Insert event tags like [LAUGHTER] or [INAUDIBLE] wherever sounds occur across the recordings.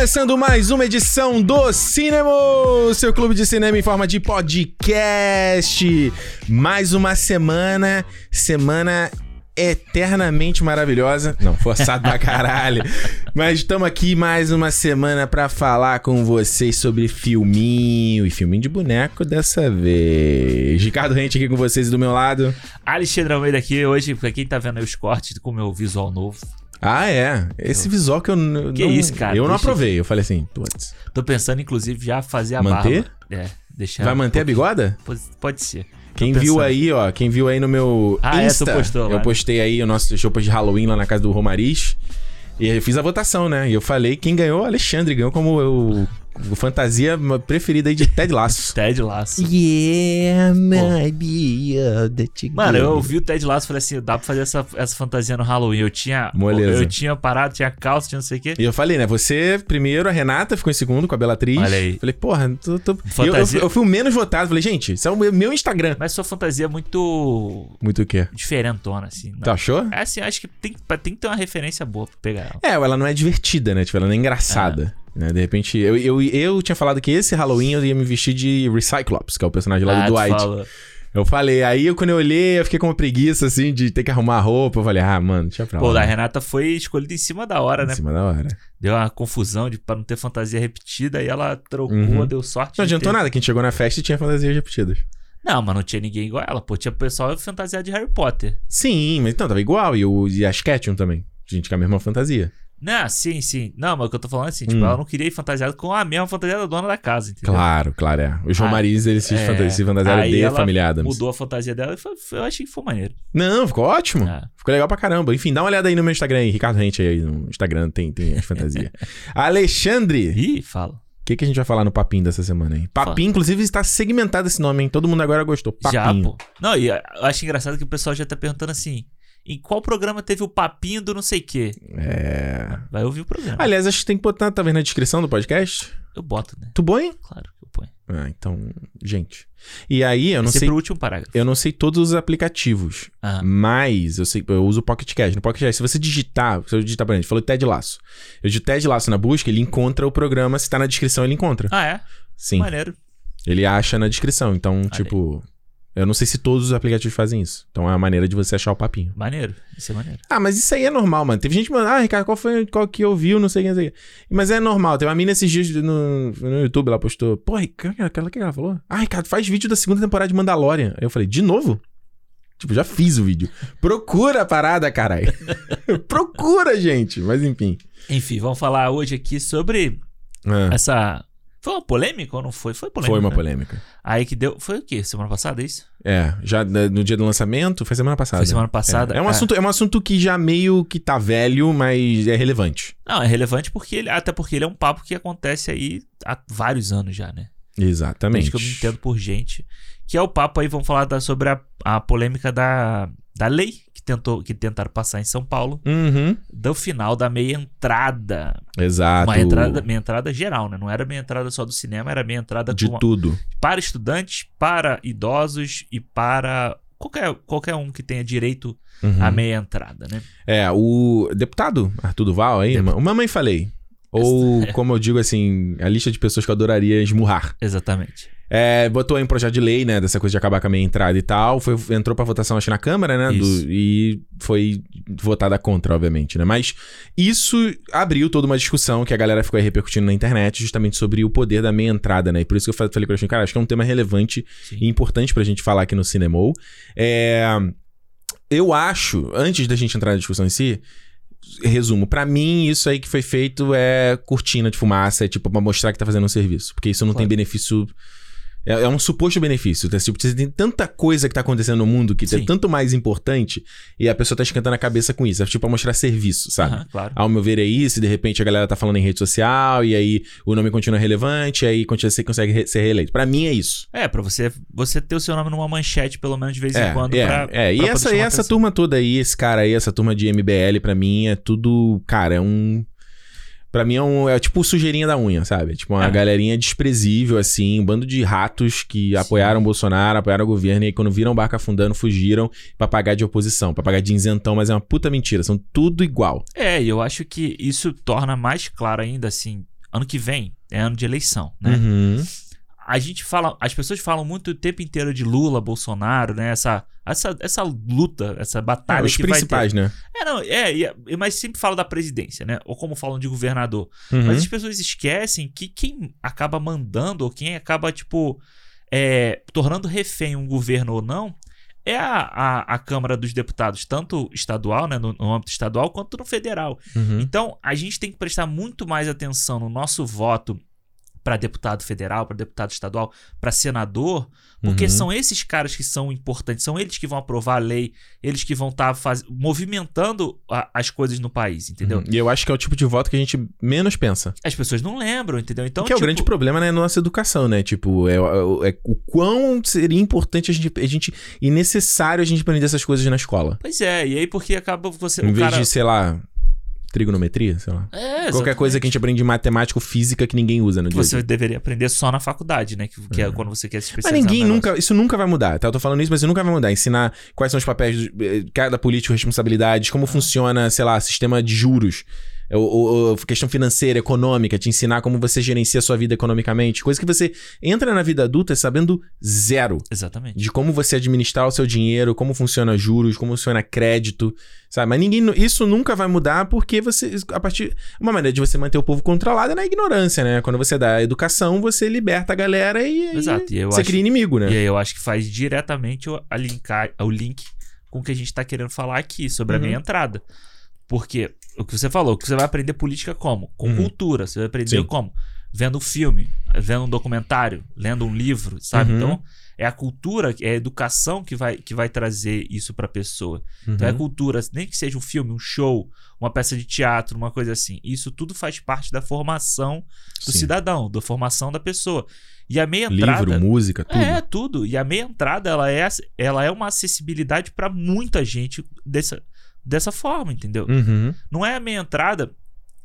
Começando mais uma edição do Cinema, seu clube de cinema em forma de podcast. Mais uma semana, semana eternamente maravilhosa. Não, [LAUGHS] forçado pra caralho. Mas estamos aqui mais uma semana pra falar com vocês sobre filminho e filminho de boneco dessa vez. Ricardo Rente aqui com vocês do meu lado. Alexandre Almeida aqui hoje, pra quem tá vendo aí os cortes com o meu visual novo. Ah, é. Esse visual que eu n- Que não, isso, cara? Eu não Deixa aprovei. Eu falei assim, putz. Tô pensando, inclusive, já fazer a Manter? barba. É, deixar. Vai manter a bigoda? Pode, ser. Quem viu aí, ó, quem viu aí no meu Ah, é, Insta, postou lá, eu postei aí o nosso show de Halloween lá na casa do Romariz. E eu fiz a votação, né? E eu falei quem ganhou, Alexandre, ganhou como o fantasia preferida aí de Ted Lasso. [LAUGHS] Ted Lasso. Yeah, maybe that Mano, eu vi o Ted Lasso e falei assim: dá pra fazer essa, essa fantasia no Halloween. Eu tinha. Moleza. Eu tinha parado, tinha calça, tinha não sei o quê. E eu falei, né? Você primeiro, a Renata ficou em segundo com a Belatriz. Olha aí. Falei, porra, tô, tô... E Eu, eu, Fantasia- eu fui o menos votado. Falei, gente, isso é o meu- Instagram. Mas sua fantasia é muito Muito o quê? diferentona, assim. Tu achou? É assim, acho que tem, tem que ter uma referência boa pra pegar ela. É, ela não é divertida, né? Tipo, ela não é engraçada. Né? De repente, eu, eu, eu tinha falado que esse Halloween eu ia me vestir de Recyclops, que é o personagem lá Ah, do Dwight. falou. Eu falei, aí eu, quando eu olhei, eu fiquei com uma preguiça, assim, de ter que arrumar a roupa. Eu falei, ah, mano, deixa pra lá. Pô, da Renata foi escolhida em cima da hora, Em né? cima da hora. Deu uma confusão de, pra não ter fantasia repetida, aí ela trocou, Uhum. deu sorte. Não adiantou ter- nada, que a gente chegou na festa e tinha fantasias repetidas. Não, mas não tinha ninguém igual ela, pô. Tinha pessoal fantasiado de Harry Potter. Sim, mas então, tava igual. E, o, e a Sketchum também. A gente com a mesma fantasia. Não, sim, sim. Não, mas o que eu tô falando é assim, tipo, Hum. ela não queria ir fantasiada com a mesma fantasia da dona da casa, entendeu? Claro, claro, é. O João Mariz, ele se, é. fanta- se fantasiaram de ela família Adams. Mudou a fantasia dela e foi, foi- eu achei que foi maneiro. Não, ficou ótimo. Ah. Ficou legal pra caramba. Enfim, dá uma olhada aí no meu Instagram aí. Ricardo Rente aí no Instagram tem, tem as fantasias. [LAUGHS] Alexandre, Ih, fala. o que, que a gente vai falar no Papinho dessa semana aí? Papinho, inclusive, está segmentado esse nome, hein? Todo mundo agora gostou. Já, Papinho. pô. Não, e eu acho engraçado que o pessoal já tá perguntando assim, em qual programa teve o papinho do não sei o quê? É. Vai ouvir o programa. Aliás, acho que tem que botar, vendo na descrição do podcast? Eu boto, né? Tu hein? Claro que eu ponho. Ah, então, gente. E aí, eu não sei. o último parágrafo. Eu não sei todos os aplicativos, Ah, mas eu sei, eu uso o Pocket Cast. No Pocket Cast, se você digitar, se eu digitar pra gente, falou Ted Laço. Eu digito Ted Laço na busca, ele encontra o programa, se tá na descrição, ele encontra. Ah, é? Sim. Maneiro. Ele acha na descrição. Então, tipo, eu não sei se todos os aplicativos fazem isso. Então é a maneira de você achar o papinho. Maneiro. Isso é maneiro. Ah, mas isso aí é normal, mano. Teve gente que mandou, ah, Ricardo, qual foi qual que ouviu, não sei quem, não sei quem. Mas é normal. Tem uma mina esses dias no, no YouTube, ela postou, pô, Ricardo, aquela que ela falou? Ah, Ricardo, faz vídeo da segunda temporada de Mandalorian. Aí eu falei, de novo? Tipo, já fiz o vídeo. Procura a parada, caralho. [LAUGHS] Procura, gente. Mas enfim. Enfim, vamos falar hoje aqui sobre Ah, essa. Foi uma polêmica ou não foi? Foi polêmica. foi uma né? polêmica. Aí que deu. Foi o quê? Semana passada, é isso? É, já no dia do lançamento, foi semana passada. Foi semana passada. É, é um, É. Assunto, é um assunto que já meio que tá velho, mas é relevante. Não, é relevante porque ele. Até porque ele é um papo que acontece aí há vários anos já, né? Exatamente. Desde que eu me entendo por gente. Que é o papo aí, vamos falar da- sobre a, a polêmica da, da lei que, tentou, que tentaram passar em São Paulo. Uhum. Do final da meia entrada. Exato. Uma entrada, meia entrada geral, né? Não era meia entrada só do cinema, era meia entrada De tudo. para estudantes, para idosos e para qualquer, qualquer um que tenha direito Uhum. à meia entrada, né? É, o deputado Arthur Duval aí, o mamãe falei. Ou, como eu digo assim, a lista de pessoas que eu adoraria esmurrar. Exatamente. É, botou aí um projeto de lei, né, dessa coisa de acabar com a meia entrada e tal. Foi, entrou pra votação, acho, na Câmara, né? do- e foi votada contra, obviamente, né? Mas isso abriu toda uma discussão que a galera ficou aí repercutindo na internet, justamente sobre o poder da meia entrada, né? E por isso que eu fa- falei o Alexandre, cara, acho que é um tema relevante Sim. e importante pra gente falar aqui no Cinemou. É, eu acho, antes da gente entrar na discussão em si, resumo, pra mim isso aí que foi feito é cortina de fumaça, é tipo pra mostrar que tá fazendo um serviço, porque isso não tem Claro. benefício é, é um suposto benefício. Tá? Tipo, você tem tanta coisa que tá acontecendo no mundo que é Sim. tanto mais importante e a pessoa tá esquentando a cabeça com isso. É tipo pra mostrar serviço, sabe? Aham, claro. Ao meu ver é isso, e de repente a galera tá falando em rede social, e aí o nome continua relevante, e aí continua, você consegue re- ser reeleito. Pra mim é isso. É, pra você, você ter o seu nome numa manchete, pelo menos de vez É, em quando, é, pra, é. E pra essa, e essa atenção. turma toda aí, esse cara aí, essa turma de MBL, pra mim é tudo. Cara, é um. Pra mim é um. É tipo sujeirinha da unha, sabe? Tipo uma É. galerinha desprezível, assim, um bando de ratos que apoiaram o Bolsonaro, apoiaram o governo, e aí quando viram o barco afundando, fugiram pra pagar de oposição, pra pagar de isentão, mas é uma puta mentira. São tudo igual. É, e eu acho que isso torna mais claro ainda, assim, ano que vem é ano de eleição, né? Uhum. A gente fala, as pessoas falam muito o tempo inteiro de Lula, Bolsonaro, né? Essa, essa, essa luta, essa batalha Ah, os que vai ter. principais, né? É, não, é, e- mas sempre falam da presidência, né? Ou como falam de governador. Uhum. Mas as pessoas esquecem que quem acaba mandando, ou quem acaba, tipo, é, tornando refém um governo ou não, é a, a, a Câmara dos Deputados, tanto estadual, né, no, no âmbito estadual, quanto no federal. Uhum. Então, a gente tem que prestar muito mais atenção no nosso voto para deputado federal, para deputado estadual, para senador, porque Uhum. são esses caras que são importantes, são eles que vão aprovar a lei, eles que vão estar movimentando a- as coisas no país, entendeu? Uhum. E eu acho que é o tipo de voto que a gente menos pensa. As pessoas não lembram, entendeu? Então, que é o tipo, grande problema né, na nossa educação, né? Tipo, é, é- é o quão seria importante a gente, a gente. e necessário a gente aprender essas coisas na escola. Pois é, e aí porque acaba você. Em vez cara... de, sei lá, trigonometria, sei lá. É, Qualquer coisa que a gente aprende em matemática ou física que ninguém usa no dia você deveria aprender só na faculdade, né? Que, que é quando você quer se Mas especializar. ninguém no negócio. nunca. Isso nunca vai mudar, tá? Eu tô falando isso, mas isso nunca vai mudar. Ensinar quais são os papéis de eh, cada político, responsabilidades, como funciona, sei lá, sistema de juros. Ou, ou- questão financeira, econômica, te ensinar como você gerencia a sua vida economicamente. Coisa que você entra na vida adulta sabendo zero. Exatamente. de como você administrar o seu dinheiro, como funciona juros, como funciona crédito, sabe? Mas ninguém, isso nunca vai mudar porque você, a partir, uma maneira de você manter o povo controlado é na ignorância, né? Quando você dá educação, você liberta a galera e, Exato, e eu você acho- cria inimigo, né? E aí eu acho que faz diretamente o, a linkar, o link com o que a gente tá querendo falar aqui sobre Uhum. a meia entrada. Porque o que você falou, que você vai aprender política como? Com Uhum. cultura. Você vai aprender Sim. como? Vendo um filme, vendo um documentário, lendo um livro, sabe? Uhum. Então, é a cultura, é a educação que vai, que vai trazer isso pra pessoa. Então é Uhum. cultura, nem que seja um filme, um show, uma peça de teatro, uma coisa assim. Isso tudo faz parte da formação do Sim. cidadão, da formação da pessoa. E a meia entrada. Livro, música, tudo. É, tudo. E a meia entrada, ela é, ela é uma acessibilidade pra muita gente dessa, dessa forma, entendeu? Uhum. Não é a meia entrada.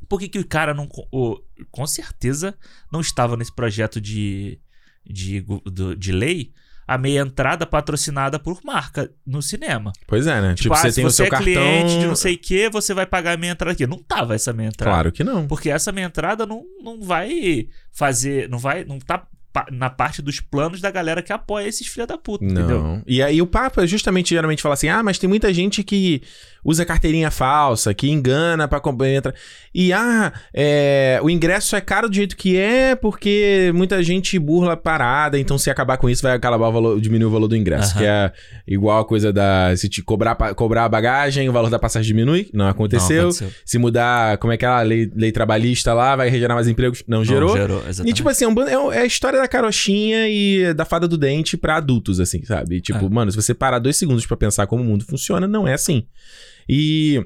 Por que, que o cara não. o- com certeza não estava nesse projeto de, de, do- de lei a meia entrada patrocinada por marca no cinema. Pois é, né? Tipo, ah, você se tem o você seu é cartão. cliente de não sei o que, você vai pagar a meia entrada aqui. Não tava essa meia entrada. Claro que não. Porque essa meia entrada não, não vai fazer. Não vai. Não tá na parte dos planos da galera que apoia esses filha da puta, entendeu? Não. E aí o papo é justamente geralmente falar assim: ah, mas tem muita gente que usa carteirinha falsa, que engana pra comprar. entra- E ah, é, o ingresso é caro do jeito que é, porque muita gente burla a parada, então se acabar com isso, vai acabar o valor, diminuir o valor do ingresso. Que é igual a coisa da. Se te cobrar, cobrar a bagagem, o valor da passagem diminui. Não aconteceu. Não, aconteceu. Se mudar, como é que é a lei, lei trabalhista lá, vai gerar mais empregos. Não gerou. Não, gerou, E exatamente. tipo assim, é, um é um- é a história da carochinha e da fada do dente pra adultos, assim, sabe? Tipo, É. mano, se você parar dois segundos pra pensar como o mundo funciona, não é assim. E.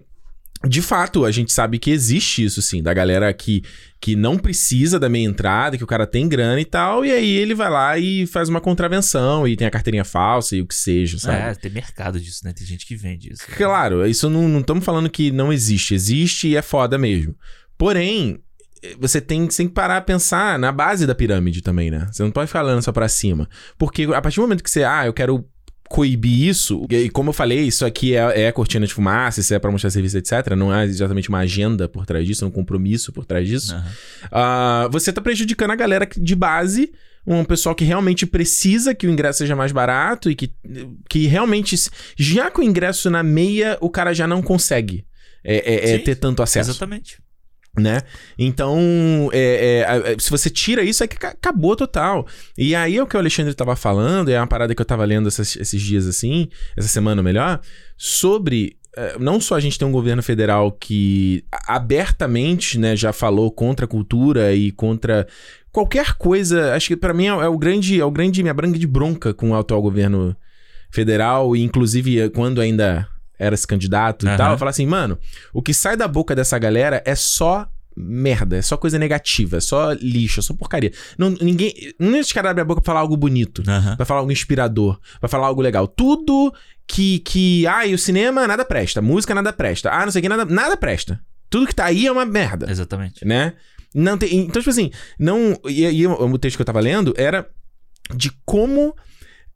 De fato, a gente sabe que existe isso, sim, da galera que, que não precisa da meia entrada, que o cara tem grana e tal, e aí ele vai lá e faz uma contravenção e tem a carteirinha falsa e o que seja, sabe? É, tem mercado disso, né? Tem gente que vende isso. Claro, isso não estamos falando que não existe. Existe e é foda mesmo. Porém, você tem, tem que parar a pensar na base da pirâmide também, né? Você não pode ficar olhando só pra cima. Porque a partir do momento que você, ah, eu quero coibir isso, e como eu falei, isso aqui é, é cortina de fumaça, isso é pra mostrar serviço, etc. Não é exatamente uma agenda por trás disso, um compromisso por trás disso. Aham. Ah, você tá prejudicando a galera de base, um pessoal que realmente precisa que o ingresso seja mais barato e que, que realmente, já com o ingresso na meia, o cara já não consegue é, é, é ter tanto acesso, Exatamente. Né? Então, é, é, é, se você tira isso, é que ca- acabou total. E aí é o que o Alexandre tava falando, é uma parada que eu tava lendo esses dias assim, essa semana melhor, sobre é, não só a gente tem um governo federal que abertamente né, já falou contra a cultura e contra qualquer coisa. Acho que pra mim é, é o grande, é o grande minha grande bronca com o atual governo federal, e inclusive quando ainda era esse candidato e Aham. tal. Eu falo assim, mano, o que sai da boca dessa galera é só merda, é só coisa negativa, é só lixo, é só porcaria. Não, ninguém. Não é esse cara abre a boca pra falar algo bonito. Aham. Pra falar algo inspirador, pra falar algo legal. Tudo que, que. Ah, e o cinema nada presta, música nada presta. Ah, não sei o que, nada, nada presta. Tudo que tá aí é uma merda, Exatamente. né? Não tem, então, tipo assim, não. E, e o texto que eu tava lendo era de como.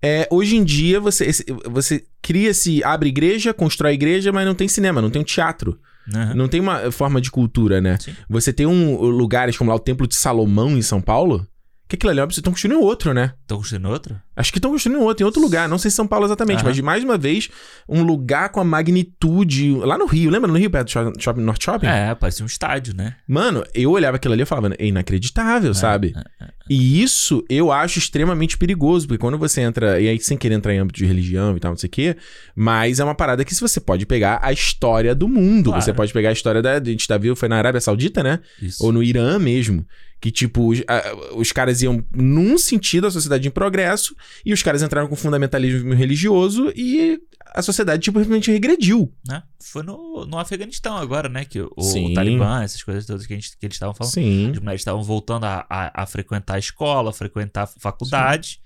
É, hoje em dia você, você cria-se, abre igreja, constrói igreja, mas não tem cinema, não tem um teatro. Aham. Não tem uma forma de cultura, né? Sim. Você tem um, lugares como lá o Templo de Salomão em São Paulo, que aquilo ali, ó, vocês estão construindo outro, né? Estão construindo outro? Acho que estão construindo outro, em outro lugar. Não sei se São Paulo exatamente, Aham. mas mais uma vez, um lugar com a magnitude. Lá no Rio, lembra no Rio, perto do shopping, North Shopping? É, parecia um estádio, né? Mano, eu olhava aquilo ali e falava, é inacreditável, sabe? é, E isso eu acho extremamente perigoso, porque quando você entra, e aí sem querer entrar em âmbito de religião e tal, não sei o quê, mas é uma parada que se você pode pegar a história do mundo, Claro. você pode pegar a história da. A gente tá viu, foi na Arábia Saudita, né? Isso. Ou no Irã mesmo. Que, tipo, os, a- os caras iam num sentido, a sociedade em progresso, e os caras entraram com fundamentalismo religioso e a sociedade, tipo, simplesmente regrediu. né? Foi no, no Afeganistão agora, né? Que o, o Sim. Talibã, essas coisas todas que, a gente- que eles estavam falando. Sim. As mulheres estavam voltando a, a- a frequentar a escola, a frequentar a faculdade.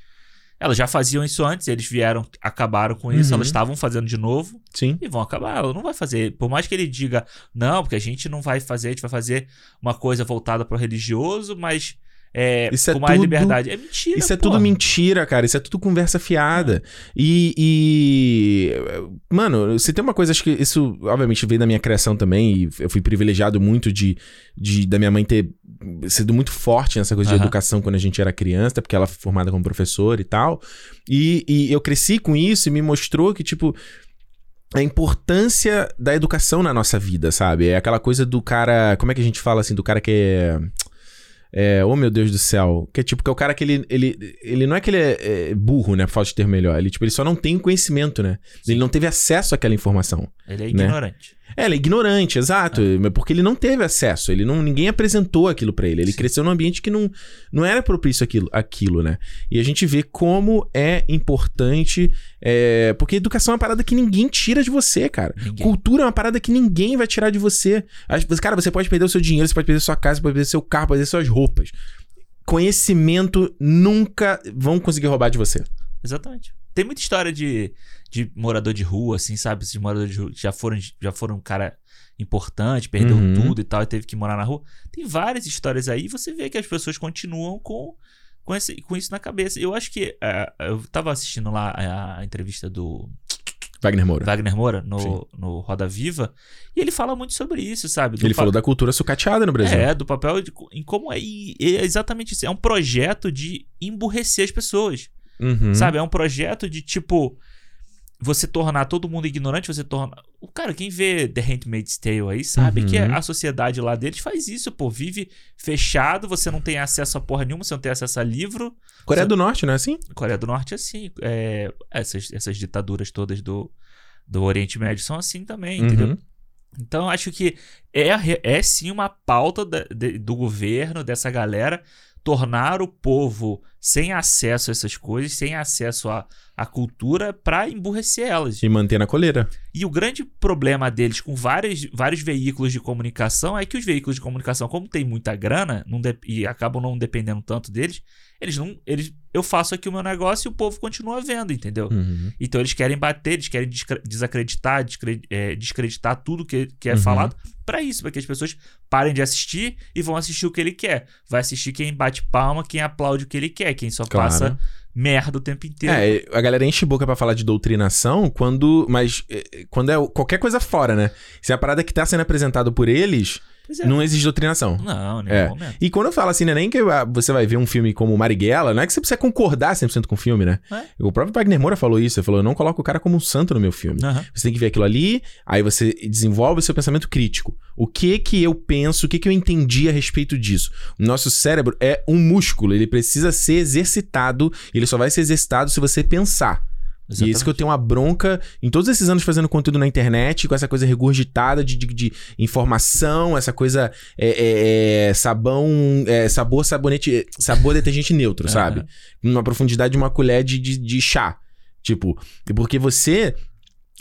Elas já faziam isso antes, eles vieram, acabaram com isso, Uhum. elas estavam fazendo de novo Sim. e vão acabar. Ela não vai fazer. Por mais que ele diga, não, porque a gente não vai fazer, a gente vai fazer uma coisa voltada para o religioso, mas é, Isso é com mais tudo- liberdade. É mentira. Isso é tudo mentira, cara. Isso é tudo conversa fiada. E, e, Mano, se tem uma coisa, acho que isso, obviamente, veio da minha criação também. E eu fui privilegiado muito de, de da minha mãe ter sido muito forte nessa coisa de Aham. educação quando a gente era criança, até porque ela foi formada como professora e tal. E, e eu cresci com isso e me mostrou que, tipo. A importância da educação na nossa vida, sabe? É aquela coisa do cara. Como é que a gente fala assim? Do cara que é. É, oh meu Deus do céu. Que é tipo, que é o cara que ele. Ele, ele não é que ele é, é burro, né? Por falta de ter melhor. Ele, tipo, ele só não tem conhecimento, né? Ele não teve acesso àquela informação. Ele é né? ignorante. É, ele é ignorante, exato. mas Porque ele não teve acesso. Ele não, ninguém apresentou aquilo pra ele. Ele Sim. cresceu num ambiente que não, não era propício àquilo, àquilo, né? E a gente vê como é importante. é, porque educação é uma parada que ninguém tira de você, cara. Ninguém. Cultura é uma parada que ninguém vai tirar de você. Cara, você pode perder o seu dinheiro, você pode perder sua casa, você pode perder seu carro, pode perder suas roupas. Conhecimento nunca vão conseguir roubar de você. Exatamente. Tem muita história de, de morador de rua, assim, sabe? Esses moradores de rua que já foram, já foram um cara importante, perdeu Uhum. tudo e tal, e teve que morar na rua. Tem várias histórias aí e você vê que as pessoas continuam com, com, esse, com isso na cabeça. Eu acho que. eh, eu tava assistindo lá a, a entrevista do Wagner Moura. Wagner Moura Sim. no, no Roda Viva, e ele fala muito sobre isso, sabe? Do Ele pa- falou da cultura sucateada no Brasil. É, do papel de, em como é. E é exatamente isso. É um projeto de emburrecer as pessoas. Uhum. Sabe? É um projeto de tipo. Você tornar todo mundo ignorante, você torna. O cara, quem vê The Handmaid's Tale aí, sabe Uhum. que a sociedade lá deles faz isso, pô. Vive fechado, você não tem acesso a porra nenhuma, você não tem acesso a livro. Coreia do Norte, não é assim? Coreia do Norte é assim. é, essas, essas ditaduras todas do, do Oriente Médio são assim também, entendeu? Uhum. Então, eu acho que é, é sim uma pauta da- de- do governo, dessa galera, tornar o povo sem acesso a essas coisas, sem acesso à, à cultura, pra emburrecer elas. E manter na coleira. E o grande problema deles com vários, vários veículos de comunicação é que os veículos de comunicação, como tem muita grana não de- e acabam não dependendo tanto deles, eles não. Eles, eu faço aqui o meu negócio e o povo continua vendo, entendeu? Uhum. Então eles querem bater, eles querem desacreditar, descre- é, descreditar tudo que, que é Uhum. falado pra isso, pra que as pessoas parem de assistir e vão assistir o que ele quer. Vai assistir quem bate palma, quem aplaude o que ele quer, quem só Claro. passa merda o tempo inteiro. É, a galera enche boca pra falar de doutrinação quando. Mas eh, quando é qualquer coisa fora, né? Se a parada que tá sendo apresentada por eles, é. não existe doutrinação. Não, nenhum É. momento. E quando eu falo assim, não é nem que você vai ver um filme como Marighella, não é que você precisa concordar 100% com o filme, né? É. O próprio Wagner Moura falou isso, ele falou, eu não coloco o cara como um santo no meu filme. Aham. Você tem que ver aquilo ali, aí você desenvolve o seu pensamento crítico. O que que eu penso, o que que eu entendi a respeito disso? O nosso cérebro é um músculo, ele precisa ser exercitado, ele só vai ser exercitado se você pensar. E é isso que eu Exatamente. tenho uma bronca em todos esses anos fazendo conteúdo na internet, com essa coisa regurgitada de, de, de informação, essa coisa é, é, é, sabão, é, sabor, sabonete, sabor detergente neutro, sabe? Uma profundidade de uma colher de, de, de chá. Tipo, porque você.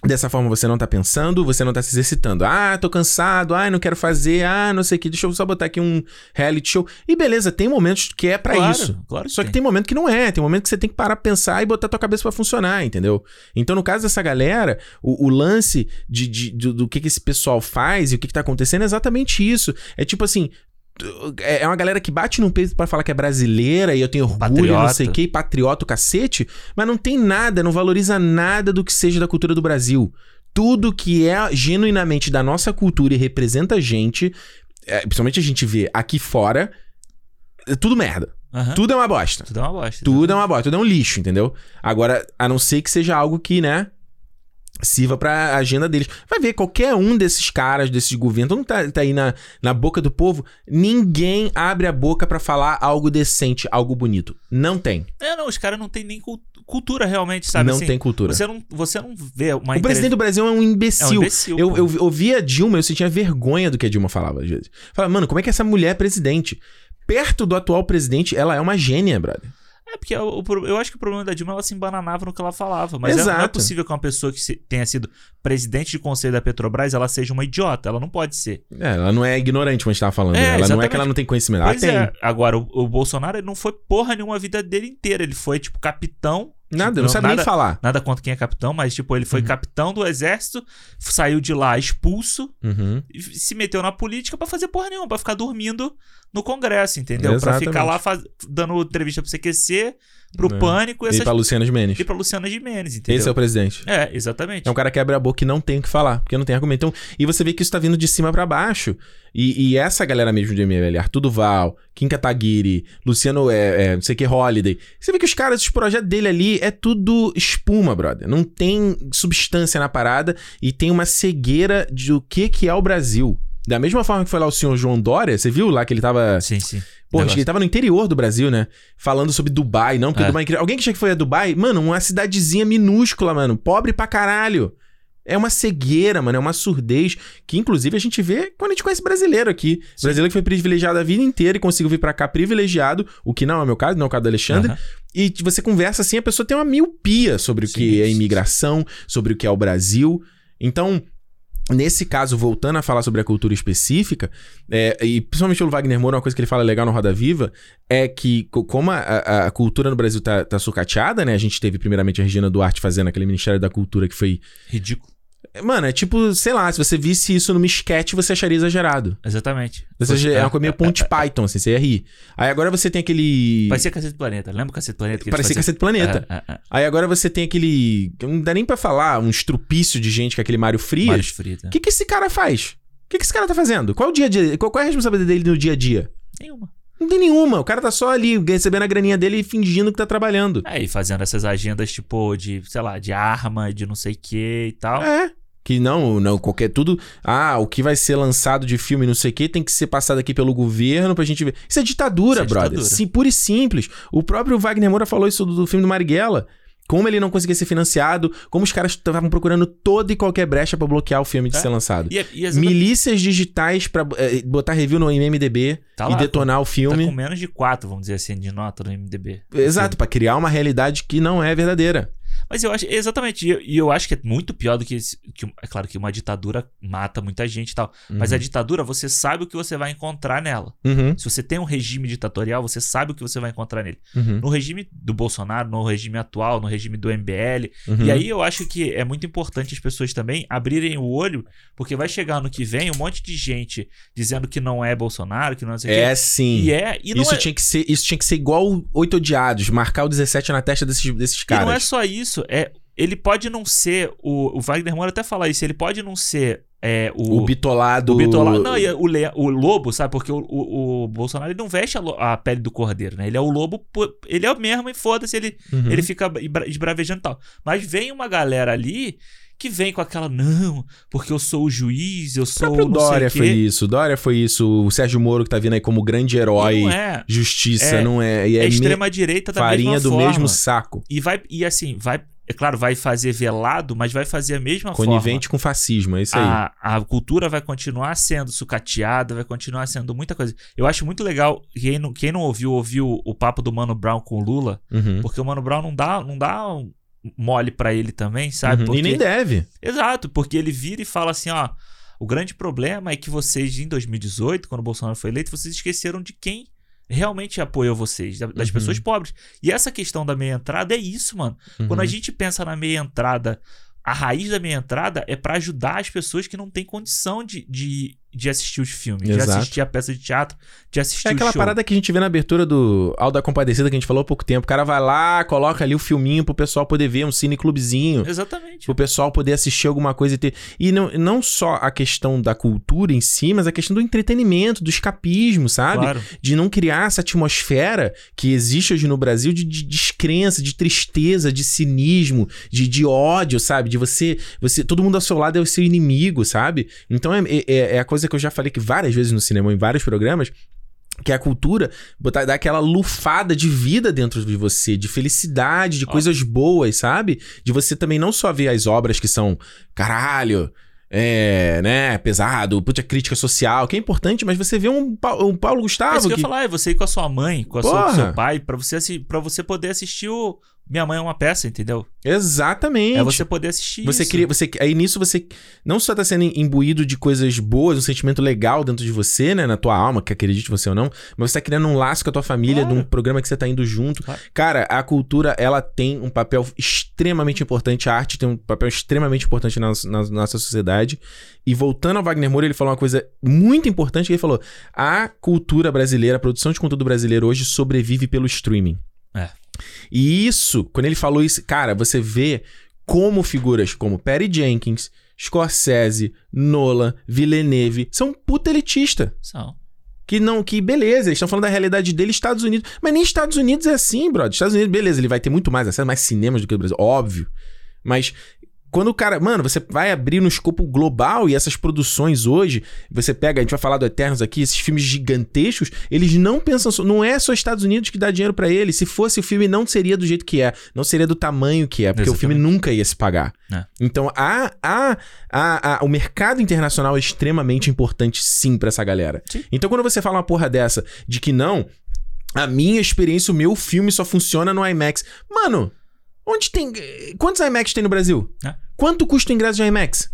Dessa forma você não tá pensando, você não tá se exercitando. Ah, tô cansado, ah, não quero fazer, ah, não sei o que, deixa eu só botar aqui um reality show. E beleza, tem momentos que é pra Claro, isso. claro Só que tem momento que não é, tem momento que você tem que parar pra pensar e botar tua cabeça pra funcionar, entendeu? Então, no caso dessa galera, o, o lance de, de- do, do que, que esse pessoal faz e o que, que tá acontecendo é exatamente isso. É tipo assim. É é uma galera que bate no peito pra falar que é brasileira e eu tenho orgulho, não Patriota. sei o que, patriota, o cacete, mas não tem nada, não valoriza nada do que seja da cultura do Brasil. tudo que é genuinamente da nossa cultura e representa a gente, é, principalmente a gente vê aqui fora, é tudo merda. Aham. Tudo é uma bosta. Tudo é uma bosta. Tudo é uma bosta, tudo é um lixo, entendeu? Agora, a não ser que seja algo que, né, sirva pra agenda deles. Vai ver, qualquer um desses caras, desses governos, todo mundo tá, tá aí na, na boca do povo, ninguém abre a boca pra falar algo decente, algo bonito. Não tem. É, não, os caras não têm nem cul- cultura realmente, sabe? não assim, tem cultura. Você não, você não vê uma O presidente do Brasil é um imbecil. É um imbecil, eu, pô. eu ouvia a Dilma, eu sentia vergonha do que a Dilma falava às vezes. Falava, mano, como é que essa mulher é presidente? Perto do atual presidente, ela é uma gênia, brother. É, porque pro- eu acho que o problema da Dilma ela se embananava no que ela falava. Mas é- não é Exato. possível que uma pessoa que tenha sido presidente de conselho da Petrobras ela seja uma idiota. Ela não pode ser. É, ela não é ignorante, como a gente tava falando. É, né? ela não é exatamente. que ela não tem conhecimento. Ela pois tem. é. Agora, o, o Bolsonaro não foi porra nenhuma a vida dele inteira. Ele foi, tipo, capitão. Nada, tipo, não sabe nada, nem falar. Nada contra quem é capitão, mas, tipo, ele foi Uhum. capitão do exército, saiu de lá expulso Uhum. e se meteu na política pra fazer porra nenhuma, pra ficar dormindo no Congresso, entendeu? Pra Exatamente. ficar lá faz- dando entrevista pro CQC, pro É. Pânico e, E essas... pra Luciana Gimenez. e pra Luciana Gimenez, entendeu? Esse é o presidente. É, exatamente. É um cara que abre a boca e não tem o que falar, porque não tem argumento. Então, e você vê que isso tá vindo de cima pra baixo. E, e essa galera mesmo de ML, Arthur Duval, Kim Kataguiri, Luciano, é, é, não sei o que, Holiday. Você vê que os caras, os projetos dele ali é tudo espuma, brother. Não tem substância na parada e tem uma cegueira de o que, que é o Brasil. Da mesma forma que foi lá o senhor João Dória, você viu lá que ele tava. Sim, sim. Pô, acho que ele tava no interior do Brasil, né? Falando sobre Dubai, não, porque É. Dubai é incrível. Alguém que já que foi a Dubai, mano, uma cidadezinha minúscula, mano. Pobre pra caralho. É uma cegueira, mano. É uma surdez. Que inclusive a gente vê quando a gente conhece brasileiro aqui. Brasileiro que foi privilegiado a vida inteira e conseguiu vir pra cá privilegiado. O que não é o meu caso, não é o caso do Alexandre. Aham. E você conversa assim, a pessoa tem uma miopia sobre o Sim, que é sim, imigração, sobre o que é o Brasil. Então, nesse caso, voltando a falar sobre a cultura específica, é, e principalmente o Wagner Moura, uma coisa que ele fala legal no Roda Viva, é que co- como a, a- a cultura no Brasil tá, tá sucateada, né? A gente teve primeiramente a Regina Duarte fazendo aquele Ministério da Cultura que foi. Ridículo. Mano, é tipo, sei lá, se você visse isso numa sketch, você acharia exagerado. Exatamente. Você, é uma coisa meio Ponte Python, assim, você ia rir. Aí agora você tem aquele. Parecia Cacete do Planeta. Lembra o Cacete do Planeta? Que Parecia? Cacete do Planeta. É, é, é. Aí agora você tem aquele. Não dá nem pra falar, um estrupício de gente que é aquele Mário Frias. Mário Frias. O que, que esse cara faz? O que, que esse cara tá fazendo? Qual é o dia a dia? Qual, qual é a responsabilidade dele no dia a dia? Nenhuma. Não tem nenhuma. O cara tá só ali recebendo a graninha dele e fingindo que tá trabalhando. É, e fazendo essas agendas, tipo, de, sei lá, de arma, de não sei o que e tal. É. Que não, não, qualquer tudo. Ah, o que vai ser lançado de filme, não sei o que, tem que ser passado aqui pelo governo pra gente ver. Isso é ditadura, Isso é brother. ditadura. Sim, pura e simples. O próprio Wagner Moura falou isso do, do filme do Marighella. Como ele não conseguia ser financiado, como os caras estavam procurando toda e qualquer brecha pra bloquear o filme de É. ser lançado. E, e exatamente- Milícias digitais pra eh, botar review no IMDB Tá e lá, detonar o Tá filme. com menos de 4, vamos dizer assim, de nota no MDB. Exato, pra criar uma realidade que não é verdadeira. Mas eu acho, exatamente, e eu, e eu acho que é muito pior do que, esse- que. É claro que uma ditadura mata muita gente e tal. Mas a ditadura, você sabe o que você vai encontrar nela. Uhum, Se você tem um regime ditatorial, você sabe o que você vai encontrar nele. uhum, No regime do Bolsonaro, no regime atual, no regime do MBL. uhum. E aí eu acho que é muito importante as pessoas também abrirem o olho, porque vai chegar no que vem um monte de gente dizendo que não é Bolsonaro, que não é É sim. E é. E isso, é, tinha que ser, isso tinha que ser igual Oito Odiados, marcar o 17 na testa desses, desses e caras. não é só isso, é. Ele pode não ser. O, o Wagner Moura até fala isso, ele pode não ser é, o. O bitolado. o bitolado. Não, e é o, le- o lobo, sabe? Porque o, o, o Bolsonaro ele não veste a, a pele do cordeiro, né? Ele é o lobo, ele é o mesmo e foda-se, ele, Uhum. ele fica esbra- esbravejando e tal. Mas vem uma galera ali que vem com aquela, não, porque eu sou o juiz, eu sou Dória o quê. foi isso. O Dória foi isso. O Sérgio Moro que tá vindo aí como grande herói. não é. Justiça, É- não é. E É, é, extrema-direita da farinha mesma do forma. mesmo saco. E vai, e assim, vai, é claro, vai fazer velado, mas vai fazer a mesma Conivente com fascismo, é isso aí. forma. A, a cultura vai continuar sendo sucateada, vai continuar sendo muita coisa. Eu acho muito legal, quem não, quem não ouviu, ouviu o papo do Mano Brown com o Lula, Uhum. porque o Mano Brown não dá, não dá um mole pra ele também, sabe? Uhum. Porque, E nem deve. Exato, porque ele vira e fala assim, ó, o grande problema é que vocês, em 2018, quando o Bolsonaro foi eleito, vocês esqueceram de quem realmente apoiou vocês, da- das Uhum. pessoas pobres. E essa questão da meia entrada é isso, mano. Quando a Uhum. gente pensa na meia entrada, a raiz da meia entrada é pra ajudar as pessoas que não têm condição de, de, de assistir os filmes, de Exato. assistir a peça de teatro, de assistir É aquela parada que a gente vê na abertura do Aldo da Compadecida que a gente falou há pouco tempo. O cara vai lá, coloca ali o filminho pro pessoal poder ver, um cineclubzinho. Exatamente. Pro pessoal poder assistir alguma coisa e ter. E não, não só a questão da cultura em si, mas a questão do entretenimento, do escapismo, sabe? Claro. De não criar essa atmosfera que existe hoje no Brasil de, de descrença, de tristeza, de cinismo, de, de ódio, sabe? De você, você. Todo mundo ao seu lado é o seu inimigo, sabe? Então é, é, é a coisa que eu já falei que várias vezes no cinema, em vários programas. Que é a cultura botar, dar aquela lufada de vida dentro de você, de felicidade, de Ó. coisas boas, sabe? De você também não só ver as obras que são caralho, é, né, pesado, puta crítica social, que é importante, mas você vê um, um Paulo É Gustavo isso que eu que, ia falar, é você ir com a sua mãe, com a sua, com seu pai, pra você, pra você poder assistir o Minha Mãe é uma Peça, entendeu? Exatamente. É você poder assistir Você isso. cria, você aí nisso você não só tá sendo imbuído de coisas boas, um sentimento legal dentro de você, né, na tua alma, que acredite você ou não, mas você tá criando um laço com a tua família, Claro. de um programa que você tá indo junto. Claro. Cara, a cultura, ela tem um papel extremamente importante, a arte tem um papel extremamente importante na, na nossa sociedade. E voltando ao Wagner Moura, ele falou uma coisa muito importante, que ele falou: a cultura brasileira, a produção de conteúdo brasileiro hoje sobrevive pelo streaming. E isso, quando ele falou isso, cara, você vê como figuras como Perry Jenkins, Scorsese, Nolan, Villeneuve são puta elitista. São. Que não, que beleza, eles estão falando da realidade dele, Estados Unidos. Mas nem Estados Unidos é assim, brother. Estados Unidos, beleza, ele vai ter muito mais acesso, mais cinemas do que o Brasil, óbvio. Mas quando o cara. Mano, você vai abrir no escopo global e essas produções hoje, você pega, a gente vai falar do Eternos aqui, esses filmes gigantescos, eles não pensam. só- Não é só Estados Unidos que dá dinheiro pra eles. Se fosse o filme, não seria do jeito que é. Não seria do tamanho que é, porque o filme Exatamente. nunca ia se pagar. É. Então, a, a, a, a- o mercado internacional é extremamente importante, sim, pra essa galera. Sim. Então, quando você fala uma porra dessa de que não, a minha experiência, o meu filme só funciona no IMAX. Mano, onde tem. Quantos IMAX tem no Brasil? É. Quanto custa o ingresso de IMAX?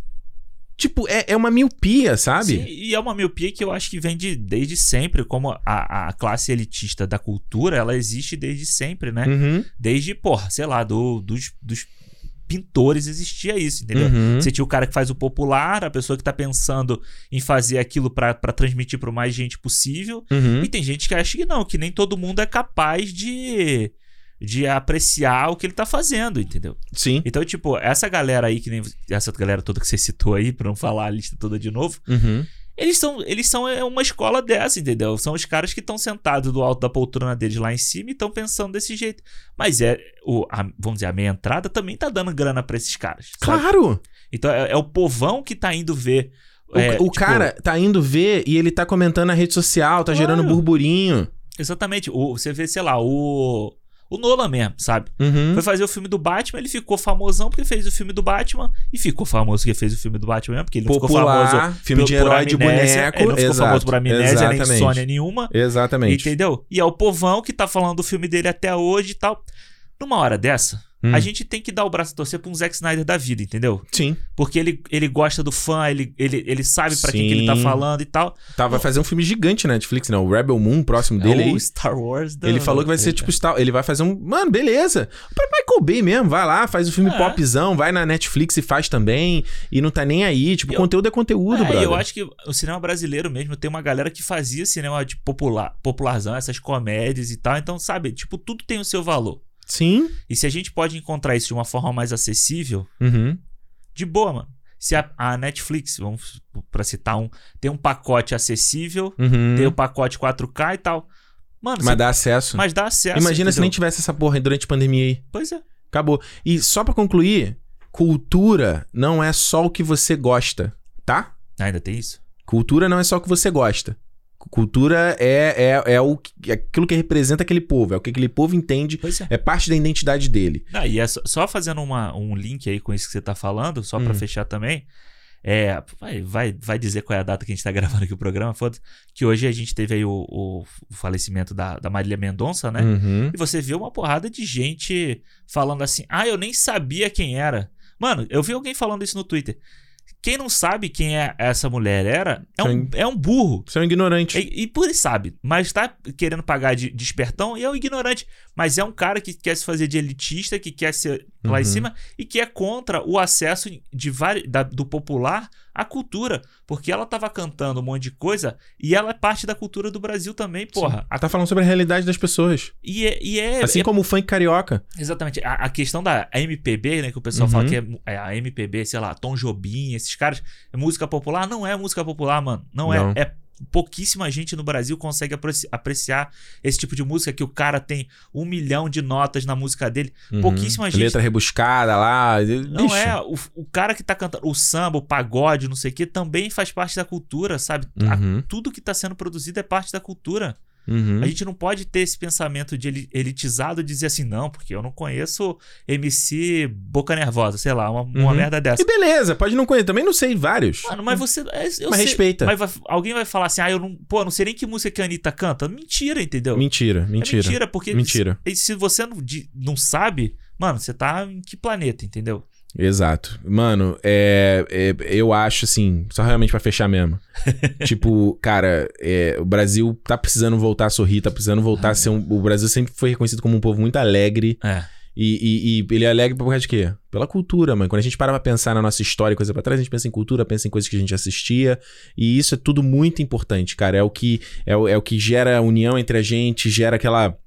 Tipo, é, é uma miopia, sabe? Sim, e é uma miopia que eu acho que vem de, desde sempre, como a, a classe elitista da cultura, ela existe desde sempre, né? Uhum. Desde, porra, sei lá, do, dos, dos pintores existia isso, entendeu? Uhum. Você tinha o cara que faz o popular, a pessoa que tá pensando em fazer aquilo pra pra transmitir pro mais gente possível. Uhum. E tem gente que acha que não, que nem todo mundo é capaz de, de apreciar o que ele tá fazendo, entendeu? Sim. Então, tipo, essa galera aí, que nem essa galera toda que você citou aí, pra não falar a lista toda de novo, Uhum. eles são, eles são é, uma escola dessa, entendeu? São os caras que estão sentados do alto da poltrona deles lá em cima e estão pensando desse jeito. Mas é, o, a- vamos dizer, a meia entrada também tá dando grana pra esses caras. sabe? Claro! Então é, é o povão que tá indo ver. O, é, o tipo, cara tá indo ver e ele tá comentando na rede social, tá Claro. gerando burburinho. Exatamente. O, você vê, sei lá, o. O Nolan mesmo, sabe? Uhum. Foi fazer o filme do Batman, ele ficou famosão porque fez o filme do Batman e ficou famoso porque fez o filme do Batman mesmo, porque ele não ficou famoso Popular, filme por- de herói de boneco. Ele não ficou exato, famoso por amnésia nem insônia nenhuma. Exatamente. Entendeu? E é o povão que tá falando do filme dele até hoje e tal. Numa hora dessa, Hum. a gente tem que dar o braço a torcer pra um Zack Snyder da vida, entendeu? Sim. Porque ele, ele gosta do fã, ele, ele, ele sabe pra quem que ele tá falando e tal. Tá, vai fazer um filme gigante na Netflix, né? O Rebel Moon, próximo dele é aí. o Star Wars da- Ele falou que vai ser Eita. tipo Star... Ele vai fazer um. Mano, beleza. Próprio Michael Bay mesmo, vai lá, faz o filme É. popzão, vai na Netflix e faz também. E não tá nem aí. Tipo, Eu- conteúdo é conteúdo, É, brother. eu acho que o cinema brasileiro mesmo tem uma galera que fazia cinema de popular, popularzão, essas comédias e tal. Então, sabe, tipo, tudo tem o seu valor. Sim. E se a gente pode encontrar isso de uma forma mais acessível, Uhum. de boa, mano. Se a, a Netflix, vamos pra citar um, tem um pacote acessível, Uhum. tem o pacote 4K e tal. Mano, Mas você- dá acesso. mas dá acesso. Imagina se entendeu? nem tivesse essa porra durante a pandemia aí. Pois é. Acabou. E só pra concluir, cultura não é só o que você gosta, tá? Ainda tem isso? Cultura não é só o que você gosta. Cultura é, é, é, o, é aquilo que representa aquele povo, é o que aquele povo entende, é. é parte da identidade dele. Ah, e é só, só fazendo uma, um link aí com isso que você tá falando, só pra Hum. fechar também. É, vai, vai, vai dizer qual é a data que a gente tá [LAUGHS] gravando aqui o programa, foda Que hoje a gente teve aí o, o- o falecimento da, da Marília Mendonça, né? Uhum. E você vê uma porrada de gente falando assim: ah, eu nem sabia quem era. Mano, eu vi alguém falando isso no Twitter. Quem não sabe quem é essa mulher era, é um, Sim. é um burro. Você é um ignorante. E, e por isso sabe, mas tá querendo pagar de, de espertão e é um ignorante. Mas é um cara que quer se fazer de elitista, que quer ser lá em Uhum. cima e que é contra o acesso de vari, da- do popular à cultura. Porque ela tava cantando um monte de coisa e ela é parte da cultura do Brasil também, porra. A- Tá falando sobre a realidade das pessoas. e é, e é- Assim é- como o funk carioca. Exatamente. A, a questão da MPB, né? Que o pessoal Uhum. fala que é, é a MPB, sei lá, Tom Jobim, esses caras. É música popular? Não é música popular, mano. Não, Não. é. É pouquíssima gente no Brasil consegue apreci- apreciar esse tipo de música que o cara tem um milhão de notas na música dele. Uhum. Pouquíssima gente. Letra rebuscada lá. Não é. O, o cara que tá cantando o samba, o pagode, não sei o que, também faz parte da cultura, sabe? A- Uhum. tudo que tá sendo produzido é parte da cultura. Uhum. A gente não pode ter esse pensamento de eli- elitizado e dizer assim, não, porque eu não conheço MC Boca Nervosa, sei lá, uma, uma Uhum. merda dessa. E beleza, pode não conhecer. Também não sei vários. Mano, mas você. é, Eu Mas sei, respeita. Mas vai- alguém vai falar assim, ah, eu não. Pô, não sei nem que música que a Anitta canta. Mentira, entendeu? Mentira, É mentira. mentira, porque. Mentira. Se, se você não, di- não sabe, mano, você tá em que planeta, entendeu? Exato. Mano, é, é- eu acho assim, só realmente pra fechar mesmo. [LAUGHS] tipo, cara, é, o Brasil tá precisando voltar a sorrir, tá precisando voltar a ser um. O Brasil sempre foi reconhecido como um povo muito alegre. É. E, e- e ele é alegre por causa de quê? Pela cultura, mano. Quando a gente para pra pensar na nossa história e coisa pra trás, a gente pensa em cultura, pensa em coisas que a gente assistia. E isso é tudo muito importante, cara. É o que, é o, é o que gera união entre a gente, gera aquela.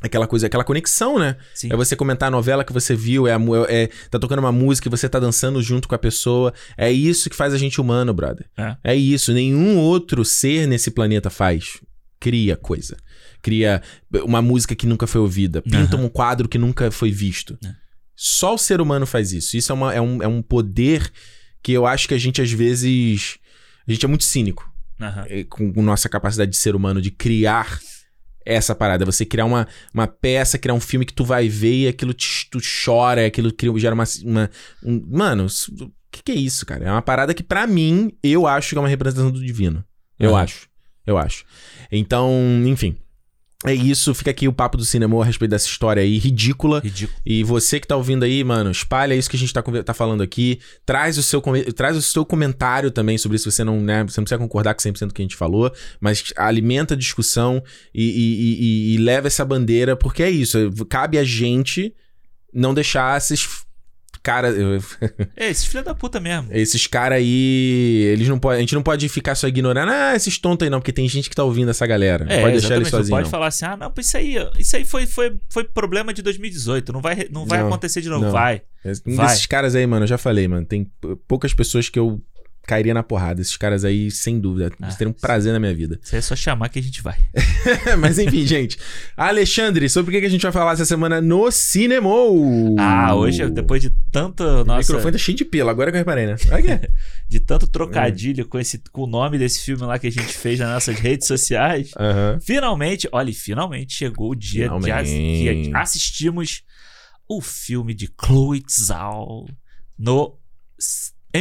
Aquela coisa, aquela conexão, né? Sim. É você comentar a novela que você viu, é, a é- tá tocando uma música e você tá dançando junto com a pessoa. É isso que faz a gente humano, brother. É. isso. Nenhum outro ser nesse planeta faz. Cria coisa. Cria uma música que nunca foi ouvida. Pinta Aham. um quadro que nunca foi visto. É. Só o ser humano faz isso. Isso é, uma- é um, é um poder que eu acho que a gente, às vezes. A gente é muito cínico com com nossa capacidade de ser humano de criar essa parada. Você criar uma, uma peça, criar um filme que tu vai ver e aquilo te, tu chora, aquilo cria, gera uma. uma um- mano, o que, que é isso, cara? É uma parada que, pra mim, eu acho que é uma representação do divino. Eu acho. Eu acho. Então, enfim. É isso, fica aqui o papo do cinema a respeito dessa história aí, ridícula. Ridículo. E você que tá ouvindo aí, mano, espalha isso que a gente tá, tá falando aqui. Traz o, seu, traz o seu comentário também sobre isso. Você não, né, você não precisa concordar com 100% do que a gente falou, mas alimenta a discussão e, e- e- e- e leva essa bandeira, porque é isso. Cabe a gente não deixar esses caras. É, esses filha da puta mesmo. Esses caras aí. Eles não podem. A gente não pode ficar só ignorando. Ah, esses tontos aí não, porque tem gente que tá ouvindo essa galera. Não É, pode deixar eles. Não sozinhos. pode falar assim, ah, não, isso aí, isso aí foi, foi, foi problema de 2018. Não vai, não vai Não, acontecer de novo. não. Vai. Um Vai. desses caras aí, mano, eu já falei, mano. Tem poucas pessoas que eu cairia na porrada. Esses caras aí, sem dúvida. Ah, teriam um prazer na minha vida. Isso aí é só chamar que a gente vai. [LAUGHS] Mas enfim, gente. Alexandre, sobre o que que a gente vai falar essa semana no cinema? Ah, hoje, depois de tanto. O Nossa, microfone tá cheio de pelo, agora que eu reparei, né? [LAUGHS] De tanto trocadilho com, esse, com o nome desse filme lá que a gente fez nas nossas redes sociais. Aham. Finalmente, olha, finalmente chegou o dia Finalmente. que assistimos o filme de Chloe Zhao no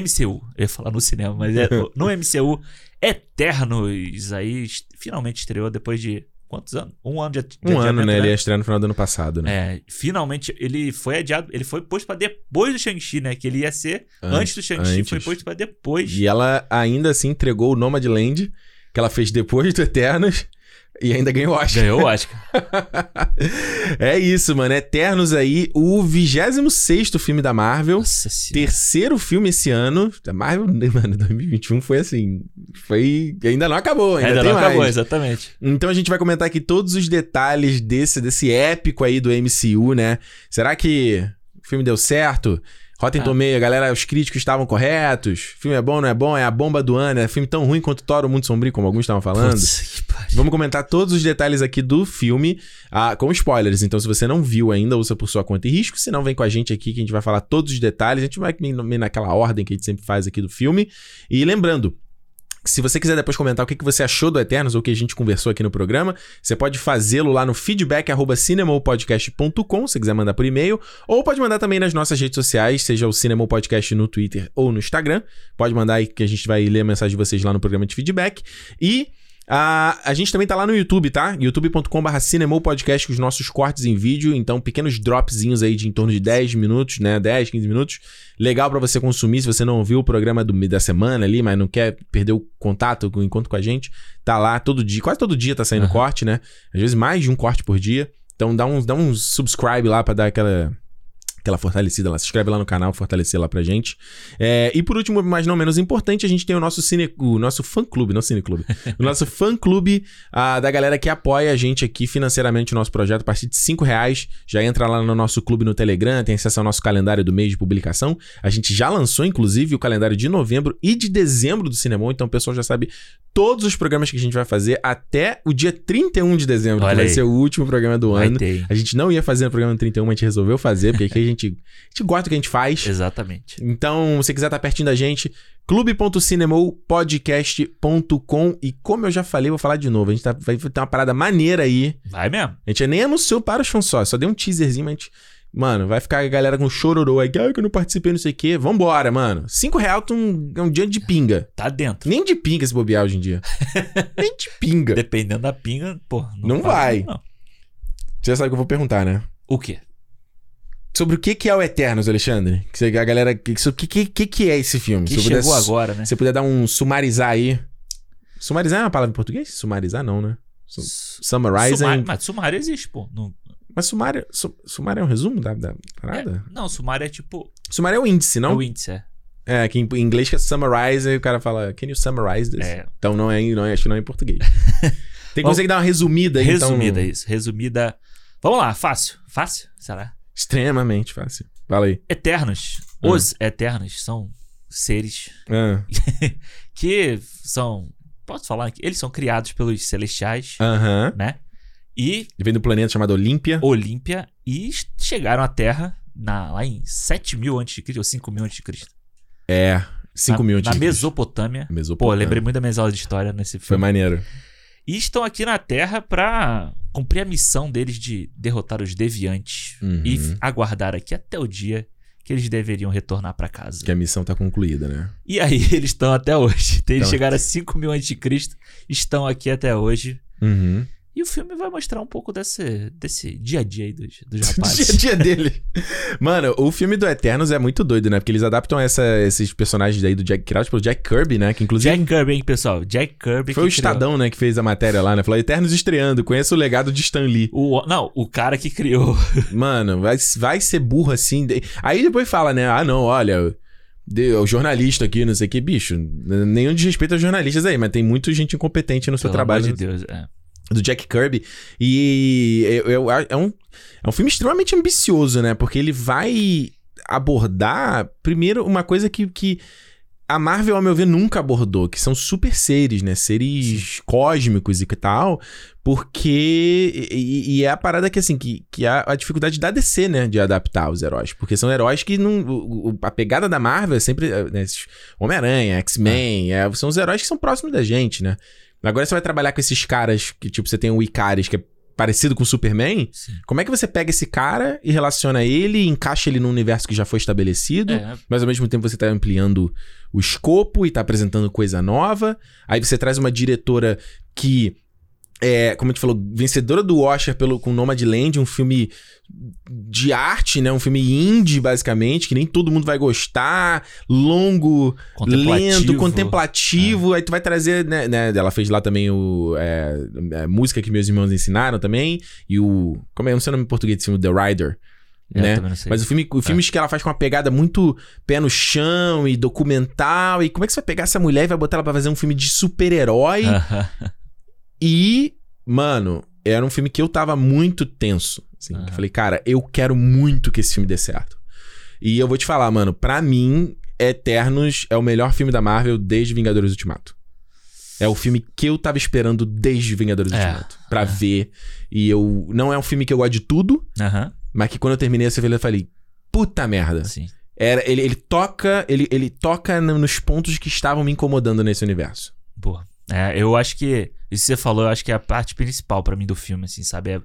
MCU. Eu ia falar no cinema, mas é [LAUGHS] no, MCU Eternos. Aí finalmente estreou depois de quantos anos? Um ano de, de Um ano, adiamento, né? Ele ia estrear no final do ano passado, né? É, finalmente ele foi adiado, ele foi posto pra depois do Shang-Chi, né? Que ele ia ser Antes- antes, do Shang-Chi, foi posto pra depois. E ela ainda assim entregou o Nomadland, que ela fez depois do Eternos, e ainda ganhou o Oscar. Ganhou o Oscar. [LAUGHS] é isso, mano. Eternos aí, o 26 filme da Marvel. Nossa senhora. Terceiro filme esse ano. A Marvel, [LAUGHS] mano, 2021 foi assim. Foi. Ainda não acabou, ainda, Ainda não mais. acabou, exatamente. Então a gente vai comentar aqui todos os detalhes desse, desse épico aí do MCU, né? Será que o filme deu certo? Rotten Ah. A galera, os críticos estavam corretos? Filme é bom, não é bom? É a bomba do ano? É filme tão ruim quanto Thor, o Mundo Sombrio, como alguns estavam falando? Putz. Vamos comentar todos os detalhes aqui do filme ah, com spoilers. Então, se você não viu ainda, usa por sua conta e risco. Se não, vem com a gente aqui que a gente vai falar todos os detalhes. A gente vai naquela ordem que a gente sempre faz aqui do filme. E lembrando. Se você quiser depois comentar o que você achou do Eternos ou o que a gente conversou aqui no programa, você pode fazê-lo lá no feedback cinemopodcast.com, se quiser mandar por e-mail, ou pode mandar também nas nossas redes sociais, seja o Cinema Podcast no Twitter ou no Instagram. Pode mandar aí que a gente vai ler a mensagem de vocês lá no programa de feedback. E A, a gente também tá lá no YouTube, tá? youtube.com.br cinemopodcast com os nossos cortes em vídeo. Então, pequenos dropzinhos aí de em torno de 10 minutos, né? 10, 15 minutos. Legal pra você consumir. Se você não ouviu o programa do, da semana ali, mas não quer perder o contato, o encontro com a gente, tá lá todo dia. Quase todo dia tá saindo Aham. corte, né? Às vezes mais de um corte por dia. Então, dá um, dá um subscribe lá pra dar aquela aquela fortalecida lá. Se inscreve lá no canal, fortalecer lá pra gente. É, e por último, mas não menos importante, a gente tem o nosso cine, o nosso fã clube, não cine clube, [LAUGHS] o nosso fã clube ah, da galera que apoia a gente aqui financeiramente o nosso projeto a partir de 5 reais. Já entra lá no nosso clube no Telegram, tem acesso ao nosso calendário do mês de publicação. A gente já lançou, inclusive, o calendário de novembro e de dezembro do Cinemon, então o pessoal já sabe todos os programas que a gente vai fazer até o dia 31 de dezembro, Olha que vai aí. ser o último programa do Vai ano. ter. A gente não ia fazer no programa 31, mas a gente resolveu fazer, porque aqui a gente, a gente gosta do que a gente faz. [LAUGHS] Exatamente. Então, se você quiser estar pertinho da gente, clube.cinemopodcast.com e como eu já falei, vou falar de novo, a gente tá, vai ter uma parada maneira aí. Vai mesmo. A gente nem anunciou para os fãs só, só deu um teaserzinho, mas a gente... Mano, vai ficar a galera com chororô aí, que, ah, que eu não participei, não sei o quê. Vambora, mano. Cinco reais é um, é um dia de pinga. Tá dentro. Nem de pinga esse bobear hoje em dia. [LAUGHS] Nem de pinga. Dependendo da pinga, pô. Não fala vai. Não. Você já sabe o que eu vou perguntar, né? O quê? Sobre o que, que é o Eternos, Alexandre? Que você- a galera. O que, que, que, é esse filme? Que puder chegou su- agora, né? Se você puder dar um sumarizar aí. Sumarizar é uma palavra em português? Sumarizar não, né? Su- Su- Summarizing. Sumário, mas sumário existe, pô. Não, Mas sumário, su- sumário é um resumo da, da parada? é, não, sumário é tipo. Sumário é o índice, É não? o índice, é. É, que em, inglês que é summarize, aí o cara fala, can you summarize this? É. Então não é, em- não é, acho que não é em português. [LAUGHS] Tem que conseguir dar uma resumida aí, Resumida, então. isso. Resumida. Vamos lá, fácil. Fácil? Será? Extremamente fácil. Fala aí. Eternos. Hum. Os Eternos são seres Ah, [LAUGHS] que são. Posso falar aqui? Eles são criados pelos celestiais, Aham. né? E Vem do planeta chamado Olímpia. Olímpia e chegaram à Terra na, lá em 7 mil a.C. ou 5 mil a.C. É, 5 na, mil Na antes. Mesopotâmia. Pô, Mesopotâmia. lembrei muito da minha aula de história nesse Foi filme. maneiro. E estão aqui na Terra pra cumprir a missão deles de derrotar os deviantes Uhum. e aguardar aqui até o dia que eles deveriam retornar pra casa. Que a missão tá concluída, né? E aí [LAUGHS] eles estão até hoje. Eles Então- chegaram a 5 mil a.C., estão aqui até hoje. Uhum. E o filme vai mostrar um pouco desse, desse dia a dia aí dos, dos [LAUGHS] dia a rapazes. dia dele. Mano, o filme do Eternos é muito doido, né? Porque eles adaptam essa- esses personagens aí do Jack pelo Jack Kirby, né? Que inclusive Jack Kirby, hein, pessoal? Jack Kirby foi o criou- Estadão, né, que fez a matéria lá, né? Falou Eternos estreando, conheça o legado de Stan Lee. O, não, o cara que criou. [LAUGHS] Mano, vai, vai ser burro assim. Aí depois fala, né? Ah, não, olha. de- O jornalista aqui, não sei o que, bicho. Nenhum desrespeito aos jornalistas aí, mas tem muita gente incompetente no seu Pelo trabalho. amor de Deus. É. do Jack Kirby. E eu, eu- é, um, é um filme extremamente ambicioso, né? Porque ele vai abordar, primeiro, uma coisa que, que a Marvel, ao meu ver, nunca abordou, que são super seres, né? Seres cósmicos e que tal. Porque. E, e é a parada que, assim, que, que é a dificuldade da DC, né? De adaptar os heróis. Porque são heróis que não. o- a pegada da Marvel é sempre. é, né, Homem-Aranha, X-Men, é, são os heróis que são próximos da gente, né? Agora você vai trabalhar com esses caras que, tipo, você tem o Icaris, que é parecido com o Superman. Sim. Como é que você pega esse cara e relaciona ele, e encaixa ele num universo que já foi estabelecido, É, mas ao mesmo tempo você tá ampliando o escopo e tá apresentando coisa nova. Aí você traz uma diretora que é, como a gente falou, vencedora do Oscar pelo, com Nomadland, um filme de arte, né? Um filme indie, basicamente, que nem todo mundo vai gostar, longo, lento, contemplativo. Aí tu vai trazer, né, né, Ela fez lá também o. é, é, música que meus irmãos ensinaram também. E o. Como é? Eu não sei o nome em português desse filme, The Rider. É, né? Mas o filme, o filmes que ela faz com uma pegada muito pé no chão e documental. E como é que você vai pegar essa mulher e vai botar ela pra fazer um filme de super-herói? [LAUGHS] E, mano, era um filme que eu tava muito tenso. Assim, Aham. Eu falei, cara, eu quero muito que esse filme dê certo. E eu vou te falar, mano, pra mim, Eternos é o melhor filme da Marvel desde Vingadores Ultimato. É o filme que eu tava esperando desde Vingadores É, Ultimato. Pra é. ver. E eu. Não é um filme que eu gosto de tudo, Aham. mas que quando eu terminei esse filme eu falei, puta merda. Sim. Era, ele, ele toca. Ele, ele toca no- nos pontos que estavam me incomodando nesse universo. Boa. É, eu acho que. Isso que você falou, eu acho que é a parte principal pra mim do filme, assim, sabe? É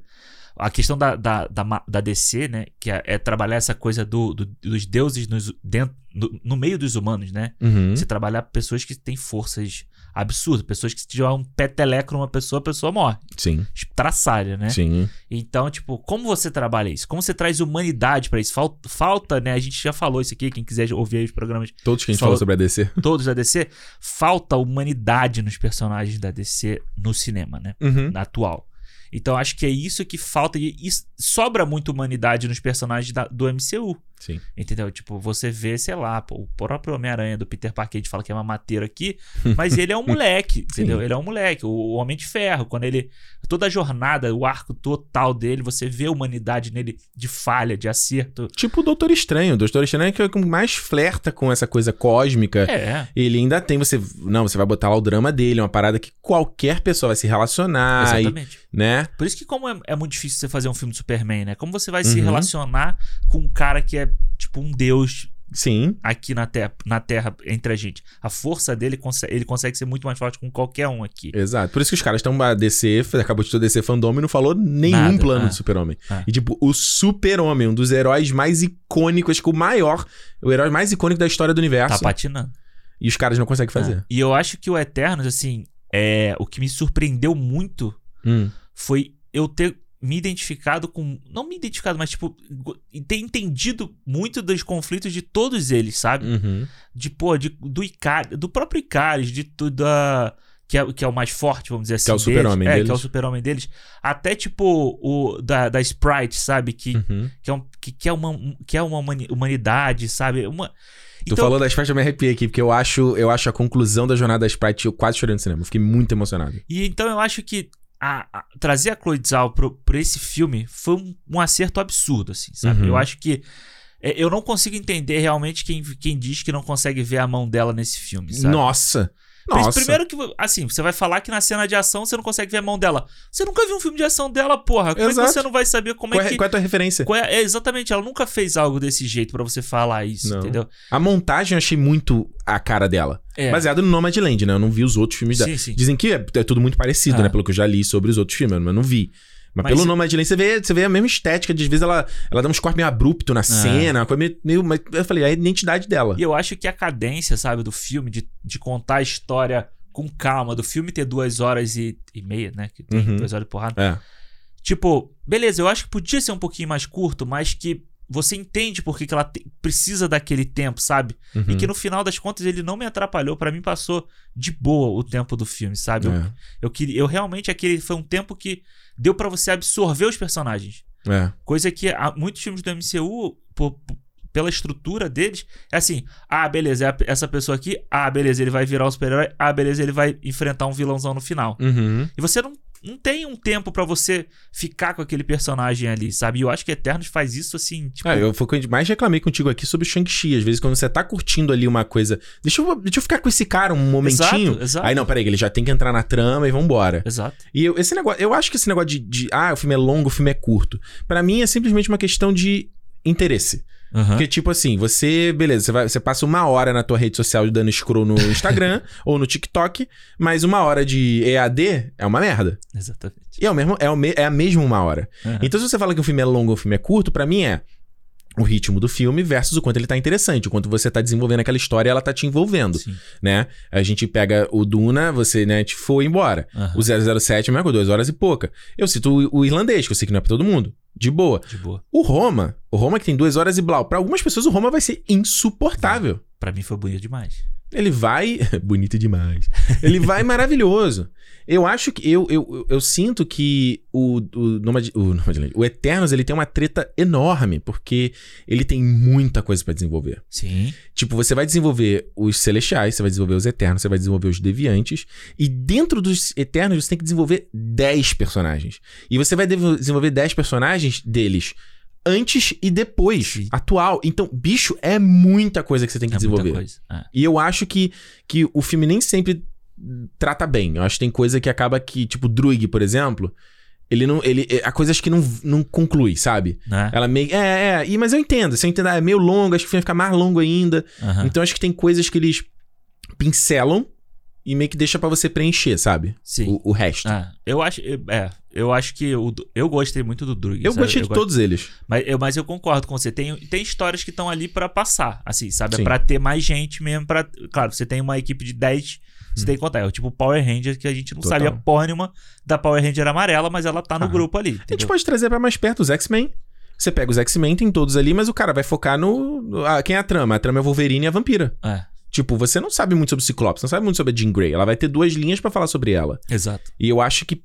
a questão da, da, da, da DC, né? Que é, é trabalhar essa coisa do, do- dos deuses nos, dentro, no, no meio dos humanos, né? Uhum. Você trabalhar pessoas que têm forças absurdo. Pessoas que se tiver um peteleco numa pessoa, a pessoa morre. Sim, Traçalha, né? sim. Então, tipo, como você trabalha isso? Como você traz humanidade pra isso? Falta, falta, né? A gente já falou isso aqui, quem quiser ouvir aí os programas Todos que a gente falou sobre a DC. todos da DC, falta humanidade nos personagens da DC no cinema, né? Uhum. atual. Então acho que é isso que falta e, sobra muita humanidade nos personagens da- do MCU. Sim. Entendeu? Tipo, você vê, sei lá, pô, o próprio Homem-Aranha do Peter Parker, fala que é uma mateira aqui, [LAUGHS] mas ele é um moleque, entendeu? Sim. Ele é um moleque. O, Homem de Ferro, quando ele. Toda a jornada, o arco total dele, você vê a humanidade nele de falha, de acerto. Tipo o Doutor Estranho. O Doutor Estranho é que é mais flerta com essa coisa cósmica. É, Ele ainda tem, você. Não, você vai botar lá o drama dele, uma parada que qualquer pessoa vai se relacionar, e, exatamente. né? Por isso que, como é, é muito difícil você fazer um filme de Superman, né? Como você vai se Uhum. relacionar com um cara que é tipo um deus Sim. aqui na terra, na terra entre a gente. A força dele, ele consegue ser muito mais forte com qualquer um aqui. Exato. Por isso que os caras estão a DC, acabou de DC fandom e não falou nenhum Nada, plano é. do Super-Homem. É. E tipo, o Super-Homem, um dos heróis mais icônicos, acho que o maior, o herói mais icônico da história do Tá universo. patinando. e os caras não conseguem fazer. É. E eu acho que o Eternos, assim, é, o que me surpreendeu muito Hum. foi eu ter me identificado com. Não me identificado, mas, tipo, ter entendido muito dos conflitos de todos eles, sabe? Uhum. De, pô, de, do Icar, do próprio Icaris, de tudo da. Que é, que é o mais forte, vamos dizer assim. é o deles. super-homem É, deles. que é o super-homem deles. Até, tipo, o da, da Sprite, sabe? Que, Uhum. que, é, um, que, que é uma, um- que é uma humani- humanidade, sabe? Uma. Tu falou da Sprite, eu me arrepiei aqui, porque eu acho, eu acho a conclusão da jornada da Sprite, eu quase chorei no cinema. Eu fiquei muito emocionado. E então eu acho que a- a- trazer a Chloe Zhao pro, pra esse filme foi um, um acerto absurdo, assim, sabe? Uhum. Eu acho que. é, Eu não consigo entender realmente quem, quem diz que não consegue ver a mão dela nesse filme, sabe? Nossa! Nossa! Primeiro que, assim, você vai falar que na cena de ação você não consegue ver a mão dela. Você nunca viu um filme de ação dela, porra. Como é Exato. que você não vai saber como qual, é é, que. qual é a tua referência? qual é- é, exatamente, ela nunca fez algo desse jeito pra você falar isso, Não. entendeu? A montagem eu achei muito a cara dela. É. Baseado no Nomadland, né? Eu não vi os outros filmes dela. Sim, sim. Dizem que é, é tudo muito parecido, Ah. né? Pelo que eu já li sobre os outros filmes, mas eu não vi. Mas, Mas pelo e- Nomadland você vê, você vê a mesma estética. De às vezes ela, ela dá uns cortes meio abrupto na cena, uma coisa meio, meio. Mas eu falei, é a identidade dela. E eu acho que a cadência, sabe, do filme, de, de contar a história com calma, do filme ter duas horas e, e meia, né? Que tem Uhum. duas horas de porrada. É. Tipo, beleza, eu acho que podia ser um pouquinho mais curto, mas que você entende por que, que ela te- precisa daquele tempo, sabe? Uhum. E que no final das contas ele não me atrapalhou. Pra mim passou de boa o tempo do filme, sabe? Eu, É. eu, queria, eu realmente aquele foi um tempo que deu pra você absorver os personagens. É. Coisa que há muitos filmes do MCU, por- por- pela estrutura deles, é assim: ah, beleza, é essa pessoa aqui, ah, beleza, ele vai virar um super-herói, ah, beleza, ele vai enfrentar um vilãozão no final. Uhum. E você não, não tem um tempo pra você ficar com aquele personagem ali, sabe? E eu acho que Eternos faz isso assim, tipo. É, eu foi o que mais reclamei contigo aqui sobre o Shang-Chi. Às vezes, quando você tá curtindo ali uma coisa. Deixa eu, deixa eu ficar com esse cara um momentinho. Exato, exato. Aí, não, peraí, ele já tem que entrar na trama e vambora. Exato. E eu, esse negócio, eu acho que esse negócio de, de, ah, o filme é longo, o filme é curto. Pra mim é simplesmente uma questão de interesse. Aham. Porque, tipo assim, você, beleza, você, vai, você passa uma hora na tua rede social dando scroll no Instagram [LAUGHS] ou no TikTok, mas uma hora de EAD é uma merda. Exatamente. E é, o mesmo, é, o me- é a mesma uma hora. Aham. Então, se você fala que o filme é longo ou o filme é curto, pra mim é o ritmo do filme versus o quanto ele tá interessante, o quanto você tá desenvolvendo aquela história e ela tá te envolvendo, Sim. né? A gente pega o Duna, você, né, te foi embora. Aham. O 007 é coisa, duas horas e pouca. Eu cito o, o irlandês, que eu sei que não é pra todo mundo. De boa. De boa. O Roma, o Roma que tem duas horas e blau. Pra algumas pessoas o Roma vai ser insuportável. Pra mim foi bonito demais. Ele vai. [LAUGHS] Bonito demais. Ele vai maravilhoso. Eu acho que. Eu, eu, eu, sinto que o, o, Nomad, o, Nomadland, o Eternos ele tem uma treta enorme, porque ele tem muita coisa pra desenvolver. Sim. Tipo, você vai desenvolver os Celestiais, você vai desenvolver os Eternos, você vai desenvolver os Deviantes, e dentro dos Eternos você tem que desenvolver 10 personagens. E você vai desenvolver 10 personagens deles antes e depois, atual. Então, bicho, é muita coisa que você tem que É desenvolver. coisa. É. E eu acho que, que o filme nem sempre trata bem. Eu acho que tem coisa que acaba que, tipo, Druig, por exemplo, ele não. Ele, há coisas que não, não conclui, sabe? Né? Ela meio. É, é. E, mas eu entendo. Se eu entender, ah, é meio longo, acho que vai ficar mais longo ainda. Aham. Então acho que tem coisas que eles pincelam e meio que deixa pra você preencher, sabe? Sim. O, o resto. Ah, eu acho, é, eu acho que o, eu gostei muito do Drug. eu sabe? gostei de gosto- todos eles. Mas eu, mas eu concordo com você. Tem, tem histórias que estão ali pra passar, assim, sabe? Sim. É pra ter mais gente mesmo. Pra, claro, você tem uma equipe de 10 Você tem que contar. É o tipo Power Ranger que a gente não Total. sabia porra nenhuma da Power Ranger amarela, mas ela tá no Aham. grupo ali. A gente Entendeu? pode trazer pra mais perto os X-Men. Você pega os X-Men, tem todos ali, mas o cara vai focar no. ah, quem é a trama? A trama é o Wolverine e a Vampira. É, Tipo, você não sabe muito sobre o Ciclope, você não sabe muito sobre a Jean Grey. Ela vai ter duas linhas pra falar sobre ela. exato. E eu acho que,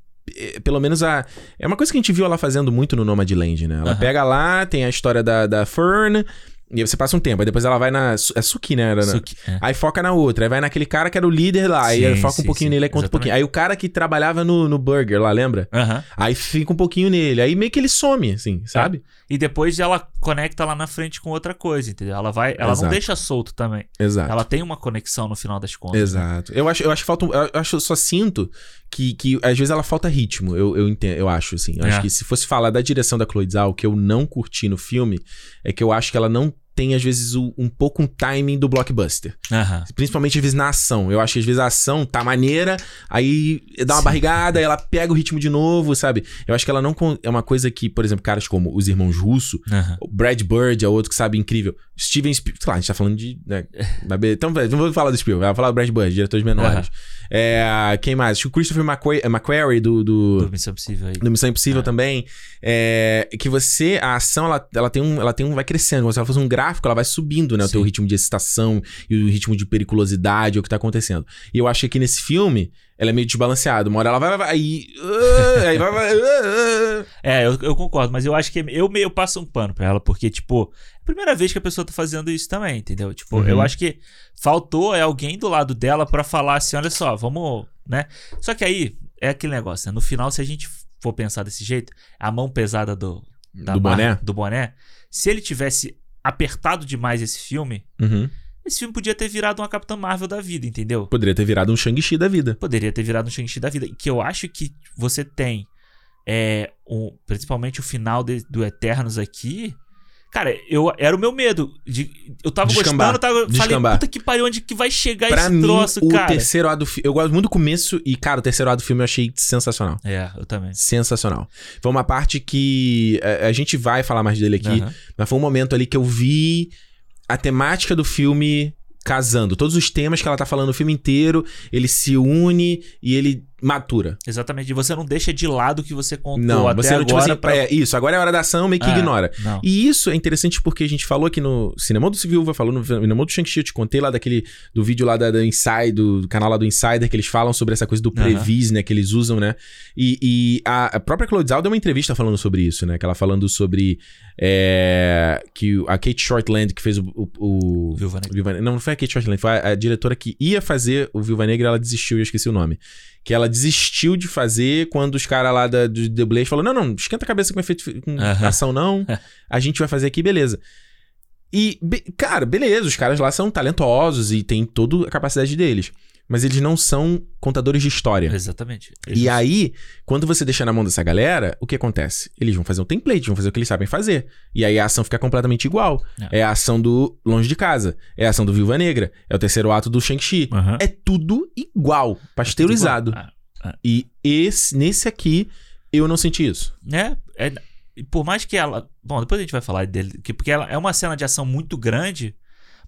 pelo menos, a. É uma coisa que a gente viu ela fazendo muito no Nomadland, né? Ela Aham. pega lá, tem a história da, da Fern, e aí você passa um tempo. Aí depois ela vai na. É Suki, né? Era? Suki, é. Aí foca na outra. Aí vai naquele cara que era o líder lá. aí Sim, aí foca um sim, pouquinho sim, nele, aí conta um exatamente. pouquinho. Aí o cara que trabalhava no, no burger lá, lembra? Aí fica um pouquinho nele. Aí meio que ele some, assim, sabe? E depois ela conecta lá na frente com outra coisa, entendeu? Ela vai, ela não Exato. deixa solto também. Exato. Ela tem uma conexão no final das contas. né? Exato. Eu acho, eu acho que falta. Eu acho, eu só sinto que, que às vezes ela falta ritmo. Eu, eu entendo, eu acho, assim. Eu É. acho que se fosse falar da direção da Chloe Zhao, o que eu não curti no filme, é que eu acho que ela não tem, às vezes, um pouco um timing do blockbuster. Aham. Principalmente, às vezes, na ação. Eu acho que, às vezes, a ação tá maneira, aí dá uma Sim. barrigada, aí ela pega o ritmo de novo, sabe? Eu acho que ela não... É uma coisa que, por exemplo, caras como os irmãos Russo, o Brad Bird é outro que sabe incrível. Steven Spielberg. Sei lá, a gente tá falando de. Né, [LAUGHS] então, não vou falar do Spielberg, vou falar do Brad Bird, diretores menores. Aham. É, quem mais? Acho que o Christopher McQuarrie, McQuarrie do, do, Do Missão Possível aí. do Missão Impossível É. também. É, que você. A ação, ela, ela tem um. Ela tem um. Vai crescendo. Você vai fazer um gráfico, ela vai subindo, né? O Sim. teu ritmo de excitação e o ritmo de periculosidade, o que tá acontecendo. E eu acho que aqui nesse filme. Ela é meio desbalanceada. Uma hora ela vai, vai, vai, aí. ah, aí vai, vai. ah. É, eu, eu concordo, mas eu acho que eu meio passo um pano pra ela, porque, tipo, é a primeira vez que a pessoa tá fazendo isso também, entendeu? Tipo, Uhum. eu acho que faltou é alguém do lado dela pra falar assim: olha só, vamos, né? Só que aí é aquele negócio, né? No final, se a gente for pensar desse jeito, a mão pesada do, Do marca- boné? do boné, se ele tivesse apertado demais esse filme, Uhum. esse filme podia ter virado uma Capitã Marvel da vida, entendeu? Poderia ter virado um Shang-Chi da vida. Poderia ter virado um Shang-Chi da vida. Que eu acho que você tem, é, um, principalmente o final de- do Eternos aqui. Cara, eu, era o meu medo. De, eu tava Descambar, gostando, eu tava, falei, descambar. puta que pariu, onde que vai chegar Pra esse mim, troço, o cara? terceiro ato do filme. Eu gosto muito do começo e, cara, o terceiro ato do filme eu achei sensacional. É, eu também. Sensacional. Foi uma parte que. A, a gente vai falar mais dele aqui, Aham. mas foi um momento ali que eu vi a temática do filme casando. Todos os temas que ela tá falando o filme inteiro, ele se une e ele matura. Exatamente. E você não deixa de lado o que você contou Não, até você não, agora. tipo assim, pra- é, isso, agora é a hora da ação, meio que É, ignora. Não. E isso é interessante porque a gente falou aqui no Cinema do Civil, falou no Cinema do Shang-Chi, eu te contei lá daquele, do vídeo lá da, da Inside, do, do canal lá do Insider, que eles falam sobre essa coisa do. Previs, né, que eles usam, né, e, e a, a própria Chloe Zhao deu uma entrevista falando sobre isso, né, que ela falando sobre, é, que a Kate Shortland, que fez o... o, o Viúva Negra. Viúva- não, não foi a Kate Shortland, foi a, a diretora que ia fazer o Viúva Negra, ela desistiu, eu esqueci o nome. Que ela desistiu de fazer quando os caras lá da, do The Blaze falaram: não, não, esquenta a cabeça com efeito com ação, não. [LAUGHS] A gente vai fazer aqui, beleza. E, be- cara, beleza, os caras lá são talentosos e tem toda a capacidade deles. Mas eles não são contadores de história. Exatamente. E aí, quando você deixa na mão dessa galera, o que acontece? Eles vão fazer um template, vão fazer o que eles sabem fazer. E aí a ação fica completamente igual. É. É, a ação do Longe de Casa, é a ação do Viúva Negra, é o terceiro ato do Shang-Chi. Aham. É tudo igual, pasteurizado. Ah, E esse, nesse aqui, eu não senti isso. É, e por mais que ela. Bom, depois a gente vai falar dele. que- Porque ela é uma cena de ação muito grande.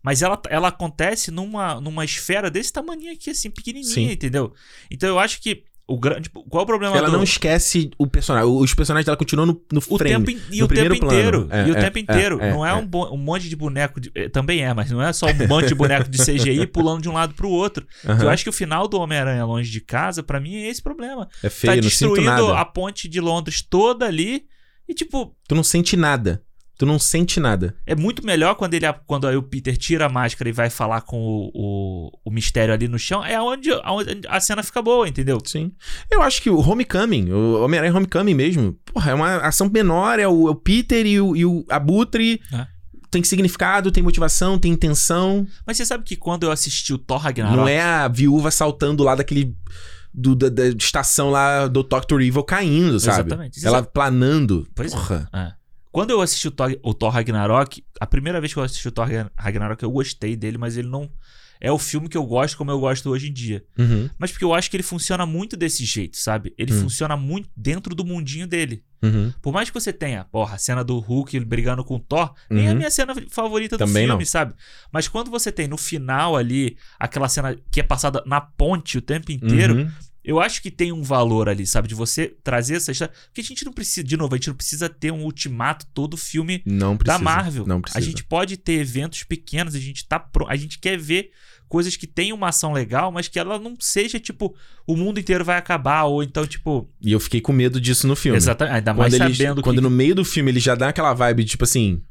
Mas ela, ela acontece numa, numa esfera desse tamanho aqui, assim, pequenininha, Sim. entendeu? Então eu acho que o grande. Qual é o problema Ela do, não esquece o personagem. Os personagens dela continuam no, no o frame. tempo, e no o tempo inteiro. É, e o é, tempo é, inteiro. é, não é. Um, bo- um monte de boneco. de- eh, também é, mas não é só um monte de boneco de CGI [LAUGHS] pulando de um lado pro outro. Aham. Eu acho que o final do Homem-Aranha longe de casa, pra mim, é esse problema. É feio, tá destruindo a ponte de Londres toda ali. E, tipo, Tu não sente nada. Tu não sente nada. É muito melhor quando ele quando aí o Peter tira a máscara e vai falar com o, o, o mistério ali no chão. É onde, onde a cena fica boa, entendeu? Sim. Eu acho que o Homecoming, o Homem-Aranha Homecoming mesmo, porra, é uma ação menor, é o, é o Peter e o, e o Abutre. É. Tem significado, tem motivação, tem intenção. Mas você sabe que quando eu assisti o Thor Ragnarok. Não é a viúva saltando lá daquele. Do, da, da estação lá do Doctor Evil caindo, sabe? Exatamente. Ela planando. Pois é. Porra. É. Quando eu assisti o Thor, o Thor Ragnarok, a primeira vez que eu assisti o Thor Ragnarok, eu gostei dele, mas ele não. é o filme que eu gosto como eu gosto hoje em dia. Uhum, Mas porque eu acho que ele funciona muito desse jeito, sabe? Ele Hum. funciona muito dentro do mundinho dele. uhum. Por mais que você tenha, porra, a cena do Hulk brigando com o Thor, nem é a Uhum. minha cena favorita do Também filme, não. sabe? Mas quando você tem no final ali aquela cena que é passada na ponte o tempo inteiro, Uhum. Eu acho que tem um valor ali, sabe? De você trazer essa história. Porque a gente não precisa, de novo, a gente não precisa ter um ultimato todo filme Não precisa. da Marvel. Não a precisa. gente pode ter eventos pequenos, a gente tá pro... a gente quer ver coisas que tenham uma ação legal, mas que ela não seja tipo o mundo inteiro vai acabar ou então tipo, E eu fiquei com medo disso no filme. exatamente, ainda mais Quando, ele, sabendo quando que no meio do filme ele já dá aquela vibe, tipo assim...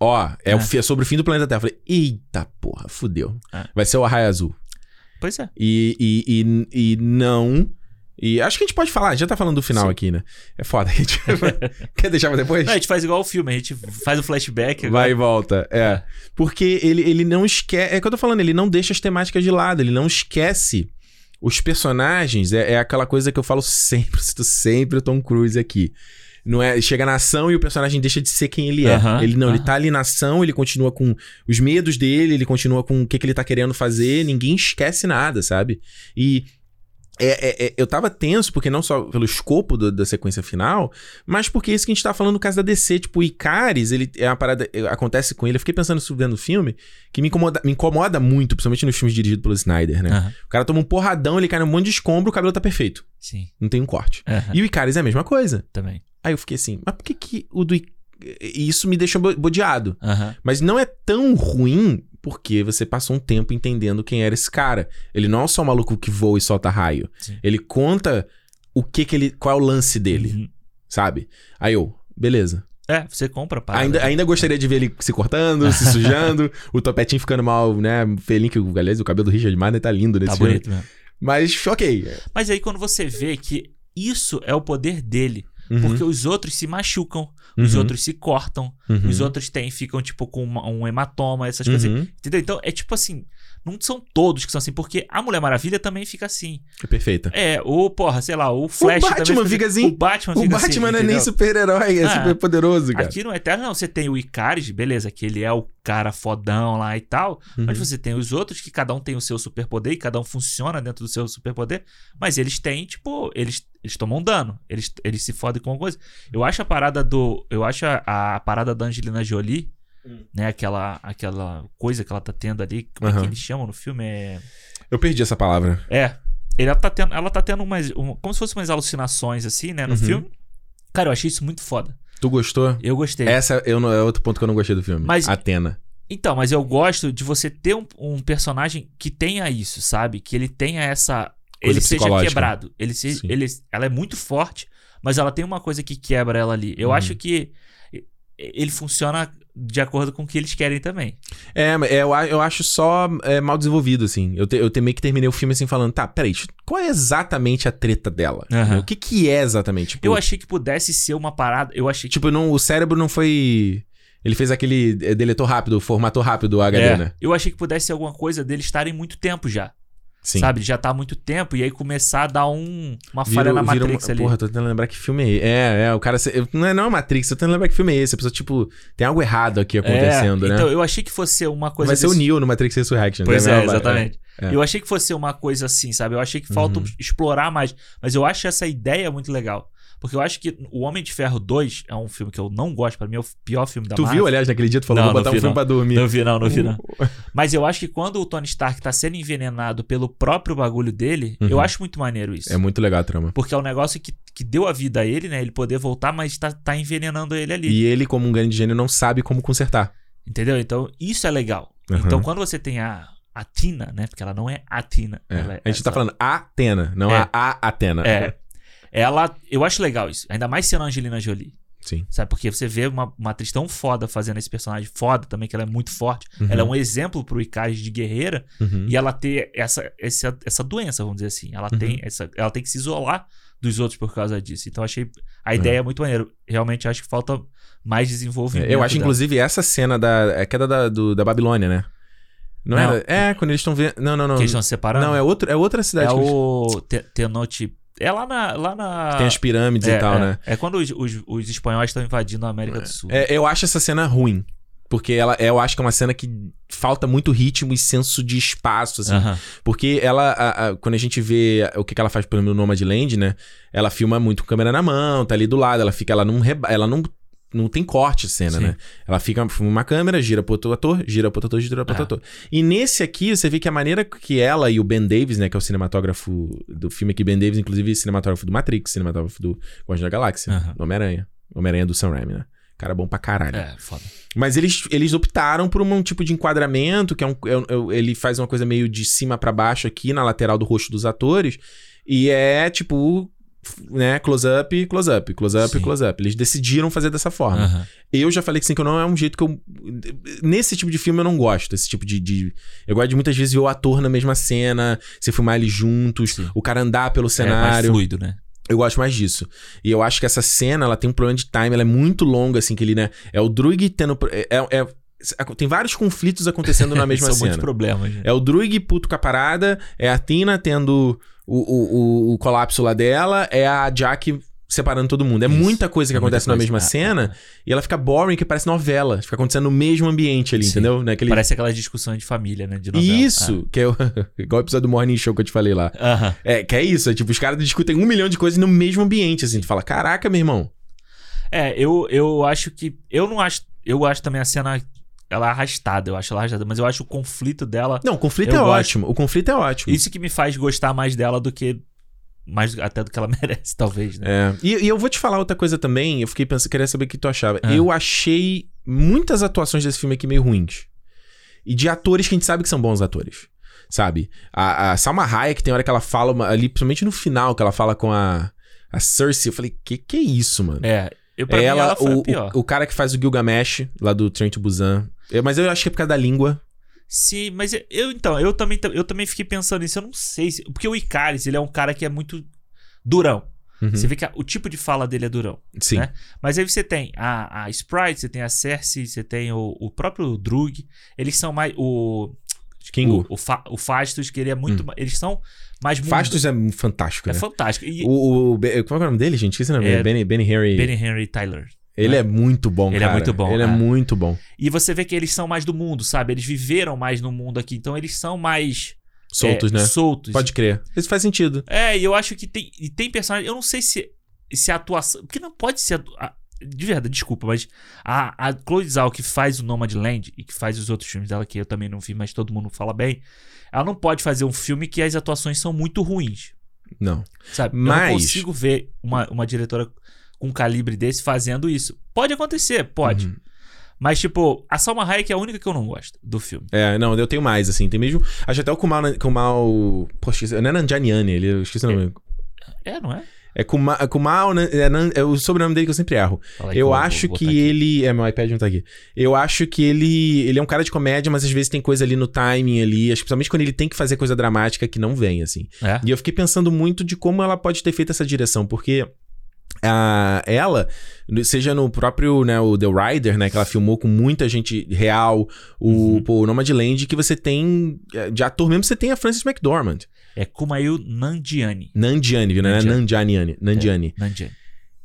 Ó, é, É. o é sobre o fim do planeta Terra. Eu falei, eita porra, fudeu. É. Vai ser o Arraia Azul. Pois é. E, e, e, e não... E acho que a gente pode falar, já tá falando do final Sim. aqui, né? É foda. A gente... [LAUGHS] Quer deixar pra depois? Não, a gente faz igual o filme, a gente faz o flashback. Vai e agora- volta, é. Porque ele, ele não esquece. É o que eu tô falando, ele não deixa as temáticas de lado, ele não esquece os personagens. É, é aquela coisa que eu falo sempre, [LAUGHS] cito sempre o Tom Cruise aqui. Não é, chega na ação e o personagem deixa de ser quem ele é. Aham, ele não, ele aham. tá ali na ação, ele continua com os medos dele, ele continua com o que, que ele tá querendo fazer, ninguém esquece nada, sabe? E é- é- é- eu tava tenso, porque não só pelo escopo do- da sequência final, mas porque é isso que a gente tá falando no caso da DC. Tipo, o Icaris, ele é uma parada. Acontece com ele. Eu fiquei pensando isso vendo o filme, que me incomoda, me incomoda muito, principalmente nos filmes dirigidos pelo Snyder, né? Aham, O cara toma um porradão, ele cai num monte de escombro, o cabelo tá perfeito. Sim. Não tem um corte. Aham, E o Icaris é a mesma coisa. Também. Aí eu fiquei assim, mas por que que o do. E isso me deixou bo- bodeado. Aham. Mas não é tão ruim porque você passou um tempo entendendo quem era esse cara. Ele não é só um maluco que voa e solta raio. Sim. Ele conta o que que ele. qual é o lance dele, Uhum. sabe? Aí eu, beleza. É, você compra a parada. Ainda, ainda gostaria de ver ele se cortando, se [LAUGHS] sujando, o topetinho ficando mal, né? Felinho, que aliás, o cabelo do Richard Madden tá lindo nesse Tá filme. bonito mesmo. Mas, ok. Mas aí quando você vê que isso é o poder dele, Uhum, porque os outros se machucam, os uhum, outros se cortam, uhum, os outros têm, ficam tipo com uma- um hematoma, essas coisas. uhum. Entendeu? Então é tipo assim, não são todos que são assim, porque a Mulher Maravilha também fica assim. É perfeita. É, o, porra, sei lá, o Flash Batman também fica assim. O Batman O fica Batman assim, não é nem super-herói, é Ah, super poderoso, cara. Aqui no Eterno, não, você tem o Icaris, beleza, que ele é o cara fodão lá e tal, mas Uhum. você tem os outros que cada um tem o seu superpoder e cada um funciona dentro do seu superpoder, mas eles têm, tipo, eles, eles tomam dano, eles, eles se fodem com alguma coisa. Eu acho a parada do. Eu acho a, a parada da Angelina Jolie, Hum. né, aquela, aquela coisa que ela tá tendo ali, como é Aham. que eles chamam no filme? É. Eu perdi essa palavra. É. Ela tá tendo, ela tá tendo umas. uma- como se fossem umas alucinações, assim, né, no Uhum. filme. Cara, eu achei isso muito foda. Tu gostou? Eu gostei. Essa eu não- é outro ponto que eu não gostei do filme. Mas- Atena. Então, mas eu gosto de você ter um, um personagem que tenha isso, sabe? Que ele tenha essa. Coisa ele seja quebrado. Ele, se, Sim. ele ela é muito forte, mas ela tem uma coisa que quebra ela ali. Eu Uhum. acho que ele funciona de acordo com o que eles querem também. É, é, eu, eu acho só é, mal desenvolvido, assim. Eu, te, eu te- meio que terminei o filme assim falando, tá, peraí, qual é exatamente a treta dela? Aham. O que que é exatamente? Tipo, Eu achei que pudesse ser uma parada. Eu achei que. tipo não, o cérebro não foi... Ele fez aquele... é, deletou rápido, formatou rápido o HD, é, né? eu achei que pudesse ser alguma coisa deles estarem muito tempo já. Sim. Sabe? Já tá há muito tempo. E aí começar a dar um, uma Vira- falha na Matrix uma- ali. Porra, tô tentando lembrar que filme é esse. É, é, o cara... eu- Não é, não é Matrix, eu tô tentando lembrar que filme é esse. A pessoa, tipo, tem algo errado aqui acontecendo, é, né? Então, eu achei que fosse uma coisa Vai ser o desse- Neo no Matrix Resurrection. Pois né? é, exatamente. é. Eu achei que fosse uma coisa assim, sabe? Eu achei que falta Uhum. explorar mais. Mas eu acho essa ideia muito legal. Porque eu acho que O Homem de Ferro 2 é um filme que eu não gosto, pra mim é o pior filme da Tu Marvel. viu, aliás, naquele dia tu falou, Não, vou botar não um vi, filme não. pra dormir. Não vi não, não vi não. Uh, Mas eu acho que quando o Tony Stark tá sendo envenenado pelo próprio bagulho dele, Uhum. eu acho muito maneiro isso. É muito legal a trama. Porque é um negócio que, que deu a vida a ele, né? Ele poder voltar, mas tá, tá envenenando ele ali. E ele, como um grande gênio, não sabe como consertar. Entendeu? Então, isso é legal. Uhum. Então, quando você tem a, a Tina, né? Porque ela não é a Tina. É. ela é a gente tá essa- falando Atena, não É. a, a Atena. É. [LAUGHS] Ela, eu acho legal isso. Ainda mais sendo a Angelina Jolie. Sim. Sabe? Porque você vê uma, uma atriz tão foda fazendo esse personagem foda também, que ela é muito forte. Uhum. Ela é um exemplo pro Icaris de guerreira. Uhum. E ela ter essa, essa, essa doença, vamos dizer assim. Ela, Uhum. tem essa, ela tem que se isolar dos outros por causa disso. Então, achei a É. ideia é muito maneira. Realmente, acho que falta mais desenvolvimento. Eu acho, dela. inclusive, essa cena da é queda da, do- da Babilônia, né? Não, Não. era? É, quando eles estão vendo. Não, não, não. Que eles estão se separando. Não, é, outro, é outra cidade É eles- o Tenote. É lá na. Lá na... tem as pirâmides é, e tal, é. né? É quando os, os, os espanhóis estão invadindo a América do Sul. É, eu acho essa cena ruim. Porque ela, eu acho que é uma cena que falta muito ritmo e senso de espaço, assim. Aham. Porque ela, a- a- quando a gente vê o que, que ela faz pelo Nomadland, né? Ela filma muito com câmera na mão, tá ali do lado, ela fica, ela não, reba- ela não, não tem corte a cena, Sim. né? Ela fica, uma câmera, gira pro outro ator, gira pro outro ator, gira pro outro Ah. ator. E nesse aqui, você vê que a maneira que ela e o Ben Davis, né, que é o cinematógrafo do filme aqui, Ben Davis, inclusive cinematógrafo do Matrix, cinematógrafo do Guardiões da Galáxia, Aham. do Homem-Aranha. Homem-Aranha do Sam Raimi, né? Cara bom pra caralho. É, foda. Mas eles, eles optaram por um tipo de enquadramento, que é um. é um- ele faz uma coisa meio de cima pra baixo aqui na lateral do rosto dos atores. E é tipo. Né, close-up, close-up, close-up, close-up. Eles decidiram fazer dessa forma. Aham. Eu já falei que sim, que não é um jeito que eu. Nesse tipo de filme eu não gosto. Esse tipo de. de- Eu gosto de muitas vezes ver o ator na mesma cena, você filmar eles juntos, Sim. o cara andar pelo É mais cenário. fluido, né? Eu gosto mais disso. E eu acho que essa cena, ela tem um problema de time, ela é muito longa, assim, que ele, né? É o Druig tendo. É, é- é- tem vários conflitos acontecendo na [LAUGHS] mesma São cena. muitos problemas. né? É o Druig puto com a parada, é a Tina tendo o, o, o, colapso lá dela, é a Jack separando todo mundo. É Isso. muita coisa que É muita acontece na mesma Ah, cena, ah, e ela fica boring, que parece novela. Fica acontecendo no mesmo ambiente ali, Sim. entendeu? Naquele... Parece aquelas discussões de família, né? De novela. Isso, que é o... [LAUGHS] igual o episódio do Morning Show que eu te falei lá. Ah. Aham. É, que é isso, é tipo, os caras discutem um milhão de coisas no mesmo ambiente, assim. Tu fala, caraca, meu irmão. É, eu, eu acho que. Eu não acho. Eu acho também a cena. Ela é arrastada, eu acho ela arrastada, mas eu acho o conflito dela. Não, o conflito é gosto. ótimo. O conflito é ótimo. Isso que me faz gostar mais dela do que. Mais até do que ela [LAUGHS] merece, talvez, né? É. E, e eu vou te falar outra coisa também. Eu fiquei pensando, queria saber o que tu achava. Ah. Eu achei muitas atuações desse filme aqui meio ruins. E de atores que a gente sabe que são bons atores. Sabe? A, a Salma Hayek tem hora que ela fala uma- ali, principalmente no final, que ela fala com a, a Cersei. Eu falei, que que é isso, mano? É. Eu, pra ela, mim, ela o, o, o cara que faz o Gilgamesh, lá do Train to Busan. Eu- mas eu acho que é por causa da língua. Sim, mas eu então, eu também, eu também fiquei pensando nisso, eu não sei se, porque o Icaris, ele é um cara que é muito durão. Uhum. Você vê que a- o tipo de fala dele é durão. Sim. né? Mas aí você tem a, a Sprite, você tem a Cersei, você tem o, o próprio Drug, eles são mais o Kingo. o, o, Fa- o Fastos, que ele é muito, ma- eles são mais mundo- Fastos é fantástico, é né? fantástico. E O, o, como é o nome dele, gente? Esqueci o nome. É- Benny, Benny Harry. Benny Henry Tyler. Ele é muito bom, Ele é cara. muito bom, Ele é é. muito bom. E você vê que eles são mais do mundo, sabe? Eles viveram mais no mundo aqui, então eles são mais Soltos, é, né? Soltos. Pode crer. Isso faz sentido. É, e eu acho que tem, e tem personagem. Eu não sei se, se a atuação. Porque não pode ser. a- de verdade, desculpa, mas a, a Chloe Zhao que faz o Nomadland e que faz os outros filmes dela, que eu também não vi, mas todo mundo fala bem, ela não pode fazer um filme que as atuações são muito ruins, Não. sabe? Eu Mas- não consigo ver uma, uma diretora com um calibre desse fazendo isso. Pode acontecer, pode. Uhum. Mas, tipo, a Salma Hayek é a única que eu não gosto do filme. É, não, eu tenho mais, assim. Tem mesmo. Acho até o Kumal. Kumal poxa, esqueci- não é Nanjaniani, ele, eu esqueci o nome. É, não é? É Kuma- Kumal. Nan- É, Nan- é o sobrenome dele que eu sempre erro. Aí Eu vou- acho vou que botar aqui. ele. É, meu iPad não tá aqui. Eu acho que ele. Ele é um cara de comédia, mas às vezes tem coisa ali no timing ali. Principalmente quando ele tem que fazer coisa dramática que não vem, assim. É? E eu fiquei pensando muito de como ela pode ter feito essa direção, porque a, ela, seja no próprio, né, o The Rider, né, que ela filmou com muita gente real, o, Uhum. pô, o Nomadland, que você tem, é, de ator mesmo, você tem a Frances McDormand. É Kumail Nanjiani. Nandiani, viu, né? Nanjiani. Nandiani. Nandiani. Nanjiani.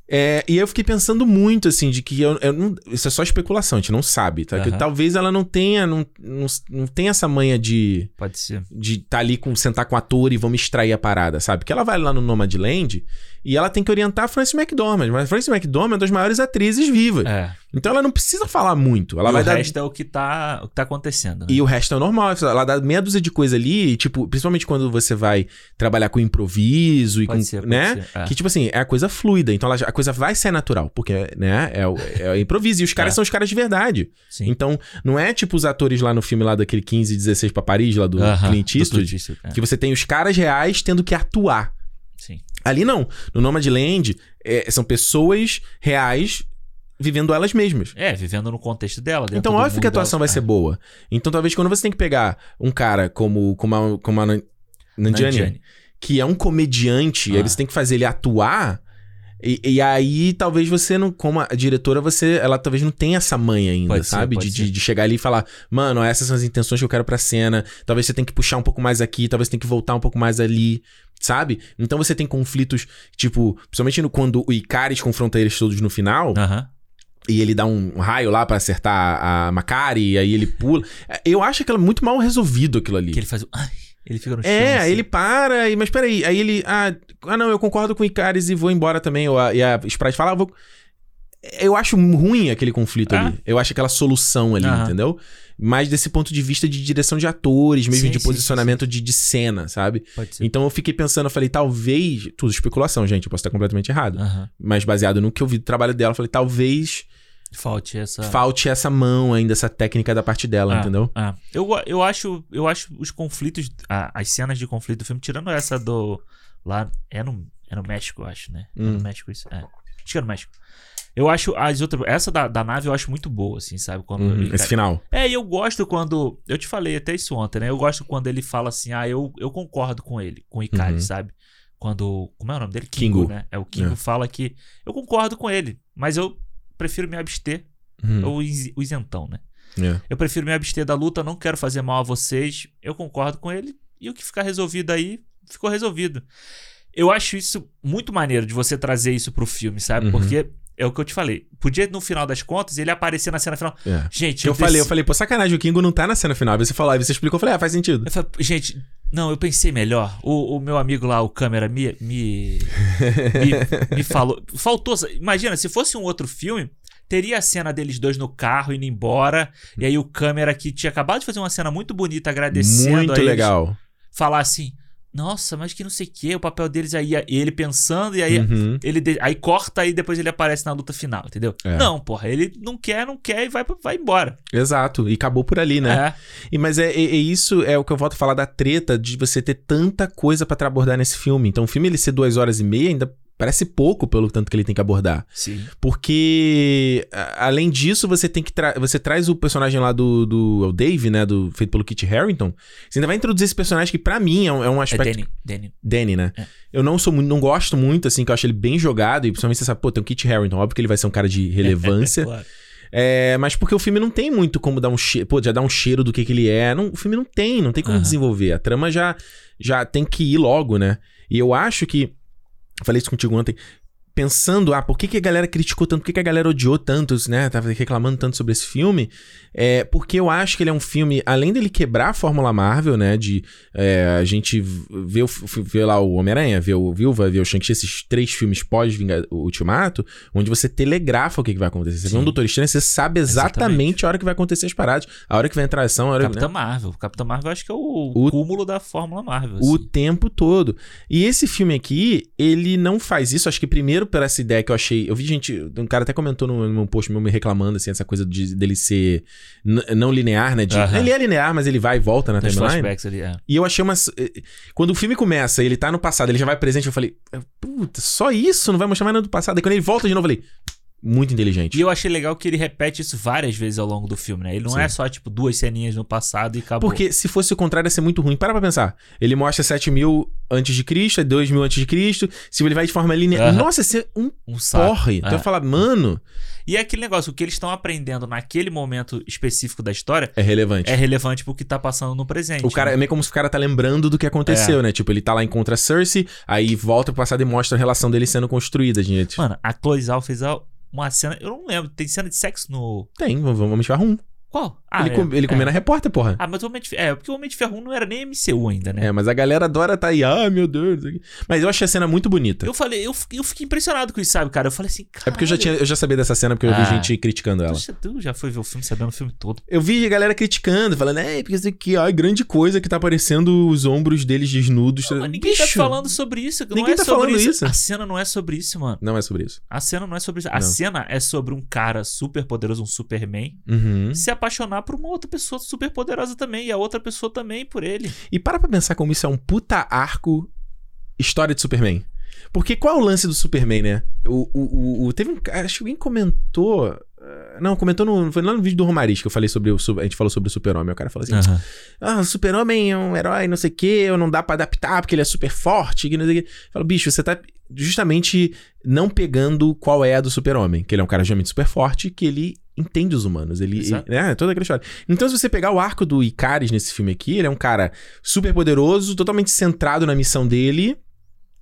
É, e eu fiquei pensando muito, assim, de que eu, eu não- isso é só especulação, a gente não sabe, tá? Que Aham. talvez ela não tenha, não, não, não tenha essa manha de Pode ser. de tá ali com sentar com o ator e vamos extrair a parada, sabe? Porque ela vai lá no Nomadland e ela tem que orientar a Frances McDormand, mas a Frances McDormand é uma das maiores atrizes vivas. É. Então ela não precisa falar muito, ela e vai o dar resto é o que tá, o que tá acontecendo. Né? e o resto é normal, ela dá meia dúzia de coisa ali, e, tipo, principalmente quando você vai trabalhar com improviso e Pode com, ser, né? ser, é. Que tipo assim, é a coisa fluida, então ela a coisa vai ser natural, porque, né, é o, é o improviso e os caras É. são os caras de verdade. Sim. Então, não é tipo os atores lá no filme lá daquele 15 e 16 pra Paris, lá do Aham, Clint do Eastwood, Clint Eastwood, é. que você tem os caras reais tendo que atuar. Sim. Ali não. No Nomadland, é, são pessoas reais vivendo elas mesmas. É, vivendo no contexto dela. Então, óbvio que a atuação dela. vai ser boa. Então, talvez quando você tem que pegar um cara como, como a, como a Nan- Nanjiani, Nanjiani. que é um comediante, e aí Ah. você tem que fazer ele atuar. E, e aí, talvez você não, como a diretora, você, ela talvez não tenha essa manha ainda, Pode ser, sabe? pode de, de, ser. de chegar ali e falar, mano, essas são as intenções que eu quero pra cena. Talvez você tenha que puxar um pouco mais aqui, talvez você tenha que voltar um pouco mais ali, sabe? Então você tem conflitos, tipo, principalmente no- quando o Icaris confronta eles todos no final. Aham. E ele dá um raio lá pra acertar a Macari, e aí ele pula. É, Eu acho aquilo muito mal resolvido aquilo ali. Que ele faz o. Ai, ele fica no chão. É, aí assim. ele para, e, mas peraí, aí ele. Ah, ah, não, eu concordo com o Icaris e vou embora também. Ou a, e a Sprite fala, ah, vou. Eu acho ruim aquele conflito Ah. ali. Eu acho aquela solução ali, Aham. entendeu? Mas desse ponto de vista de direção de atores, mesmo Sim, de sim, posicionamento De, de cena, sabe? Pode ser. Então eu fiquei pensando, eu falei, talvez. Tudo especulação, gente, eu posso estar completamente errado. Aham. Mas baseado no que eu vi do trabalho dela, eu falei, talvez Falte essa. falte essa mão ainda, essa técnica da parte dela, Ah, entendeu? ah. Eu, eu, acho, eu acho os conflitos, a- as cenas de conflito do filme, tirando essa do. Lá. É no, é no México, eu acho, né? É Hum. no México isso. É. Acho que é no México. Eu acho as outras. Essa da, da nave eu acho muito boa, assim, sabe? Quando Uhum, ele- Esse final. É, e eu gosto quando. Eu te falei até isso ontem, né? Eu gosto quando ele fala assim, ah, eu, eu concordo com ele, com o Ikari, Uhum. sabe? Quando. Como é o nome dele? Kingo. né? É o Kingo É. fala que eu concordo com ele, mas eu prefiro me abster. Uhum. Ou o isentão, né? É. Eu prefiro me abster da luta, não quero fazer mal a vocês. Eu concordo com ele. E o que ficar resolvido aí, ficou resolvido. Eu acho isso muito maneiro de você trazer isso pro filme, sabe? Uhum. Porque é o que eu te falei. Podia, no final das contas, ele aparecer na cena final. É. Gente, Que eu falei, eu falei, pô, sacanagem, o Kingo não tá na cena final. Aí você falou, aí você explicou, eu falei, ah, faz sentido. Eu falei, gente, não, eu pensei melhor. O, o meu amigo lá, o câmera, me, me, me, [LAUGHS] me falou. Faltou. Imagina, se fosse um outro filme, teria a cena deles dois no carro indo embora. E aí o câmera que tinha acabado de fazer uma cena muito bonita agradecendo. Muito legal. Falar assim. Nossa, mas que não sei o que, o papel deles aí, e ele pensando, e aí Uhum. ele de- aí corta e depois ele aparece na luta final, entendeu? É. Não, porra, ele não quer, não quer e vai, vai embora. Exato. E acabou por ali, né? É. E, mas é, é- é isso, é o que eu volto a falar da treta de você ter tanta coisa pra tra- abordar nesse filme. Então, o filme ele ser duas horas e meia ainda parece pouco pelo tanto que ele tem que abordar. Sim. Porque, a- além disso, você tem que tra você traz o personagem lá do, do é o Dave, né? Do, feito pelo Kit Harington. Você ainda vai introduzir esse personagem que, pra mim, é um, é um É aspecto. Danny. Danny. Danny, né? É. Eu não sou muito, não gosto muito, assim, que eu acho ele bem jogado. E principalmente você sabe, pô, tem o Kit Harington. Óbvio que ele vai ser um cara de [LAUGHS] relevância. Claro. É, mas porque o filme não tem muito como dar um cheiro. Pô, já dá um cheiro do que, que ele é. Não- o filme não tem, não tem como Aham. desenvolver. A trama já, já tem que ir logo, né? E eu acho que. Falei isso contigo ontem. Pensando, ah, por que, que a galera criticou tanto, por que, que a galera odiou tanto, né? Tava reclamando tanto sobre esse filme. É porque eu acho que ele é um filme, além dele quebrar a Fórmula Marvel, né? De é, a gente ver, o, ver lá o Homem-Aranha, ver o Viúva, ver o Shang-Chi, esses três filmes pós-Ultimato, onde você telegrafa o que, que vai acontecer. Você vê um Sim. Doutor Estranho, você sabe exatamente, Exatamente. a hora que vai acontecer as paradas, a hora que vai entrar a ação, a hora Capitã né? Marvel. Capitã Marvel acho que é o, O- cúmulo da Fórmula Marvel. O assim. tempo todo. E esse filme aqui, ele não faz isso. Acho que primeiro por essa ideia que eu achei. Eu vi gente. Um cara até comentou no, no meu post meu me reclamando, assim, essa coisa de, dele ser não linear, né? de- Aham. Ele é linear, mas ele vai e volta na Nos timeline. ali, é. E eu achei umas. eh, Quando o filme começa, ele tá no passado, ele já vai presente, eu falei, puta, só isso? Não vai mostrar mais nada do passado. Aí quando ele volta de novo, eu falei, muito inteligente. E eu achei legal que ele repete isso várias vezes ao longo do filme, né? Ele não Sim. é só, tipo, duas ceninhas no passado e acabou. Porque se fosse o contrário, ia ser muito ruim. Para pra pensar. Ele mostra 7 mil antes de Cristo, 2 mil antes de Cristo. Se ele vai de forma linear. Nossa, ia ser um Um saco. porre. Então É. eu falar, mano, E é aquele negócio, o que eles estão aprendendo naquele momento específico da história é relevante. é relevante pro que tá passando no presente. O cara, né? é meio como se o cara tá lembrando do que aconteceu, né? Tipo, ele tá lá e encontra Cersei, aí volta pro passado e mostra a relação dele sendo construída, gente. Mano, a Chloe Zhao fez a- uma cena... Eu não lembro, tem cena de sexo no... Tem, vamos, vamos tirar um. Qual? Ah, ele é, com- ele é. comendo a repórter, porra. Ah, mas o Homem de Ferro... É, porque o Homem de Ferro 1 não era nem MCU ainda, né? É, mas a galera adora tá aí, ah, meu Deus. isso. Mas eu achei a cena muito bonita. Eu falei, eu, eu fiquei impressionado com isso, sabe, cara? Eu falei assim, cara. É porque eu já, tinha, eu já sabia dessa cena, porque eu vi Ah. gente criticando ela. Tu, tu já foi ver o filme sabendo o filme todo. Eu vi a galera criticando, falando, é, porque isso aqui, ó, grande coisa que tá aparecendo os ombros deles desnudos. Mas ninguém tá Bicho, falando sobre isso. Não Ninguém é tá sobre falando isso. A cena não é sobre isso, mano. Não é sobre isso. A cena não é sobre isso. A Não. cena é sobre um cara super poderoso, um Superman, Uhum. se apaixonar por uma outra pessoa super poderosa também. E a outra pessoa também por ele. E para pra pensar como isso é um puta arco história de Superman. Porque qual é o lance do Superman, né? O, o, o- teve um. cara- Acho que alguém comentou. ah, Não, comentou no. Foi lá no vídeo do Romariz que eu falei sobre o. A gente falou sobre o Super-Homem. O cara falou assim: Ah, o Super-Homem é um herói, não sei o quê, ou não dá pra adaptar porque ele é super forte, que não sei o quê. Eu falo, bicho, você tá justamente não pegando qual é a do Super-Homem, que ele é um cara realmente super forte, que ele entende os humanos, ele, ele- é, toda aquela história. Então, se você pegar o arco do Icaris nesse filme aqui, ele é um cara super poderoso, totalmente centrado na missão dele,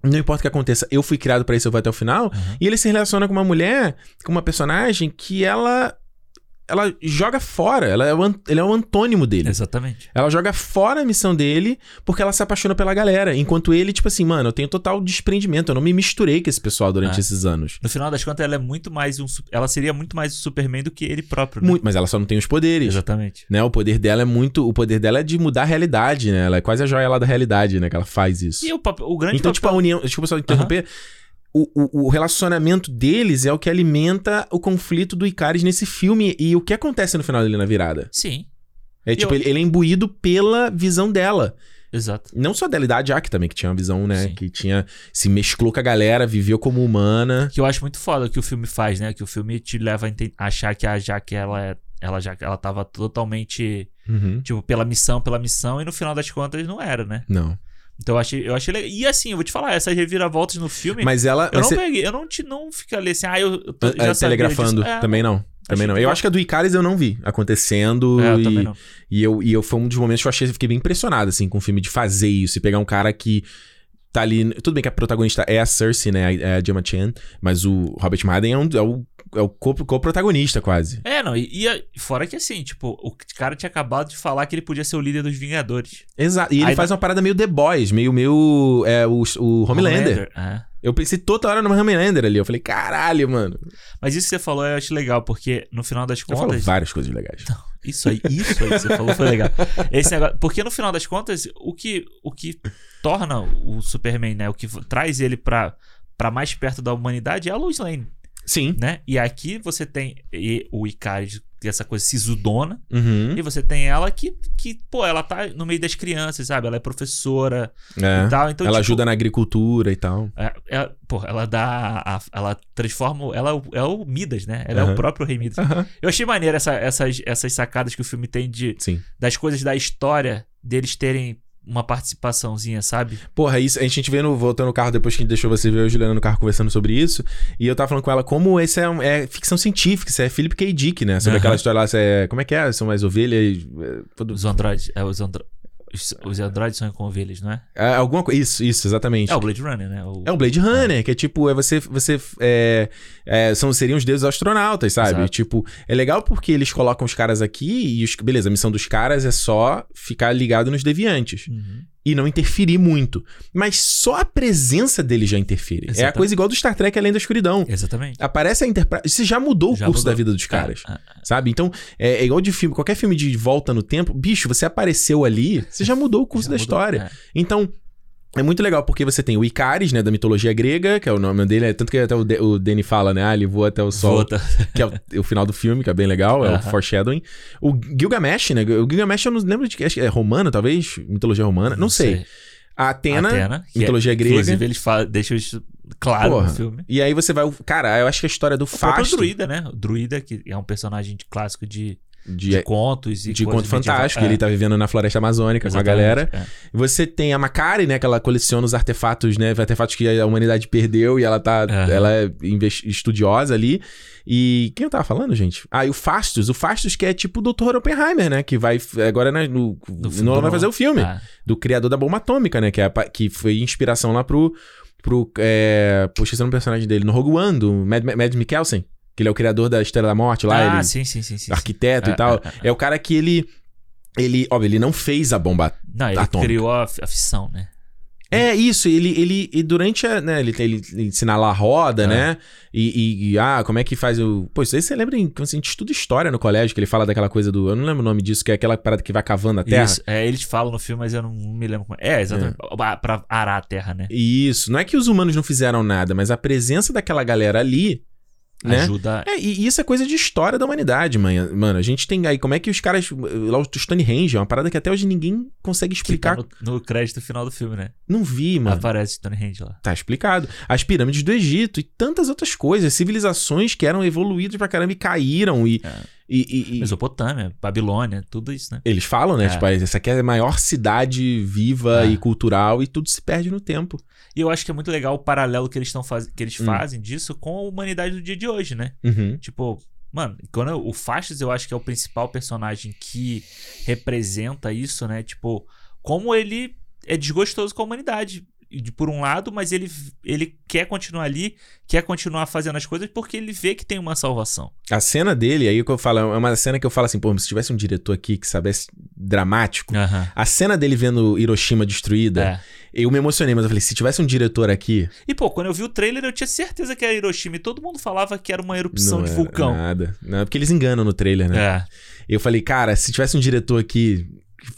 Não importa o que aconteça, eu fui criado pra isso, eu vou até o final. Uhum. E ele se relaciona com uma mulher, com uma personagem que ela. Ela joga fora. Ela é o, ele é o antônimo dele. Exatamente. Ela joga fora a missão dele porque ela se apaixona pela galera. Enquanto ele, tipo assim, mano, eu tenho total desprendimento. Eu não me misturei com esse pessoal durante É. esses anos. No final das contas, ela é muito mais um. Ela seria muito mais o Superman do que ele próprio, né? Muito, mas ela só não tem os poderes. Exatamente. Né? O poder dela é muito. O poder dela é de mudar a realidade, né? Ela é quase a joia lá da realidade, né? Que ela faz isso. E o, papel- o grande Então, tipo, a união. Desculpa só interromper. O, o, o relacionamento deles é o que alimenta o conflito do Icaris nesse filme. E o que acontece no final dele na virada? Sim, É tipo, Eu- ele, ele é imbuído pela visão dela. exato. Não só dela e da Jack também, que tinha uma visão, né? Sim. Que tinha. Se mesclou com a galera, viveu como humana. Que eu acho muito foda o que o filme faz, né? Que o filme te leva a achar que a Jaque, ela é. Ela já ela tava totalmente, Uhum. tipo, pela missão, pela missão, e no final das contas não era, né? Não. Então eu achei, eu achei legal. E assim, eu vou te falar, essas reviravoltas no filme. Mas ela. eu não você- peguei, eu não, te, não fiquei ali assim, ah, eu, eu tô, é, telegrafando. É, também não. Também não. Eu não. acho que a do Icaris eu não vi acontecendo. É, eu e, não. E eu, e eu foi um dos momentos que eu achei, fiquei bem impressionado, assim, com o filme de fazer isso. E pegar um cara que tá ali. Tudo bem que a protagonista é a Cersei, né? É a Gemma Chan. Mas o Robert Madden é, um, é o, é o co- co-protagonista, quase. É, não, e, e a- fora que assim, tipo, o cara tinha acabado de falar que ele podia ser o líder dos Vingadores. Exato. E ele Aí faz uma parada meio The Boys, meio, meio é, o, o Homelander. É. Eu pensei toda hora no Homelander ali. Eu falei, caralho, mano. Mas isso que você falou eu acho legal, porque no final das Eu falo contas. várias coisas legais. Isso aí, isso aí que você falou foi legal. Esse negócio, porque no final das contas, o que, o que torna o Superman, né? O que traz ele pra, pra mais perto da humanidade é a Lois Lane, Sim. né? E aqui você tem e- o é essa coisa sisudona, Uhum. e você tem ela que, que, pô, ela tá no meio das crianças, sabe? Ela é professora É. e tal. Então, ela tipo, ajuda na agricultura e tal. É, ela, porra, ela dá. a- ela transforma. Ela é o, é o Midas, né? Ela é Aham. o próprio Rei Midas. Aham. Eu achei maneiro essa- essas, essas sacadas que o filme tem de, Sim. das coisas da história deles terem uma participaçãozinha, sabe? Porra, isso, a gente vê no, voltando no carro depois que a gente deixou você ver a Juliana no carro conversando sobre isso. E eu tava falando com ela como esse é, um- é ficção científica, isso é Philip K. Dick, né? Sobre aquela história lá, é, como é que é? São mais ovelhas. é, todo- Os androides. É, os, andro, os, os androides são com ovelhas, não é? é, alguma coisa. Isso, isso, exatamente. É o Blade Runner, né? O, É um Blade Runner, que é tipo, é você. você é, é, são, seriam os deuses astronautas, sabe? Exato. Tipo, é legal porque eles colocam os caras aqui e os, beleza, a missão dos caras é só ficar ligado nos deviantes. Uhum. E não interferir muito. Mas só a presença dele já interfere. É a Exatamente. coisa igual do Star Trek Além da Escuridão. Exatamente. Aparece a Enterprise. Isso já mudou o Já curso mudou. da vida dos caras. É, é, Sabe? Então, é, é igual de filme. Qualquer filme de volta no tempo, bicho, você apareceu ali, você já mudou o curso da mudou. história. É. Então. É muito legal porque você tem o Icaris, né, da mitologia grega, que é o nome dele, é tanto que até o, De- o Danny fala, né, ah, ele voa até o sol, Volta. [LAUGHS] que é o, o final do filme, que é bem legal, é o foreshadowing. O Gilgamesh, né, o Gilgamesh eu não lembro de que, acho que é romano, talvez, mitologia romana, não, sei. A Atena, Atena, que mitologia é, grega. Inclusive, eles falam, deixam isso claro Porra. no filme. E aí você vai. Cara, eu acho que a história do O Fasto. Druida, né? O Druida, que é um personagem de- clássico de, De, de contos e de conto fantástico, medievais. ele tá vivendo na floresta amazônica com a Exatamente, galera. é. Você tem a Macari, né? Que ela coleciona os artefatos, né? Artefatos que a humanidade perdeu e ela tá. Ela é estudiosa ali. E quem eu tava falando, gente? Ah, e o Fastos. O Fastos que é tipo o Dr. Oppenheimer, né? Que vai. Agora né, no, Do no, filme vai fazer o filme. Ah, Do criador da bomba atômica, né? Que, é que foi inspiração lá pro. pro é, poxa, esse é um personagem dele. No Rogue One, do Mad, Mad Mikkelsen. Que ele é o criador da Estrela da Morte lá. ah ele, sim, sim, sim, sim. sim. arquiteto É, e tal. é, é. É o cara que ele. Ele, óbvio, ele não fez a bomba. Não, ele atômica. criou a, a fissão, né? É isso, ele, ele e durante a, né, ele, ele, ele ensina lá a roda, É. né? E, e- e, ah, como é que faz o. Pô, isso aí você lembra em, quando a gente estuda história no colégio, que ele fala daquela coisa do. Eu não lembro o nome disso, que é aquela parada que vai cavando a terra. Isso, é, eles falam no filme, mas eu não me lembro como é. É, exatamente. Pra- Pra arar a terra, né? Isso, não é que os humanos não fizeram nada, mas a presença daquela galera ali, né? Ajuda. É, e isso é coisa de história da humanidade, manha. mano. A gente tem aí, como é que os caras. Lá o Stonehenge é uma parada que até hoje ninguém consegue tá explicar. no, no crédito final do filme, né? Não vi, mano. Aparece Stonehenge lá. Tá explicado. As pirâmides do Egito e tantas outras coisas. Civilizações que eram evoluídas pra caramba e caíram. E, É. e, e- e- Mesopotâmia, Babilônia, tudo isso, né? eles falam, né? É. Tipo, essa aqui é a maior cidade viva É. e cultural e tudo se perde no tempo. E eu acho que é muito legal o paralelo que eles, tão faz... que eles Hum. fazem disso com a humanidade do dia de hoje, né? Uhum. Tipo, mano, quando eu- o Fastos eu acho que é o principal personagem que representa isso, né? Tipo, como ele é desgostoso com a humanidade. de por um lado, mas ele, ele quer continuar ali, quer continuar fazendo as coisas porque ele vê que tem uma salvação. A cena dele, aí que eu falo, é uma cena que eu falo assim, pô, se tivesse um diretor aqui que soubesse dramático, a cena dele vendo Hiroshima destruída, É. eu me emocionei, mas eu falei, se tivesse um diretor aqui, E, pô, quando eu vi o trailer, eu tinha certeza que era Hiroshima e todo mundo falava que era uma erupção não de é vulcão. nada. Não, porque eles enganam no trailer, né? É. Eu falei, cara, se tivesse um diretor aqui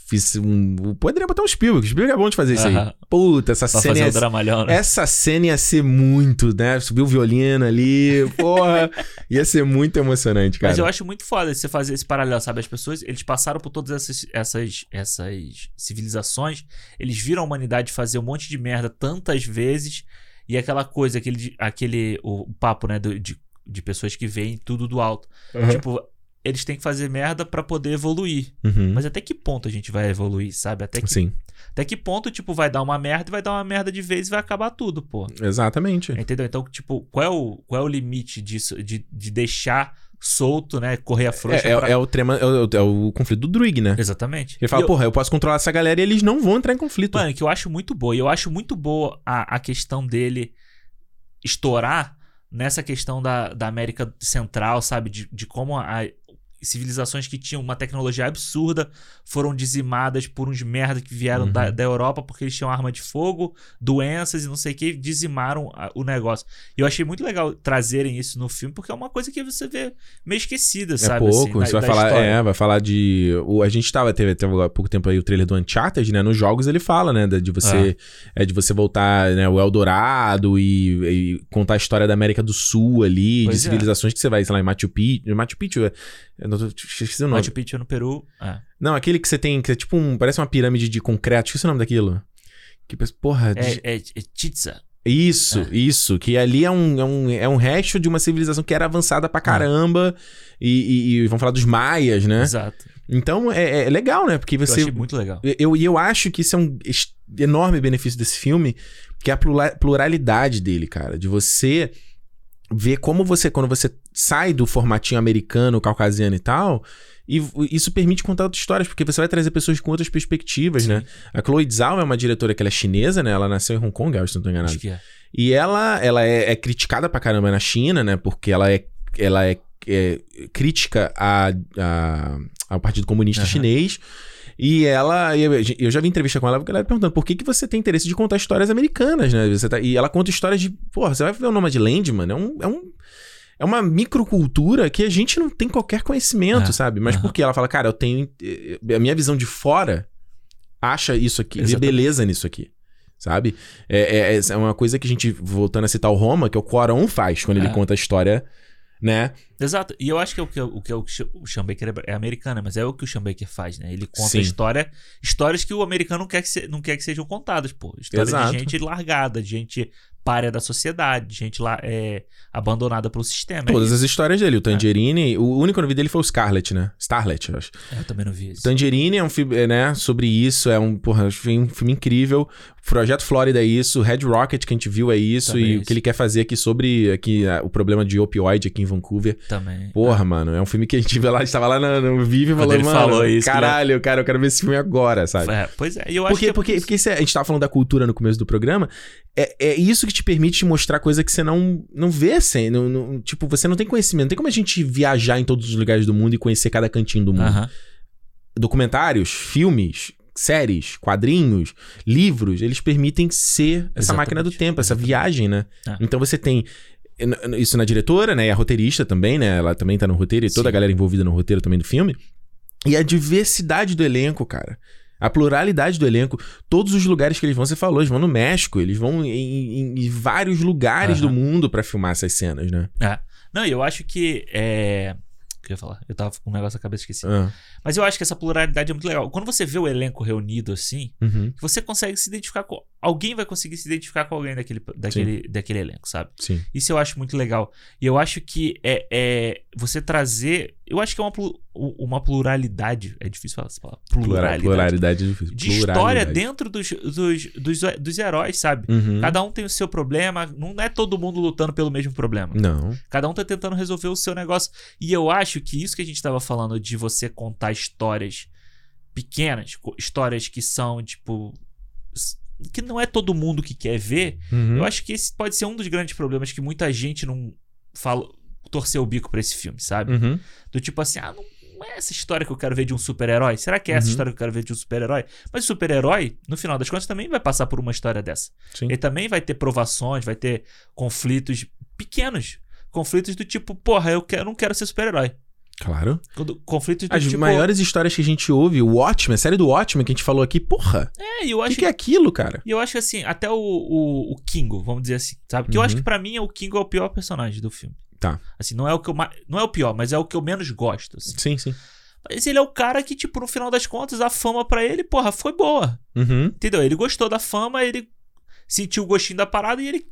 fiz um, poderia botar um Spielberg, o Spielberg é bom de fazer isso aí. Puta, essa Pra cena ia dramalhão, né? Essa cena ia ser muito, né? Subir o violino ali, porra. [LAUGHS] ia ser muito emocionante, cara. Mas eu acho muito foda você fazer esse paralelo, sabe? As pessoas, eles passaram por todas essas, essas, essas civilizações, eles viram a humanidade fazer um monte de merda tantas vezes, e aquela coisa, aquele, aquele o, papo, né, do- de, de pessoas que veem tudo do alto. Uhum. Tipo, eles têm que fazer merda pra poder evoluir. Uhum. Mas até que ponto a gente vai evoluir, sabe? Até que, Sim, até que ponto, tipo, vai dar uma merda e vai dar uma merda de vez e vai acabar tudo, pô. exatamente. Entendeu? Então, tipo, qual é o, qual é o limite disso, de, de deixar solto, né? Correr a frouxa É, é- pra- é o trema, é o, é o conflito do Druig, né? Exatamente. Ele fala, eu- porra, eu posso controlar essa galera e eles não vão entrar em conflito. Mano, que eu acho muito boa. E eu acho muito boa a, a questão dele estourar nessa questão da, da América Central, sabe? De, de como a, civilizações que tinham uma tecnologia absurda foram dizimadas por uns merda que vieram Uhum. da, da Europa porque eles tinham arma de fogo, doenças e não sei o que, dizimaram a- o negócio. E eu achei muito legal trazerem isso no filme, porque é uma coisa que você vê meio esquecida, É sabe? pouco, assim, da- você vai da falar, é, vai falar de. O, a gente tava, teve, teve há pouco tempo aí o trailer do Uncharted, né? Nos jogos ele fala, né? da- De você, é. de você voltar, né? O Eldorado e, e contar a história da América do Sul ali, Pois de é. civilizações que você vai, sei lá, em Machu Picchu. Machu Picchu, é- eu esqueci o nome. Machu Picchu no Peru. É, Não, aquele que você tem, que é tipo um. Parece uma pirâmide de concreto. Esqueci o nome daquilo. Que, porra. é, é, é Chitza. Isso, isso. Que ali é um, é, um, é um resto de uma civilização que era avançada pra caramba. E, e, e vamos falar dos maias, né? Exato. Então é, é legal, né? Porque Eu você. achei muito legal. Eu, e eu acho que isso é um enorme benefício desse filme, que é a plura- pluralidade dele, cara. De você ver como você, quando você sai do formatinho americano, caucasiano e tal, e isso permite contar outras histórias, porque você vai trazer pessoas com outras perspectivas, né? A Chloe Zhao é uma diretora que ela é chinesa, né? Ela nasceu em Hong Kong, acho, se não tô enganado. Acho que é. E ela, ela é, é criticada pra caramba na China, né? Porque ela é, ela é, é crítica a, a- ao Partido Comunista Aham. Chinês. E ela, eu, eu já vi entrevista com ela, porque ela perguntando por que, que você tem interesse de contar histórias americanas, né? Você tá- e ela conta histórias de. Porra, você vai ver o nome de Land, mano. É um. É um é uma microcultura que a gente não tem qualquer conhecimento, É. sabe? Mas Aham. porque ela fala, cara, eu tenho. eh, A minha visão de fora acha isso aqui, vê Exatamente. beleza nisso aqui. Sabe? É, é, é uma coisa que a gente, voltando a citar o Roma, que o Cuarón faz quando ele É. conta a história, né? Exato. E eu acho que é o que, o que o Ch- o Sean Baker é, é americano, mas é o que o Sean Baker faz, né? Ele conta Sim. história, histórias que o americano não quer que, se- não quer que sejam contadas, pô. História Exato. de gente largada, de gente párea da sociedade, de gente lá é, abandonada pelo sistema. É Todas isso. as histórias dele. O Tangerine, o único que eu vi dele foi o Scarlet, né? Starlet, eu acho. É, Eu também não vi isso. Tangerine é um filme, é, né, sobre isso, é um, porra, um filme incrível. Projeto Flórida é isso, Red Rocket que a gente viu é isso, Também e é o isso. que ele quer fazer aqui sobre aqui, o problema de opioide aqui em Vancouver. Também. Porra, mano, é um filme que a gente vê lá, a gente tava lá no, no Vive e falou, ele mano, falou isso, ele- caralho, cara, eu quero ver esse filme agora, sabe? É, pois é, eu acho Porque, que é porque, por porque isso é- a gente tava falando da cultura no começo do programa. É, é isso que te permite te mostrar coisa que você não, não vê, assim. Não, não- tipo, você não tem conhecimento. Não tem como a gente viajar em todos os lugares do mundo e conhecer cada cantinho do mundo. Aham. Documentários, filmes, séries, quadrinhos, livros, eles permitem ser essa Exatamente, máquina do tempo, essa viagem, né? É. Então você tem n- isso na diretora, né? E a roteirista também, né? Ela também tá no roteiro e toda Sim. a galera envolvida no roteiro também do filme. E a diversidade do elenco, cara. A pluralidade do elenco. Todos os lugares que eles vão, você falou, eles vão no México, eles vão em, em- em vários lugares do Aham. mundo pra filmar essas cenas, né? É. Não, eu acho que é. O que eu ia falar? Eu tava com um negócio na cabeça esqueci. Ah, Mas eu acho que essa pluralidade é muito legal. Quando você vê o elenco reunido assim, uhum, você consegue se identificar com. Alguém vai conseguir se identificar com alguém daquele, daquele, daquele elenco, sabe? sim. Isso eu acho muito legal. E eu acho que é, é você trazer. Eu acho que é uma, uma pluralidade. É difícil falar essa palavra. Pluralidade, Pluralidade. é difícil. De história Pluralidade. dentro dos, dos, dos, dos heróis, sabe? Uhum. Cada um tem o seu problema. Não é todo mundo lutando pelo mesmo problema. Não. Cada um tá tentando resolver o seu negócio. E eu acho que isso que a gente tava falando de você contar histórias pequenas, histórias que são, tipo, que não é todo mundo que quer ver. Uhum. Eu acho que esse pode ser um dos grandes problemas que muita gente não fala, torceu o bico pra esse filme, sabe? Uhum. Do tipo assim, ah, não, não é essa história que eu quero ver de um super-herói? Será que é essa Uhum. história que eu quero ver de um super-herói? Mas o super-herói, no final das contas, também vai passar por uma história dessa. Sim. Ele também vai ter provações, vai ter conflitos pequenos. Conflitos do tipo, porra, eu quero, não quero ser super-herói. Claro. Conflitos do As tipo. maiores histórias que a gente ouve, o Watchmen, a série do Watchmen que a gente falou aqui, porra, É, e eu o acho que, que é aquilo, cara? E eu acho que assim, até o, o, o Kingo, vamos dizer assim, sabe? Que eu Uhum. acho que pra mim é o Kingo é o pior personagem do filme. Tá. Assim, não é o que eu não é o pior, mas é o que eu menos gosto, assim. Sim, sim. Mas ele é o cara que, tipo, no final das contas, a fama pra ele, porra, foi boa. Uhum. Entendeu? Ele gostou da fama, ele sentiu o gostinho da parada e ele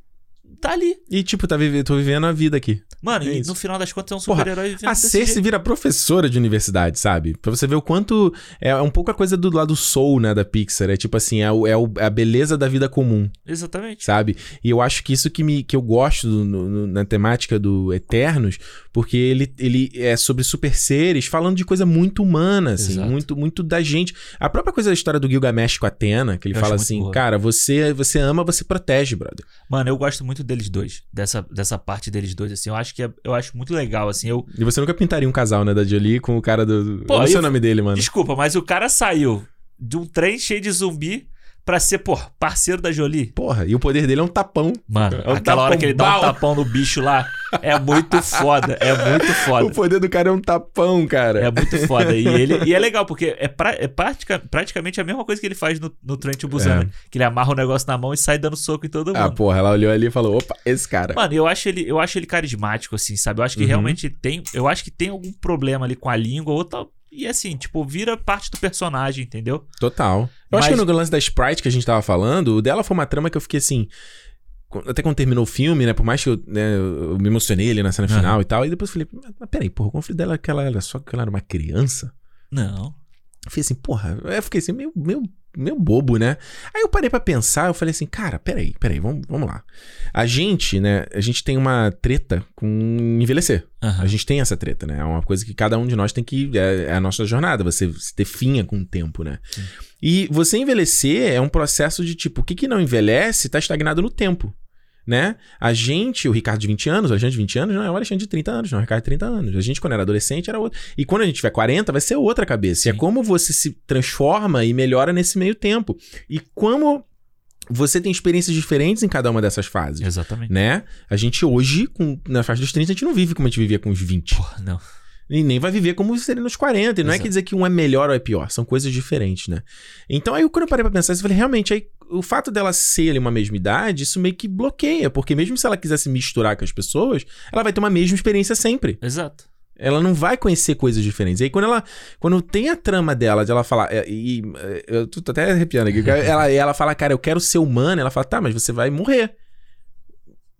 tá ali. E, tipo, tá vive... tô vivendo a vida aqui. Mano, É e isso. no final das contas é um super-herói vivendo A Cersei vira professora de universidade, sabe? Pra você ver o quanto. É um pouco a coisa do lado soul, né, da Pixar. É tipo assim, é, o- é o- é a beleza da vida comum, Exatamente. sabe? E eu acho que isso que, me, que eu gosto do- no- na temática do Eternos, porque ele, ele é sobre super seres, falando de coisa muito humana, assim, Exato. muito, muito da gente. A própria coisa da história do Gilgamesh com a Atena, que ele Eu fala assim, boa. cara, você, você ama, você protege, brother. Mano, eu gosto muito deles dois. Dessa, dessa parte deles dois, assim. Eu acho que é- eu acho muito legal, assim. Eu, E você nunca pintaria um casal, né, da Jolie com o cara do. Pô, sei eu- o nome dele, mano. Desculpa, mas o cara saiu de um trem cheio de zumbi pra ser, pô, parceiro da Jolie. Porra, e o poder dele é um tapão. Mano, É um aquela hora tapão que ele dá um tapão no bicho lá é muito foda. É muito [LAUGHS] O foda. poder do cara é um tapão, cara. É muito foda. E, ele, e é legal, porque é, pra- é pratica- praticamente a mesma coisa que ele faz no, no Trent Busan, É. né? Que ele amarra o negócio na mão e sai dando soco em todo mundo. Ah, porra, ela olhou ali e falou: opa, esse cara. Mano, eu acho ele, eu acho ele carismático, assim, sabe? Eu acho que Uhum. realmente tem. Eu acho que tem algum problema ali com a língua, ou tal. E assim, tipo, vira parte do personagem, entendeu? Total. Eu acho Mas- que no lance da Sprite que a gente tava falando, o dela foi uma trama que eu fiquei assim. Até quando terminou o filme, né? Por mais que eu, né, eu me emocionei ali na cena Aham. final e tal. E depois eu falei, mas, mas peraí, porra, o conflito dela é que ela era só que ela era uma criança. Não. Eu fiquei assim, porra, eu fiquei assim, meio, meio, meio bobo, né? Aí eu parei pra pensar, eu falei assim, cara, peraí, peraí, vamos, vamos lá. A gente, né, a gente tem uma treta com envelhecer. Aham. A gente tem essa treta, né? É uma coisa que cada um de nós tem que. É, é a nossa jornada. Você se definha com o tempo, né? Sim. E você envelhecer é um processo de tipo, o que, que não envelhece tá estagnado no tempo. Né? A gente, o Ricardo de 20 anos, o Alexandre de 20 anos, não é o Alexandre de 30 anos, não é o Ricardo de 30 anos. A gente, quando era adolescente, era outro. E quando a gente tiver 40, vai ser outra cabeça. E é Sim. como você se transforma e melhora nesse meio tempo. E como você tem experiências diferentes em cada uma dessas fases Exatamente. né? A gente hoje, com, na faixa dos 30, a gente não vive como a gente vivia com os 20. Porra, não. E nem vai viver como seria nos 40. E não é Exato. quer dizer que um é melhor ou é pior. São coisas diferentes, né? Então aí, quando eu parei pra pensar, eu falei, realmente, aí, o fato dela ser ali uma mesma idade, isso meio que bloqueia. Porque mesmo se ela quiser se misturar com as pessoas, ela vai ter uma mesma experiência sempre. Exato. Ela não vai conhecer coisas diferentes. Aí quando ela. Quando tem a trama dela, de ela falar. é, E, é, eu tô até arrepiando aqui. ela, ela fala, cara, eu quero ser humana. Ela fala, tá, mas você vai morrer.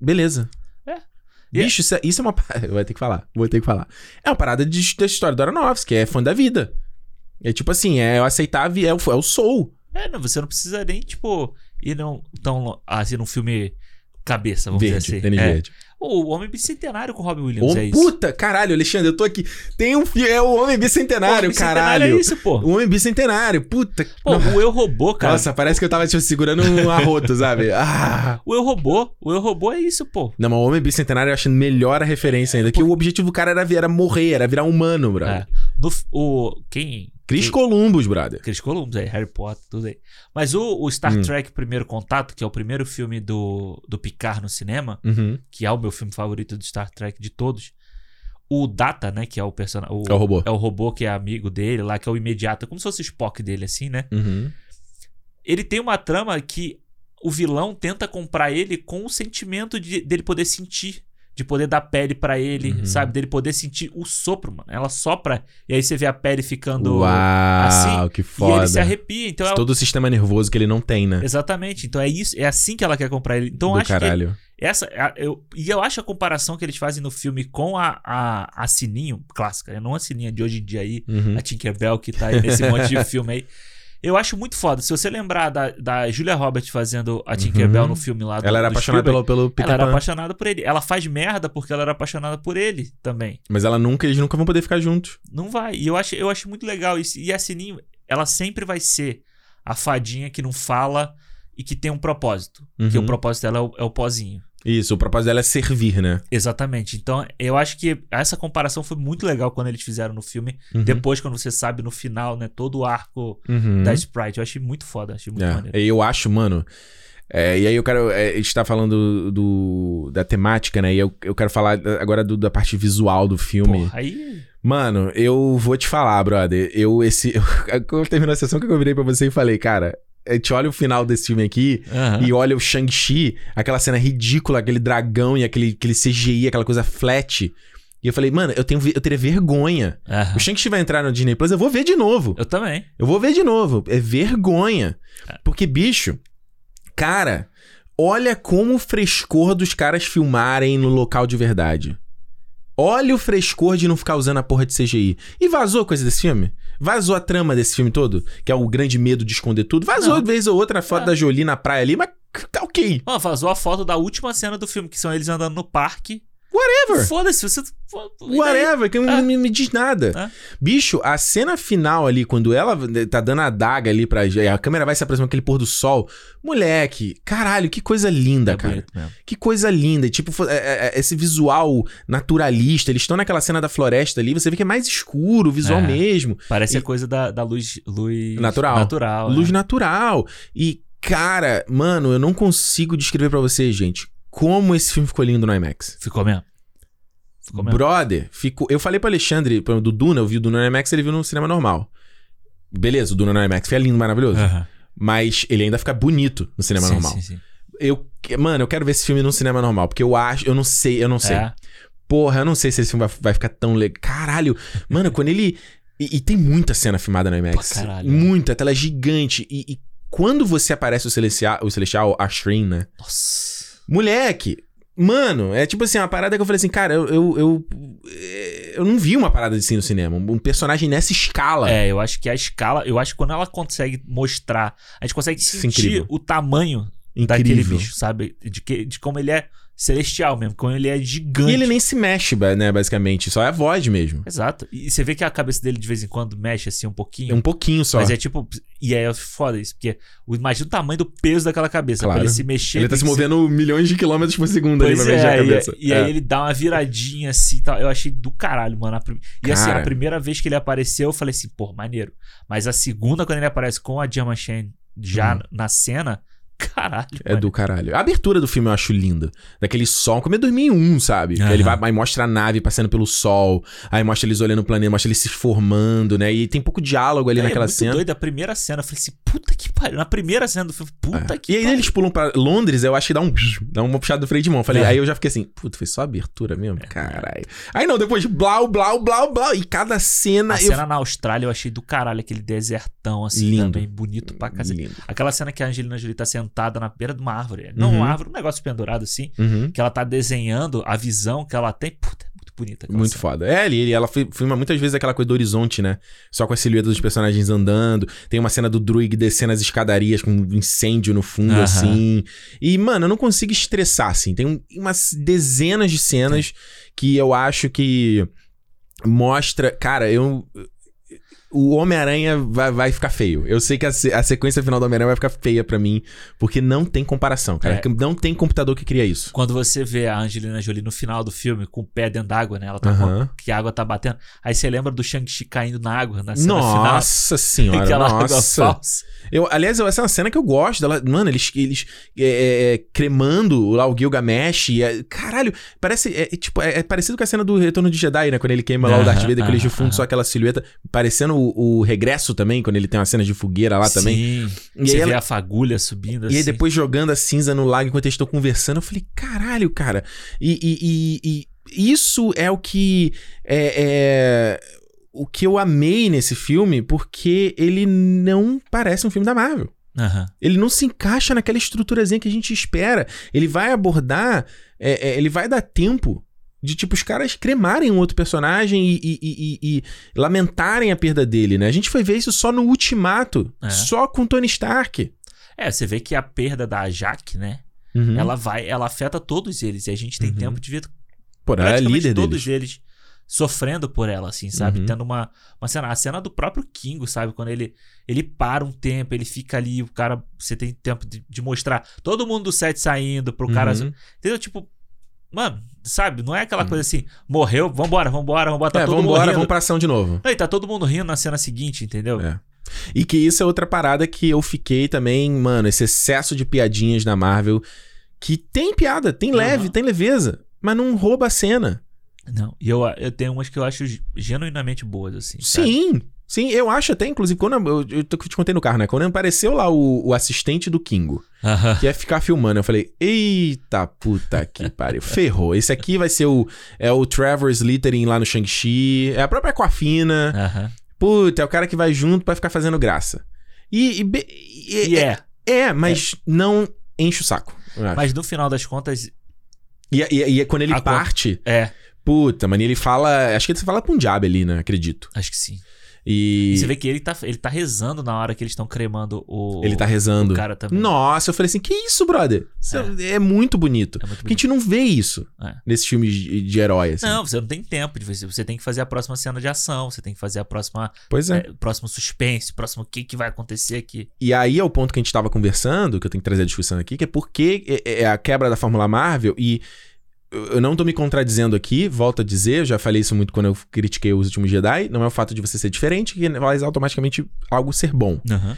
Beleza. É. E Bicho, isso é, isso é uma. [LAUGHS] vou ter que falar. Vou ter que falar. É uma parada de, da história do Aronofsky, que é fã da vida. É tipo assim, é eu aceitar é o, é o soul. É, não, você não precisa nem, tipo, ir não, tão lo- assim, num filme cabeça, vamos Verde, dizer assim. tênis É. verde. O Homem Bicentenário com o Robin Williams, Ô, é isso. puta, caralho, Alexandre, eu tô aqui. Tem um filme. É o Homem Bicentenário, Homem Bicentenário caralho. É isso, pô. O Homem Bicentenário, puta. Pô, o Eu Robô, cara. Nossa, parece que eu tava tipo, segurando um arroto, [LAUGHS] sabe? Ah. O Eu Robô, o Eu Robô é isso, pô. Não, mas o Homem Bicentenário eu acho melhor a referência ainda. Que o objetivo do cara era, era morrer, era virar humano, brother. É. No, o, quem... Chris Columbus, brother. Chris Columbus, aí, Harry Potter, tudo aí. Mas o, o Star Hum. Trek Primeiro Contato, que é o primeiro filme do, do Picard no cinema, Uhum. que é o meu filme favorito do Star Trek de todos. O Data, né, que é o personagem... É o robô. É o robô que é amigo dele lá, que é o imediato, como se fosse o Spock dele, assim, né? Uhum. Ele tem uma trama que o vilão tenta comprar ele com o sentimento de, dele poder sentir. De poder dar pele pra ele, Uhum. sabe? Dele poder sentir o sopro, mano. Ela sopra e aí você vê a pele ficando. Uau, assim, que E foda. ele se arrepia. Então é, Todo o sistema nervoso que ele não tem, né? Exatamente. Então é isso, é assim que ela quer comprar ele. Então Do acho que caralho. essa a- eu, e eu acho a comparação que eles fazem no filme com a, a, a Sininho clássica, né? não a Sininha de hoje em dia aí, Uhum. a Tinkerbell que tá aí nesse monte de [LAUGHS] filme aí. Eu acho muito foda. Se você lembrar da, da Julia Roberts fazendo a Tinkerbell Uhum. no filme lá do Ela era do apaixonada Spielberg, pelo, pelo Peter Ela era Pan. apaixonada por ele. Ela faz merda porque ela era apaixonada por ele também. Mas ela nunca, eles nunca vão poder ficar juntos. Não vai. E eu acho, eu acho muito legal isso. E a Sininho, ela sempre vai ser a fadinha que não fala e que tem um propósito. Que Uhum. o propósito dela é o, é o pozinho. Isso, o propósito dela é servir, né? Exatamente. Então, eu acho que essa comparação foi muito legal quando eles fizeram no filme. Uhum. Depois, quando você sabe no final, né, todo o arco Uhum. da Sprite. Eu achei muito foda, achei muito É, maneiro. Eu acho, mano. é, e aí eu quero. é, a gente tá falando do, da temática, né? E eu, eu quero falar agora do- da parte visual do filme. Porra, aí. Mano, eu vou te falar, brother. Eu, esse. [LAUGHS] quando eu terminou a sessão que eu virei pra você e falei, cara, a gente olha o final desse filme aqui Aham. e olha o Shang-Chi, aquela cena ridícula, aquele dragão e aquele, aquele CGI, aquela coisa flat. E eu falei, mano, eu, tenho, eu teria vergonha. Aham. O Shang-Chi vai entrar no Disney Plus, eu vou ver de novo. Eu também. Eu vou ver de novo. É vergonha. Porque, bicho, cara, olha como o frescor dos caras filmarem no local de verdade. Olha o frescor de não ficar usando a porra de CGI. E vazou coisa desse filme? Vazou a trama desse filme todo? Que é o grande medo de esconder tudo? Vazou Não. de vez ou outra a foto É. da Jolie na praia ali, mas tá ok. Ó, vazou a foto da última cena do filme, que são eles andando no parque. Whatever. Foda-se, você. daí? Whatever, que não Ah. me, me diz nada. Ah. Bicho, a cena final ali, quando ela tá dando a daga ali pra. A câmera vai se aproximando aquele pôr do sol. Moleque, caralho, que coisa linda, É cara. Que coisa linda. Tipo, é- é- é- esse visual naturalista. Eles estão naquela cena da floresta ali, você vê que é mais escuro, o visual É. mesmo. Parece E- a coisa da, da luz, luz Natural. natural Luz é. natural. E, cara, mano, eu não consigo descrever pra vocês, gente, como esse filme ficou lindo no IMAX. Ficou mesmo. Ficou mesmo. Brother, ficou. Eu falei pro Alexandre, pro- do Duna, eu vi o Duna no IMAX, ele viu no cinema normal. Beleza, o Duna no IMAX foi lindo, maravilhoso. Aham. Mas ele ainda fica bonito no cinema Sim, normal. sim, sim. Eu, mano, eu quero ver esse filme no cinema normal, porque eu acho, eu não sei, eu não sei. É. Porra, eu não sei se esse filme vai, vai ficar tão legal. Caralho, mano, quando ele. E, e tem muita cena filmada no IMAX. Pra caralho. Muita, a tela é gigante. E, e quando você aparece o Celestial, o Celestial, a Shrin, né? Nossa. Moleque, mano, é tipo assim, uma parada que eu falei assim, cara, eu. Eu, eu, eu não vi uma parada assim no cinema. Um personagem nessa escala. É, eu acho que a escala, eu acho que quando ela consegue mostrar, a gente consegue é sentir incrível. o tamanho incrível. daquele bicho, sabe? De, que, de como ele é celestial mesmo, como ele é gigante. E ele nem se mexe, né, basicamente. Só é a voz mesmo. Exato. E você vê que a cabeça dele de vez em quando mexe assim um pouquinho. É um pouquinho só. Mas é tipo. E aí é foda isso, porque imagina o tamanho do peso daquela cabeça. Claro. Pra ele se mexer. Ele tá se movendo milhões de quilômetros por segundo ali Pois pra mexer a é, e, cabeça. e É. aí ele dá uma viradinha assim e tal. Eu achei do caralho, mano. Prim- E assim, Cara. a primeira vez que ele apareceu, eu falei assim, pô, maneiro. Mas a segunda, quando ele aparece com a Diamond Shen já Uhum. na cena, caralho. É mano. do caralho. A abertura do filme eu acho linda. Daquele sol, como é 2001, sabe? Aham. ele vai, aí mostra a nave passando pelo sol, aí mostra eles olhando o planeta, mostra eles se formando, né? E tem pouco diálogo ali É, naquela é muito cena. doido. A primeira cena, eu falei assim, puta que pariu. Na primeira cena do filme, puta É. que E aí pariu. eles pulam pra Londres, eu acho que dá um dá uma puxada do freio de mão. Falei, É. aí eu já fiquei assim, puta, foi só abertura mesmo? Caralho. Aí não, depois blau, blau, blau, blau. E cada cena. A eu... cena na Austrália eu achei do caralho, aquele desertão assim Lindo. também, bonito pra cacete. Lindo. Aquela cena que a Angelina Jolie tá sentada na beira de uma árvore. Não Uhum. uma árvore, um negócio pendurado assim. Uhum. Que ela tá desenhando a visão que ela tem. Puta, é muito bonita. Muito cena. foda. É, ele, ele- ela fi- filma muitas vezes aquela coisa do horizonte, né? Só com a silhueta dos personagens andando. Tem uma cena do Druig descendo as escadarias com um incêndio no fundo, Aham. assim. E, mano, eu não consigo estressar, assim. Tem um- umas dezenas de cenas que eu acho que mostra. Cara, eu. O Homem-Aranha vai, vai ficar feio. Eu sei que a, a sequência final do Homem-Aranha vai ficar feia pra mim, porque não tem comparação, cara. É. Não tem computador que cria isso. Quando você vê a Angelina Jolie no final do filme com o pé dentro d'água, né? Ela tá Aham. com que a água tá batendo. Aí você lembra do Shang-Chi caindo na água na cena final. Nossa senhora, [LAUGHS] Aquela água nossa. falsa. Eu, aliás, essa é uma cena que eu gosto dela. Mano, eles, eles é, é, cremando lá o Gilgamesh. é- caralho, parece. É, é tipo, é, é parecido com a cena do Retorno de Jedi, né? Quando ele queima lá o Darth Vader com ele de fundo, só aquela silhueta. Parecendo o, o regresso também, quando ele tem uma cena de fogueira lá também. Sim. E você aí vê ela- a fagulha subindo E aí assim. depois jogando a cinza no lago enquanto eles estão conversando, eu falei, caralho, cara. E, e- e- e isso é o que. É, é, o que eu amei nesse filme, porque ele não parece um filme da Marvel. Aham. Ele não se encaixa naquela estruturazinha que a gente espera. Ele vai abordar. é, é, ele vai dar tempo de, tipo, os caras cremarem um outro personagem e, e- e- e- lamentarem a perda dele, né? A gente foi ver isso só no Ultimato. É. Só com Tony Stark. É, você vê que a perda da Jaque, né? Uhum. Ela vai, ela afeta todos eles. E a gente tem Uhum. tempo de ver Pô, ela é líder todos deles. eles sofrendo por ela, assim, sabe? Uhum. Tendo uma, uma cena. A cena do próprio Kingo, sabe? Quando ele, ele para um tempo, ele fica ali, o cara. Você tem tempo de, de mostrar todo mundo do set saindo pro cara. Uhum. Entendeu? Tipo. Mano, sabe? Não é aquela coisa assim, morreu, vambora, vambora, vambora, tá é, todo mundo vambora, rindo. vamos pra ação de novo. E tá todo mundo rindo na cena seguinte, entendeu? É. E que isso é outra parada que eu fiquei também, mano, esse excesso de piadinhas na Marvel, que tem piada, tem leve, Uhum. tem leveza, mas não rouba a cena. Não, e eu, eu tenho umas que eu acho genuinamente boas, assim. sabe? Sim, eu acho até, inclusive, quando eu, eu, eu te contei no carro, né? Quando apareceu lá o, o assistente do Kingo, Aham. que ia ficar filmando, eu falei, eita puta que [LAUGHS] pariu, ferrou. Esse aqui vai ser o, é o Trevor Slytherin lá no Shang-Chi, é a própria Aquafina, Aham. puta, é o cara que vai junto pra ficar fazendo graça. E, e, e- E é. É, mas não enche o saco. Mas no final das contas, E, e, e quando ele A conta- parte, é. puta, mano, ele fala. Acho que ele fala diabo ali, né? Acredito. Acho que sim. E. E você vê que ele tá, ele tá rezando na hora que eles estão cremando o. Ele tá rezando. o cara também. Nossa, eu falei assim: que isso, brother? Isso é. muito bonito. É muito Porque a gente não vê isso É. nesses filmes de, de herói, assim. Não, você não tem tempo. Você tem que fazer a próxima cena de ação, você tem que fazer a próxima. Pois é. é, próximo suspense, próximo o que, que vai acontecer aqui. E aí é o ponto que a gente tava conversando, que eu tenho que trazer a discussão aqui, que é porque é é a quebra da Fórmula Marvel e. eu- não tô me contradizendo aqui, volto a dizer, eu já falei isso muito quando eu critiquei os últimos Jedi. Não é o fato de você ser diferente que faz automaticamente algo ser bom. Aham.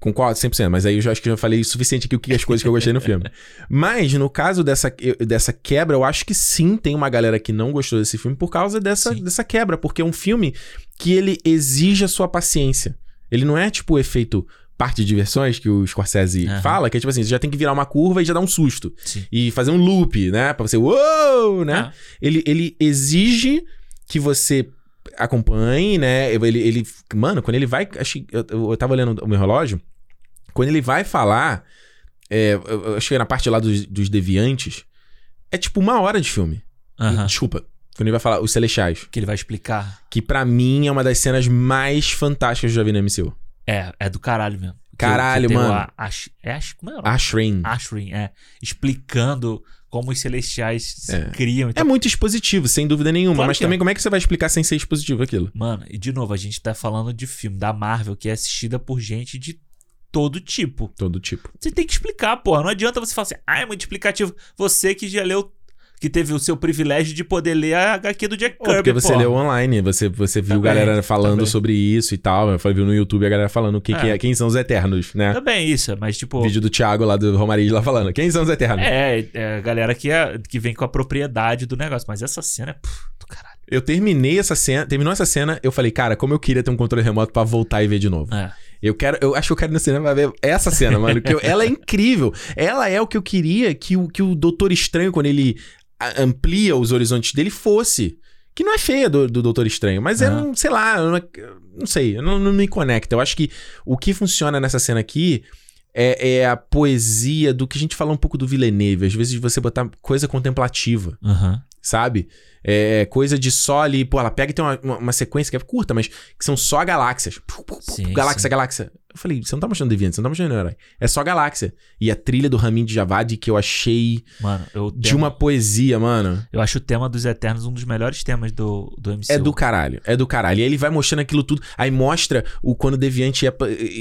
Concordo 100%, mas aí eu já acho que já falei o suficiente aqui o que as coisas que eu gostei no filme. [LAUGHS] Mas no caso dessa, dessa quebra, eu acho que sim, tem uma galera que não gostou desse filme por causa dessa, Sim. dessa quebra, porque é um filme que ele exige a sua paciência. Ele não é tipo o efeito parte de diversões que o Scorsese Aham. fala, que é tipo assim, você já tem que virar uma curva e já dar um susto. Sim. E fazer um loop, né? Pra você, uou, né? Ah, ele, ele exige que você acompanhe, né? Ele, ele mano, quando ele vai, acho, eu, eu, tava olhando o meu relógio, quando ele vai falar, é, eu, eu acho que na parte lá dos, dos deviantes, é tipo uma hora de filme. aham. Desculpa. Quando ele vai falar os celestiais, Que ele vai explicar. que pra mim é uma das cenas mais fantásticas que eu já vi no MCU. É, é do caralho mesmo. Que- Caralho, mano. A, Ash, é Ash, como é? Ashrin. Ashrin, é. Explicando como os celestiais se É. criam. É Então, muito expositivo, sem dúvida nenhuma, Claro mas que também é. como é que você vai explicar sem ser expositivo aquilo? Mano, e de novo, a gente tá falando de filme da Marvel que é assistida por gente de todo tipo. Todo tipo. Você tem que explicar, porra. Não adianta você falar assim, ah, é muito explicativo. Você que já leu, que teve o seu privilégio de poder ler a HQ do Jack Kirby, porque você porra. leu online, você, você viu Também, galera falando também. sobre isso e tal. Eu viu no YouTube a galera falando que, É. que é, quem são os Eternos, né? Também isso, mas tipo... Vídeo do Thiago lá do Romariz lá falando, quem são os Eternos? É, é a galera que, é, que vem com a propriedade do negócio. Mas essa cena é puf, do caralho. Eu terminei essa cena, terminou essa cena, eu falei, cara, como eu queria ter um controle remoto pra voltar e ver de novo. É. Eu quero, eu acho que eu quero ir no cinema ver essa cena, mano. Que eu- ela é incrível. Ela é o que eu queria que o, que o Doutor Estranho, quando ele amplia os horizontes dele, fosse. Que não é feia do, do Doutor Estranho, mas é um, sei lá, não, não sei, não, não me conecta. Eu acho que o que funciona nessa cena aqui é, é a poesia do que a gente fala um pouco do Villeneuve. Às vezes você botar coisa contemplativa Aham. sabe? É coisa de só ali, pô, ela pega e tem uma, uma, uma sequência que é curta, mas que são só galáxias. Sim, galáxia, sim. galáxia. Eu falei, você não tá mostrando Deviante, você não tá mostrando herói. É só galáxia. E a trilha do Ramin de Javad que eu achei Mano, eu, de uma poesia, mano. eu acho o tema dos Eternos um dos melhores temas do, do MCU. É do caralho, é do caralho. E aí ele vai mostrando aquilo tudo, aí mostra o quando o Deviante é,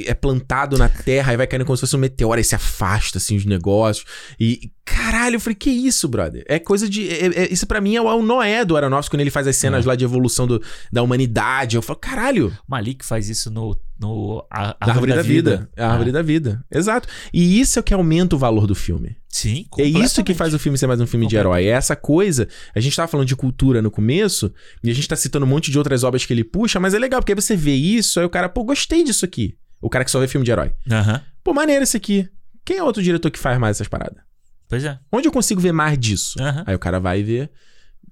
é plantado na terra, aí vai caindo como se fosse um meteoro, aí se afasta, assim, os negócios. E, caralho, eu falei, que isso, brother? É coisa de... é- é- isso pra mim é o, é o Noé do Aronofsky, quando ele faz as cenas É. lá de evolução do- da humanidade. Eu falo, caralho, O Malik faz isso no, no a, da árvore da, vida. É a árvore da vida. Exato. E isso é o que aumenta o valor do filme. Sim, É isso que faz o filme ser mais um filme de herói. É essa coisa. A gente tava falando de cultura no começo, e a gente tá citando um monte de outras obras que ele puxa, mas é legal, porque aí você vê isso, aí o cara, pô, gostei disso aqui. O cara que só vê filme de herói. Aham. Pô, maneiro esse aqui. Quem é outro diretor que faz mais essas paradas? Pois é. Onde eu consigo ver mais disso? Aham. Aí o cara vai ver,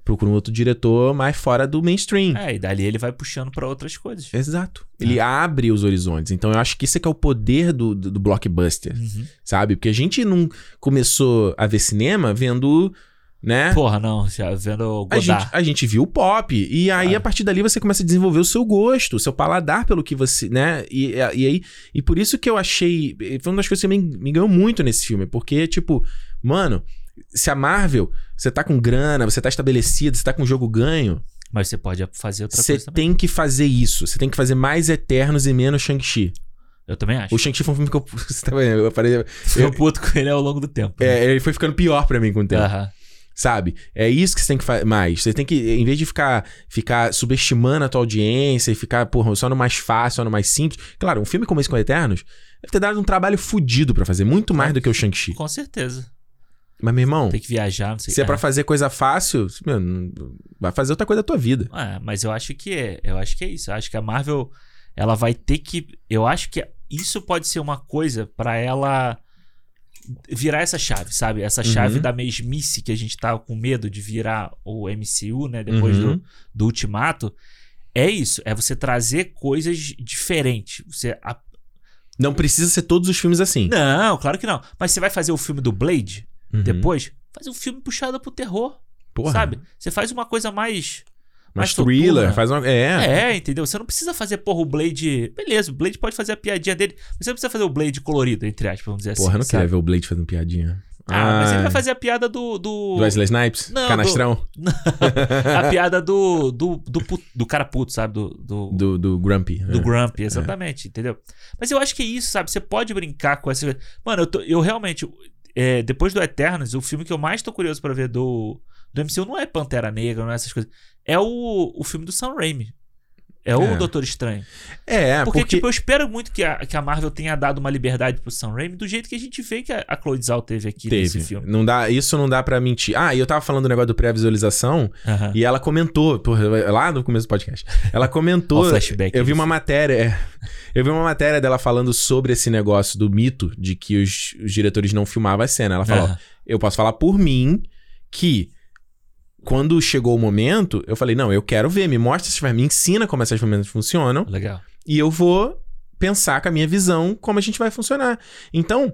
procura um outro diretor mais fora do mainstream. É, e dali ele vai puxando pra outras coisas. Exato. Ele abre os horizontes. Então eu acho que isso é que é o poder do, do, do blockbuster, Uhum. sabe? Porque a gente não começou a ver cinema vendo, né? Porra, não, vendo o A gente, Godard. a gente viu o pop. E aí, Ah. a partir dali, você começa a desenvolver o seu gosto, o seu paladar pelo que você, né? E, e aí. E por isso que eu achei. Foi uma das coisas que me, me ganhou muito nesse filme. Porque, tipo, mano, se a Marvel, você tá com grana, você tá estabelecido, você tá com jogo ganho. Mas você pode fazer outra Você coisa também. tem que fazer isso. Você tem que fazer mais Eternos e menos Shang-Chi. Eu também acho. O Shang-Chi foi um filme que eu. [LAUGHS] Você tá vendo? Eu parei. Ficou puto com ele ao longo do tempo. né? É, ele foi ficando pior pra mim com o tempo. Aham. Sabe? É isso que você tem que fazer mais. Você tem que, em vez de ficar, ficar subestimando a tua audiência e ficar, porra, só no mais fácil, só no mais simples. Claro, um filme como esse com Eternos deve ter dado um trabalho fudido pra fazer, muito mais do que o Shang-Chi. Com certeza. Mas, meu irmão, Tem que viajar, não sei se é Ah, pra fazer coisa fácil, meu, vai fazer outra coisa da tua vida. É, mas eu acho que é. Eu acho que é isso. Eu acho que a Marvel ela vai ter que. Eu acho que isso pode ser uma coisa pra ela virar essa chave, sabe? Essa chave Uhum. da mesmice que a gente tá com medo de virar o MCU, né? Depois Uhum. do, do Ultimato. É isso. É você trazer coisas diferentes. Você. a- Não precisa ser todos os filmes assim. Não, claro que não. Mas você vai fazer o filme do Blade Uhum. depois? Faz um filme puxado pro terror. Porra, Sabe? Você faz uma coisa mais. Mais soturna. thriller, faz uma. É. É, entendeu? Você não precisa fazer, porra, o Blade. Beleza, o Blade pode fazer a piadinha dele. Mas você não precisa fazer o Blade colorido, entre aspas, vamos dizer Porra, eu assim. não sabe? queria ver o Blade fazendo piadinha. Ah, mas ele vai Ai. fazer a piada do. do... Do Wesley Snipes? Não, Canastrão? [LAUGHS] a piada do. Do, do, pu- do cara puto, sabe? Do. Do, Do, do Grumpy. do é. Grumpy, exatamente, entendeu? Mas eu acho que é isso, sabe? Você pode brincar com essa. Mano, eu, tô- eu realmente. É, depois do Eternos, o filme que eu mais tô curioso pra ver do, do MCU não é Pantera Negra, não é essas coisas. É o, o filme do Sam Raimi. É o É. Doutor Estranho. É, Porque, porque. tipo, eu espero muito que a, que a Marvel tenha dado uma liberdade pro Sam Raimi do jeito que a gente vê que a, a Chloe Zhao teve aqui nesse Teve. filme. Não dá, isso não dá pra mentir. Ah, e eu tava falando do negócio do pré-visualização Aham. e ela comentou, porra, lá no começo do podcast. Ela comentou. O flashback eu vi uma matéria. é, eu vi uma matéria dela falando sobre esse negócio do mito de que os, os diretores não filmavam a cena. Ela falou: Aham. eu posso falar por mim que. Quando chegou o momento, eu falei: não, eu quero ver, me mostra essas ferramentas, me ensina como essas ferramentas funcionam. Legal. e eu vou pensar com a minha visão como a gente vai funcionar. Então,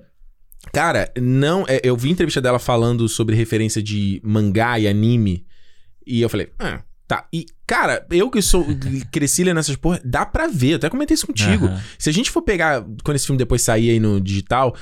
cara, não, é, eu vi entrevista dela falando sobre referência de mangá e anime e eu falei, ah, tá. E cara, eu que sou [LAUGHS] cresci lendo essas porra, dá pra ver, eu até comentei isso contigo. Aham. Se a gente for pegar quando esse filme depois sair aí no digital,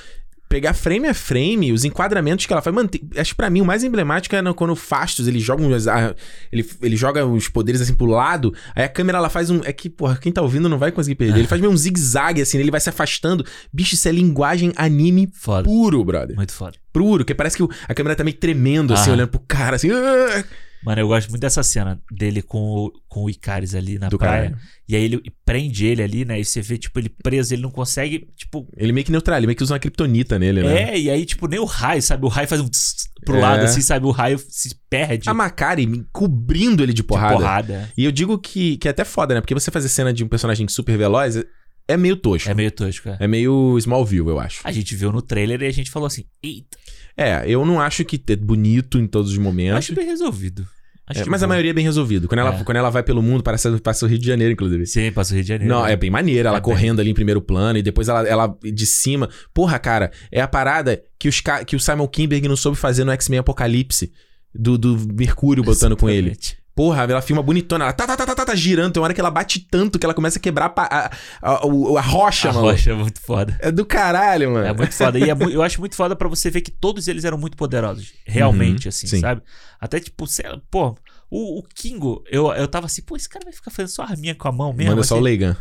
pegar frame a frame, os enquadramentos que ela faz. Mano, tem- acho que pra mim o mais emblemático é quando o Fastos ele joga uns- a- ele, ele joga os poderes assim pro lado, aí a câmera ela faz um. É que, porra, quem tá ouvindo não vai conseguir perder. Ele faz meio um zigue-zague assim, ele vai se afastando. Bicho, isso é linguagem anime Foda. puro, brother. Muito foda. Puro, que parece que a câmera tá meio tremendo assim, Aham. olhando pro cara assim. "Ah!" Mano, eu gosto muito dessa cena dele com o, com o Icaris ali na Do praia. caralho. E aí ele prende ele ali, né? E você vê, tipo, ele preso, ele não consegue, tipo. Ele meio que neutral, ele meio que usa uma kryptonita nele, né? É, e aí, tipo, nem o raio, sabe? O raio faz um tss pro É. lado, assim, sabe? O raio se perde A Macari cobrindo ele de de porrada. porrada. E eu digo que, que é até foda, né? Porque você fazer cena de um personagem super veloz é- é meio tosco. É meio tosco, é. É meio Smallville, eu acho. A gente viu no trailer e a gente falou assim: eita, É, eu não acho que é bonito em todos os momentos. acho bem resolvido. Acho É, mas a boa. maioria é bem resolvido. Quando ela, É. quando ela vai pelo mundo, parece, parece o Rio de Janeiro, inclusive. Sim, passa o Rio de Janeiro. Não, né? é bem maneira, ela É bem. correndo ali em primeiro plano e depois ela, ela de cima. Porra, cara, é a parada que, os, que o Simon Kinberg não soube fazer no X-Men Apocalipse. Do, do Mercúrio botando com ele. Porra, ela filma bonitona, ela tá, tá, tá, tá, tá, tá girando. Tem uma hora que ela bate tanto que ela começa a quebrar a, a, a, o- a rocha, A mano. rocha é muito foda. É do caralho, mano. É muito foda. E é [LAUGHS] eu acho muito foda pra você ver que todos eles eram muito poderosos. Realmente, Uhum, assim, sim. sabe? Até tipo, sei pô, o, o Kingo, eu, eu tava assim, pô, esse cara vai ficar fazendo só arminha com a mão mesmo. Manda só o assim. Leigan.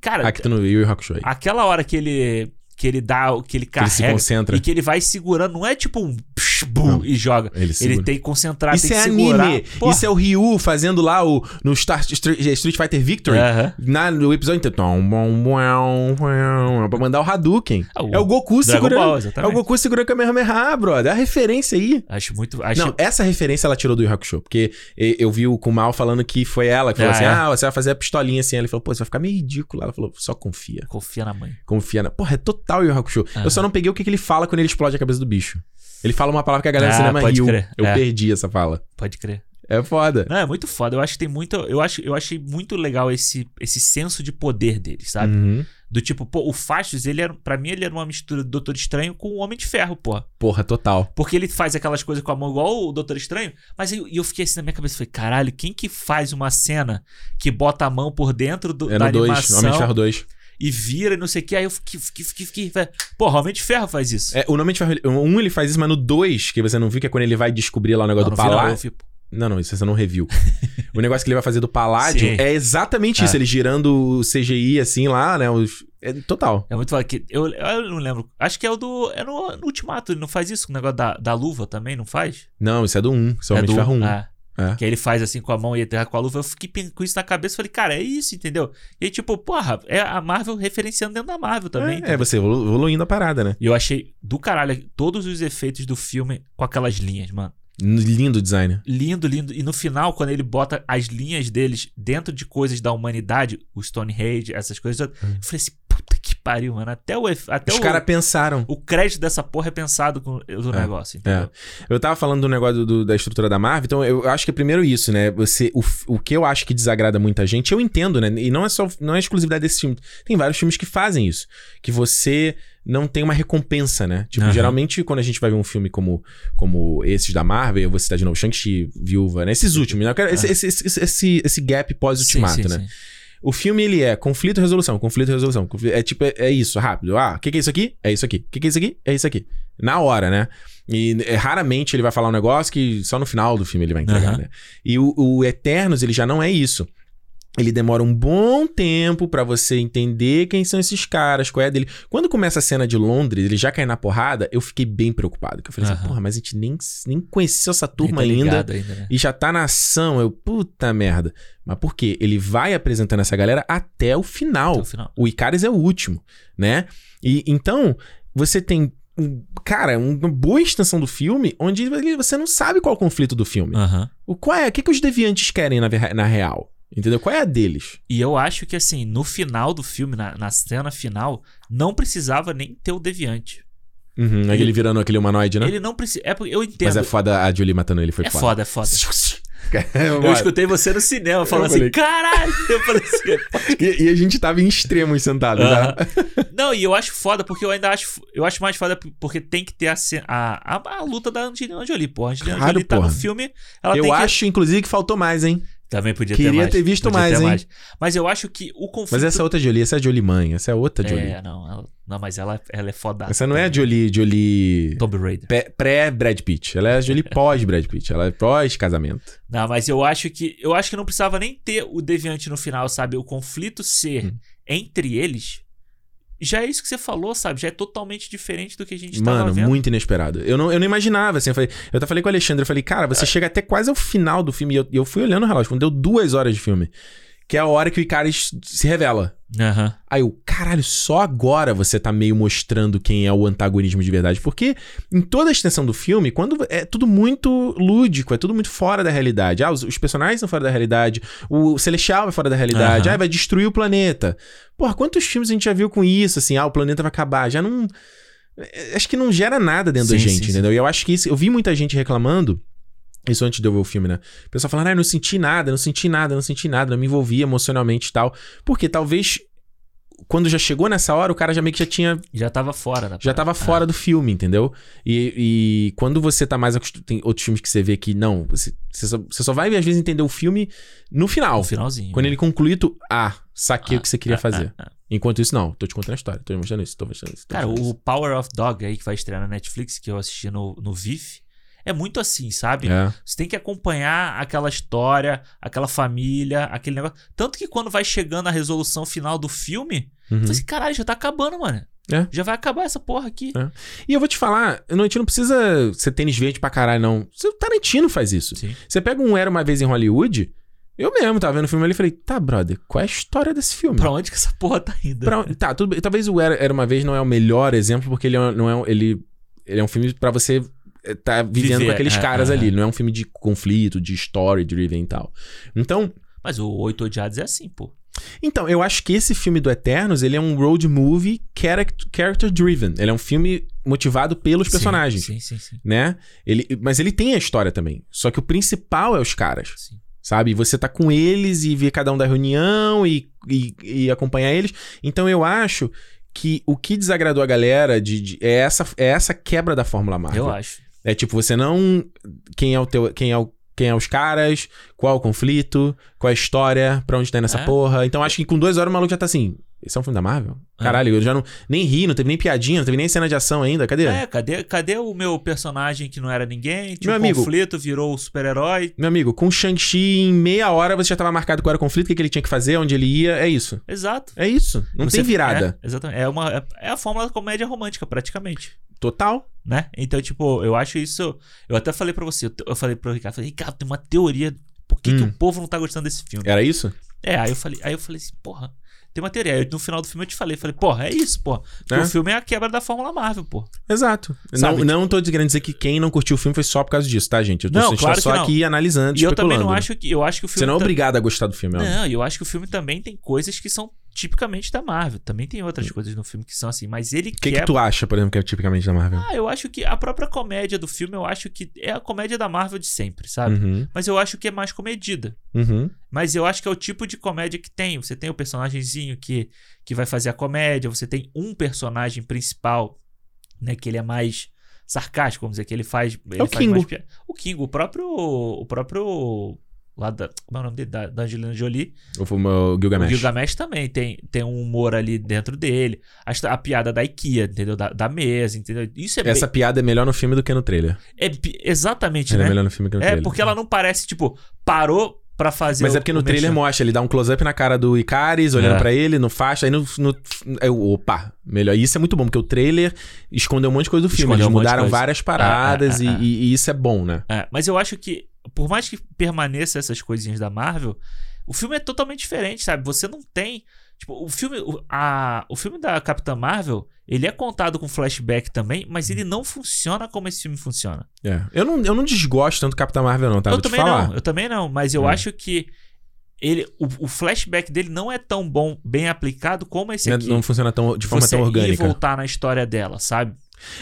Cara, Aqui tá no Yu Yu Hakusho aí. aquela hora que ele. Que ele dá, que ele Que ele se carrega concentra. e que ele vai segurando, não é tipo um psh, bum, e joga. Ele, Ele tem que concentrar, Isso tem é que segurar. anime. Porra. Isso é o Ryu fazendo lá o no Star, Street, Fighter Victory. Aham. Na, no episódio inteiro. Pra mandar o Hadouken. Ah, o é o Goku Dragon segurando. Ball, é o Goku segurando o Kamehameha, brother. É a referência aí. Acho muito. Acho, Não, essa referência ela tirou do Yu Hakusho. Porque eu vi o Kumal falando que foi ela que falou Ah, assim: é? ah, você vai fazer a pistolinha assim. Ele falou, pô, isso vai ficar meio ridículo. Ela falou, só confia. Confia na mãe. Confia na. Porra, é total Yu Yu Hakusho. Aham. Eu só não peguei o que, que ele fala quando ele explode a cabeça do bicho. Ele fala uma palavra que a galera do Ah, cinema pode riu. crer. Eu É. perdi essa fala. Pode crer. É foda. Não, é muito foda. Eu acho que tem muito. Eu, acho, eu achei muito legal esse, esse senso de poder dele, sabe? Uhum. Do tipo, pô, o Fastos, ele era. Pra mim, ele era uma mistura do Doutor Estranho com o Homem de Ferro, pô. Porra, total. Porque ele faz aquelas coisas com a mão igual o Doutor Estranho. Mas eu, eu fiquei assim na minha cabeça. Falei, caralho, quem que faz uma cena que bota a mão por dentro do, É da 2, animação Homem de Ferro 2. E vira e não sei o que? Aí eu fiquei, fiquei, fiquei, fiquei. Porra, Homem de Ferro faz isso. É, o Homem de Ferro. Um ele faz isso, mas no 2, que você não viu, que é quando ele vai descobrir lá o negócio Não, do eu palácio. Não, não, isso você não reviu. [LAUGHS] o negócio que ele vai fazer do Paládio Sim. é exatamente É. isso. Ele girando o CGI assim lá, né? Os... É total. É muito que eu, eu não lembro. Acho que é o do. É no, no Ultimato, ele não faz isso? O negócio da, da luva também, não faz? Não, isso é do 1. Isso é o é Homem de do. Ferro 1. É. É. Que aí ele faz assim com a mão e enterra com a luva. Eu fiquei com isso na cabeça e falei, cara, é isso, entendeu? E aí, tipo, porra, é a Marvel referenciando dentro da Marvel também. É, é, você evolu- evoluindo a parada, né? E eu achei do caralho todos os efeitos do filme com aquelas linhas, mano. Lindo o design. Lindo, lindo. E no final, quando ele bota as linhas deles dentro de coisas da humanidade, o Stonehenge, essas coisas, todas, eu falei assim, pariu, mano. Até o, até Os caras pensaram. o crédito dessa porra é pensado com do É, negócio, entendeu? Eu tava falando do negócio do- da estrutura da Marvel, então eu acho que é primeiro isso, né? Você, o, o que eu acho que desagrada muita gente, eu entendo, né? E não é só não é exclusividade desse filme. Tem vários filmes que fazem isso. Que você não tem uma recompensa, né? Tipo, Aham. geralmente quando a gente vai ver um filme como, como esses da Marvel, eu vou citar de novo Shang-Chi, Viúva, né? Esses últimos, né? Eu quero- esse, esse, esse, esse, esse gap pós-ultimato, né? sim. O filme, ele é conflito e resolução, conflito e resolução. confli- É tipo, é, é isso, rápido. Ah, o que, que é isso aqui? É isso aqui. O que, que é isso aqui? É isso aqui. Na hora, né? E é, raramente ele vai falar um negócio que só no final do filme ele vai entregar, Aham. né? E o, o Eternos, ele já não é isso. Ele demora um bom tempo pra você entender quem são esses caras, qual é dele. Quando começa a cena de Londres, ele já cai na porrada, eu fiquei bem preocupado. Que eu falei assim, Aham. porra, mas a gente nem, nem conheceu essa turma tá ainda. ainda, né? E já tá na ação, eu, puta merda. Mas por quê? Ele vai apresentando essa galera até o final. Até o final. O Icarus é o último, né? E então, você tem, um- cara, uma boa extensão do filme onde você não sabe qual é o conflito do filme. Aham. O qual é? O que, que os deviantes querem na, na real? Entendeu? Qual é a deles? E eu acho que, assim, no final do filme, na, na cena final, não precisava nem ter o deviante. Uhum, Ele- ele virando aquele humanoide, né? Ele não precisa. É porque eu entendo. Mas é foda a Jolie matando ele, foi É foda. foda, é foda. [LAUGHS] Eu Eu escutei você no cinema falando assim, caralho! [LAUGHS] Eu falei assim, e, e a gente tava em extremos sentados, Aham. tá? Não, e eu acho foda, porque eu ainda acho. Eu acho mais foda porque tem que ter a, a, a, a luta da Angelina Jolie, pô. A Angelina Jolie tá porra. no filme. Eu tem que- acho, inclusive, que faltou mais, hein? Também podia Queria ter mais. ter visto podia mais, ter hein? Mas eu acho que o conflito. Mas essa é outra Jolie, essa é a Jolie mãe, essa é outra Jolie. É, não, ela- não, mas ela, ela é foda. Essa não é a Jolie, Jolie Tomb Raider. pré-Brad Pitt. Ela é a Jolie [LAUGHS] pós-Brad Pitt. Ela é pós-casamento. Não, mas eu acho que eu acho que não precisava nem ter o deviante no final, sabe? O conflito ser Hum. entre eles já é isso que você falou, sabe? Já é totalmente diferente do que a gente tava Mano, vendo. muito inesperado. Eu não, eu não imaginava, assim. Eu, falei, eu até falei com o Alexandre, eu falei, cara, É. você chega até quase ao final do filme. E eu, eu fui olhando o relógio, quando deu duas horas de filme. Que é a hora que o Icarus se revela. Aham. Aí eu, caralho, só agora você tá meio mostrando quem é o antagonismo de verdade. Porque em toda a extensão do filme, quando é tudo muito lúdico, é tudo muito fora da realidade. Ah, os, os personagens são fora da realidade, o Celestial é fora da realidade, Aham. ah, vai destruir o planeta. Porra, quantos filmes a gente já viu com isso, assim, ah, o planeta vai acabar? Já não. é, Acho que não gera nada dentro da Sim, gente, sim, entendeu? E eu acho que isso. Eu vi muita gente reclamando. Isso antes de eu ver o filme, né? O pessoal falando, ah, não senti nada, não senti nada, não senti nada, não me envolvi emocionalmente e tal. Porque talvez quando já chegou nessa hora, o cara já meio que já tinha. Já tava fora da Já tava fora do filme, entendeu? E, e quando você tá mais acostumado. Tem outros filmes que você vê que não. Você, você, só, você só vai, às vezes, entender o filme no final. no finalzinho. Quando né? ele conclui, tu. Ah, saquei Ah, o que você queria ah, fazer. ah, ah. Enquanto isso, não. Tô te contando a história. Tô te mostrando isso, tô mostrando isso. Tô Cara, mostrando o Power of Dog aí que vai estrear na Netflix, que eu assisti no, no VIF, é muito assim, sabe? É. Você tem que acompanhar aquela história, aquela família, aquele negócio. Tanto que quando vai chegando a resolução final do filme, Uhum. falei assim, caralho, já tá acabando, mano. É. Já vai acabar essa porra aqui. É. E eu vou te falar, não, a gente não precisa ser tênis verde pra caralho, não. O Tarantino faz isso. Sim. Você pega um Era Uma Vez em Hollywood, eu mesmo tava vendo o filme ali e falei, tá, brother, qual é a história desse filme? Pra onde que essa porra tá indo? Pra tá, tudo bem. Talvez o Era, Era Uma Vez não é o melhor exemplo, porque ele é, não é, um- ele, ele é um filme pra você tá vivendo Viver, com aqueles é, caras é, ali. é. Não é um filme de conflito, de story driven e tal. Então, Mas o Oito Odiados é assim, pô. então, eu acho que esse filme do Eternos, ele é um road movie character, character driven. Ele é um filme motivado pelos personagens, Sim, sim, sim. né? Ele, mas ele tem a história também. Só que o principal é os caras. sim. Sabe? Você tá com eles e vê cada um da reunião e, e, e acompanhar eles. Então eu acho que o que desagradou a galera de, de- é, essa, é essa quebra da Fórmula Marvel. Eu acho. É tipo, você não. Quem é o teu. Quem é o. Quem é os caras, qual é o conflito, qual é a história, pra onde tá indo essa É. porra. Então acho que com duas horas o maluco já tá assim. Esse é um filme da Marvel? É. Caralho, eu já não. Nem ri, não teve nem piadinha, não teve nem cena de ação ainda. Cadê? É, cadê, cadê o meu personagem que não era ninguém? Tinha Meu um amigo- conflito, virou o super-herói. Meu amigo, com o Shang-Chi em meia hora você já tava marcado qual era o conflito, o que, que ele tinha que fazer, onde ele ia. É isso. Exato. É isso. Não Você- tem virada. É, exatamente. É, uma, é, é a fórmula da comédia romântica, praticamente. Total. Né? Então, tipo, eu acho isso. Eu até falei pra você, eu, falei pro Ricardo, falei, Ricardo, tem uma teoria. Por que, que Hum. o povo não tá gostando desse filme? Era isso? É, aí eu falei, aí eu falei assim, porra, tem uma teoria. Aí no final do filme eu te falei, falei, porra, é isso, porra. É. O filme é a quebra da Fórmula Marvel, pô. Exato. Sabe, não, não tô querendo dizer que quem não curtiu o filme foi só por causa disso, tá, gente? Eu tô, Não, claro tá só não. aqui analisando, E eu também não acho que. Eu acho que o filme. Você não é obrigado a gostar do filme, ó. Não, eu acho que o filme também tem coisas que são tipicamente da Marvel. Também tem outras coisas no filme que são assim, mas ele O que, quebra. que tu acha, por exemplo, que é tipicamente da Marvel? Ah, eu acho que a própria comédia do filme, eu acho que é a comédia da Marvel de sempre, sabe? Uhum, Mas eu acho que é mais comedida. uhum. Mas eu acho que é o tipo de comédia que tem. Você tem o personagemzinho que, que vai fazer a comédia, você tem um personagem principal, né? Que ele é mais sarcástico, vamos dizer, que ele faz. Ele o faz Kingo. mais O Kingo, o próprio. O próprio. Lá da. Como é o nome dele? Da, da Angelina Jolie. O, o Gilgamesh. O Gilgamesh também tem, tem um humor ali dentro dele. A, a piada da IKEA, entendeu? Da, da mesa, entendeu? Isso é Essa piada é melhor no filme do que no trailer. bem- é exatamente, Ela é né? melhor no filme que no É, trailer. porque ela não parece, tipo, parou pra fazer Mas o- é porque no trailer merchan. mostra, ele dá um close-up na cara do Icaris, olhando É. pra ele, no faixa, aí no. no é, opa, melhor. Isso é muito bom, porque o trailer escondeu um monte de coisa do filme. Escondeu Eles um mudaram várias paradas É, é, e- é. E, e isso é bom, né? É, mas eu acho que, por mais que permaneça essas coisinhas da Marvel, o filme é totalmente diferente, sabe? Você não tem. Tipo, o filme. A, o filme da Capitã Marvel, ele é contado com flashback também, mas ele não funciona como esse filme funciona. É. Eu, não, eu não desgosto tanto do Capitão Marvel, não, tá? eu Vou também não, eu também não, mas eu É. acho que. Ele, o, o flashback dele não é tão bom, bem aplicado como esse Não, aqui. não funciona tão, de forma você tão ir e orgânica. voltar na história dela, sabe?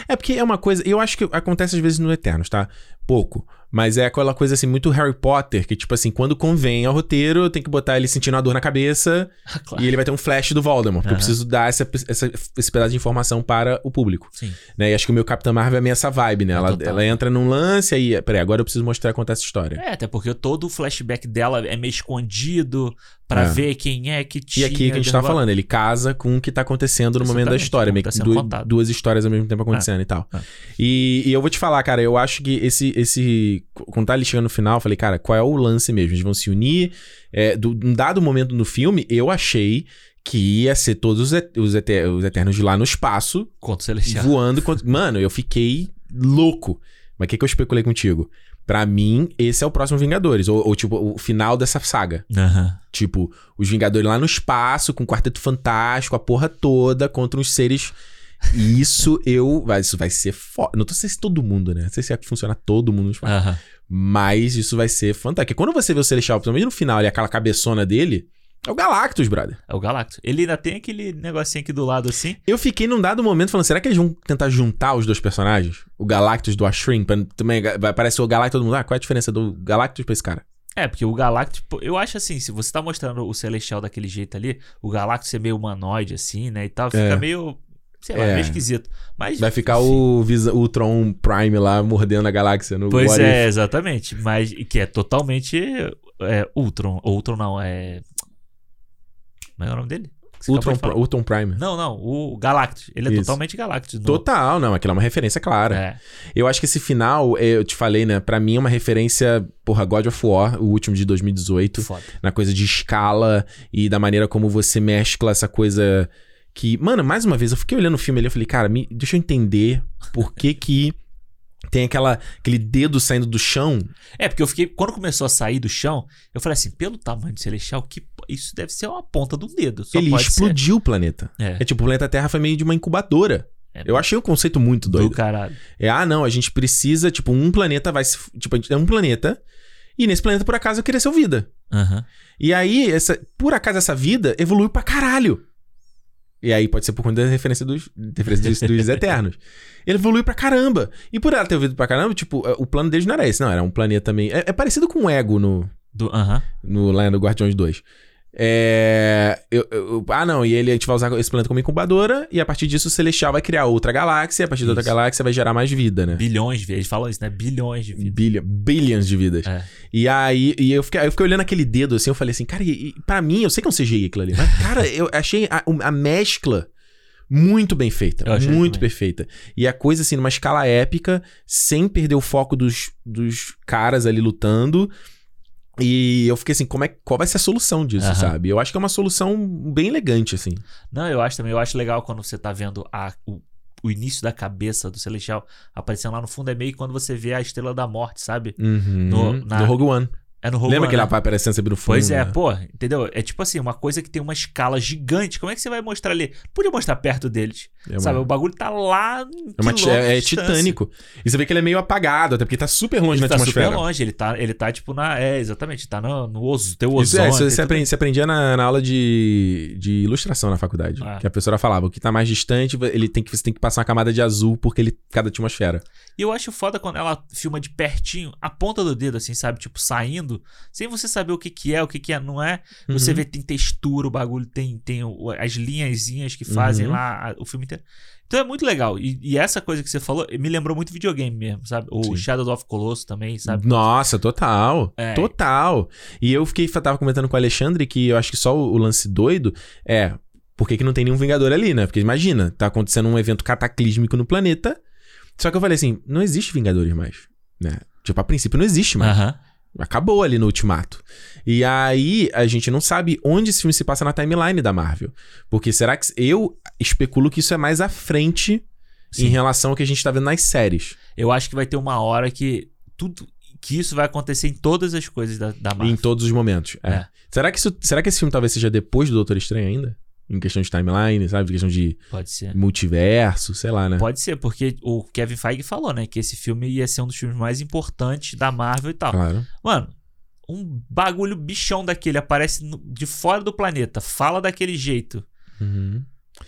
É porque é uma coisa. Eu acho que acontece às vezes no Eternos, tá? Pouco. Mas é aquela coisa assim, muito Harry Potter, que, tipo assim, quando convém ao roteiro, tem que botar ele sentindo a dor na cabeça [LAUGHS] claro. e ele vai ter um flash do Voldemort. Porque eu Aham. preciso dar essa, essa- esse pedaço de informação para o público. Sim. Né? E acho que o meu Capitão Marvel é meio essa vibe, né? É, Ela, ela entra num lance aí. Peraí, agora eu preciso mostrar contar essa história. É, até porque todo o flashback dela é meio escondido pra É. ver quem é que E tinha. aqui que a gente tá derrubado. falando, ele casa com o que tá acontecendo no momento da história. Meio que que tá sendo du- contado. duas histórias ao mesmo tempo acontecendo e tal. é. E, e eu vou te falar, cara, eu acho que esse. esse quando tá ali chegando no final, eu falei, cara, qual é o lance mesmo? Eles vão se unir. É, do, num dado momento no filme, eu achei que ia ser todos os, et- os, ete- os Eternos de lá no espaço, Contra o Celestial. voando. contra- Mano, eu fiquei louco. Mas o que, que eu especulei contigo? Pra mim, esse é o próximo Vingadores. Ou, ou, tipo, o final dessa saga. Aham. Tipo, os Vingadores lá no espaço, com o Quarteto Fantástico, a porra toda, contra uns seres. E isso eu. Isso vai ser foda. Não tô sei se todo mundo, né? Não sei se é que funciona todo mundo no espaço. Aham. Mas isso vai ser fantástico. Porque Quando você vê o Celestial, principalmente no final, e aquela cabeçona dele, é o Galactus, brother. É o Galactus. Ele ainda tem aquele negocinho aqui do lado assim. Eu fiquei num dado momento falando, será que eles vão tentar juntar os dois personagens? O Galactus do Ashrin, pra também vai aparecer o Galactus todo mundo. Ah, qual é a diferença do Galactus pra esse cara? É, porque o Galactus, eu acho assim, se você tá mostrando o Celestial daquele jeito ali, o Galactus é meio humanoide assim, né, e tal, fica É. meio, sei lá, É. meio esquisito. Mas Vai ficar o, Visa- o Tron Prime lá mordendo a galáxia no Pois What é, If. exatamente, mas que é totalmente é, Ultron, Ultron não, é Como é o nome dele? Ultron, de. Ultron Prime. Não, não, o Galactus. Ele é Isso. totalmente Galactus. no- Total, não, aquilo é uma referência clara. É. Eu acho que esse final, é, eu te falei, né? Pra mim é uma referência, porra, God of War, o último de 2018, Foda. na coisa de escala e da maneira como você mescla essa coisa que. Mano, mais uma vez, eu fiquei olhando o filme ali, eu falei, cara, me- deixa eu entender por que que. Tem aquela, aquele dedo saindo do chão. É, porque eu fiquei. Quando começou a sair do chão, eu falei assim: pelo tamanho do Celestial, que, isso deve ser uma ponta do dedo. Só ele explodiu o planeta. Ser. É, É tipo, o planeta Terra foi meio de uma incubadora. é Eu achei o conceito muito do doido. caralho. É, ah, não, a gente precisa, tipo, um planeta vai se. Tipo, tem um planeta. E nesse planeta, por acaso, cresceu vida. Aham. E aí, essa, por acaso, essa vida evoluiu pra caralho. E aí pode ser por conta da referência dos, referência dos, dos [LAUGHS] Eternos. Ele evoluiu pra caramba. E por ela ter evoluído pra caramba, tipo, o plano deles não era esse, não. Era um planeta meio. É, é parecido com o Ego no, Do- Aham. no, lá no Guardiões 2. É, eu- eu- ah, não, e ele, a gente vai usar esse planeta como incubadora, e a partir disso o Celestial vai criar outra galáxia, e a partir da outra Isso. galáxia vai gerar mais vida, né? Bilhões de vezes. Eles falam isso, né? Bilhões de vidas. Bilha, billions de vidas. É. E aí, e eu fiquei, eu fiquei olhando aquele dedo assim, eu falei assim, cara, e, e pra mim, eu sei que é um CGI aquilo ali, mas, cara, eu achei a, a mescla muito bem feita. Muito também. perfeita. E a coisa, assim, numa escala épica, sem perder o foco dos, dos caras ali lutando. E eu fiquei assim, como é, qual vai ser a solução disso, Aham. sabe? Eu acho que é uma solução bem elegante, assim. Não, eu acho também. Eu acho legal quando você tá vendo a, o, o início da cabeça do Celestial aparecendo lá no fundo. É meio quando você vê a Estrela da Morte, sabe? Uhum. No- No, na- Rogue One. É no Rogue Lembra One, que ele né? vai aparecendo sempre no fundo? Pois é, né? pô, entendeu? É tipo assim, uma coisa que tem uma escala gigante. Como é que você vai mostrar ali? Podia mostrar perto deles. É Sabe? O bagulho tá lá. É, uma é- é titânico. E você vê que ele é meio apagado, até porque tá super longe Ele na tá atmosfera. super longe, ele tá, ele tá tipo na. É, exatamente, tá no, no ozo, teu Isso ozônio. é, isso você, você aprendia na, na aula de, de ilustração na faculdade. Ah. Que a professora falava, o que tá mais distante, ele tem que, você tem que passar uma camada de azul porque ele cada atmosfera. E eu acho foda quando ela filma de pertinho, a ponta do dedo, assim, sabe? Tipo, saindo, sem você saber o que que é, o que que é, não é. Você Uhum. vê que tem textura, o bagulho tem, tem as linhazinhas que fazem Uhum. lá a- o filme inteiro. Então é muito legal. E, e essa coisa que você falou me lembrou muito videogame mesmo, sabe? O Sim. Shadow of Colossus também, sabe? Nossa, total. É. Total. E eu fiquei, tava comentando com o Alexandre que eu acho que só o, o lance doido é. Por que, que não tem nenhum Vingador ali, né? Porque imagina, tá acontecendo um evento cataclísmico no planeta. Só que eu falei assim: não existe Vingadores mais. Né? Tipo, a princípio não existe mais. Aham. Acabou ali no Ultimato. E aí, a gente não sabe onde esse filme se passa na timeline da Marvel. Porque será que. Eu especulo que isso é mais à frente Sim. em relação ao que a gente tá vendo nas séries. Eu acho que vai ter uma hora que tudo. Que isso vai acontecer em todas as coisas da, da Em Marvel. todos os momentos. É. É. Será, que isso, será que esse filme talvez seja depois do Doutor Estranho ainda? Em questão de timeline, sabe? Em questão de Pode ser. multiverso, sei lá, né? Pode ser, porque o Kevin Feige falou, né? Que esse filme ia ser um dos filmes mais importantes da Marvel e tal. Claro. Mano, um bagulho bichão daquele aparece de fora do planeta, fala daquele jeito. Uhum.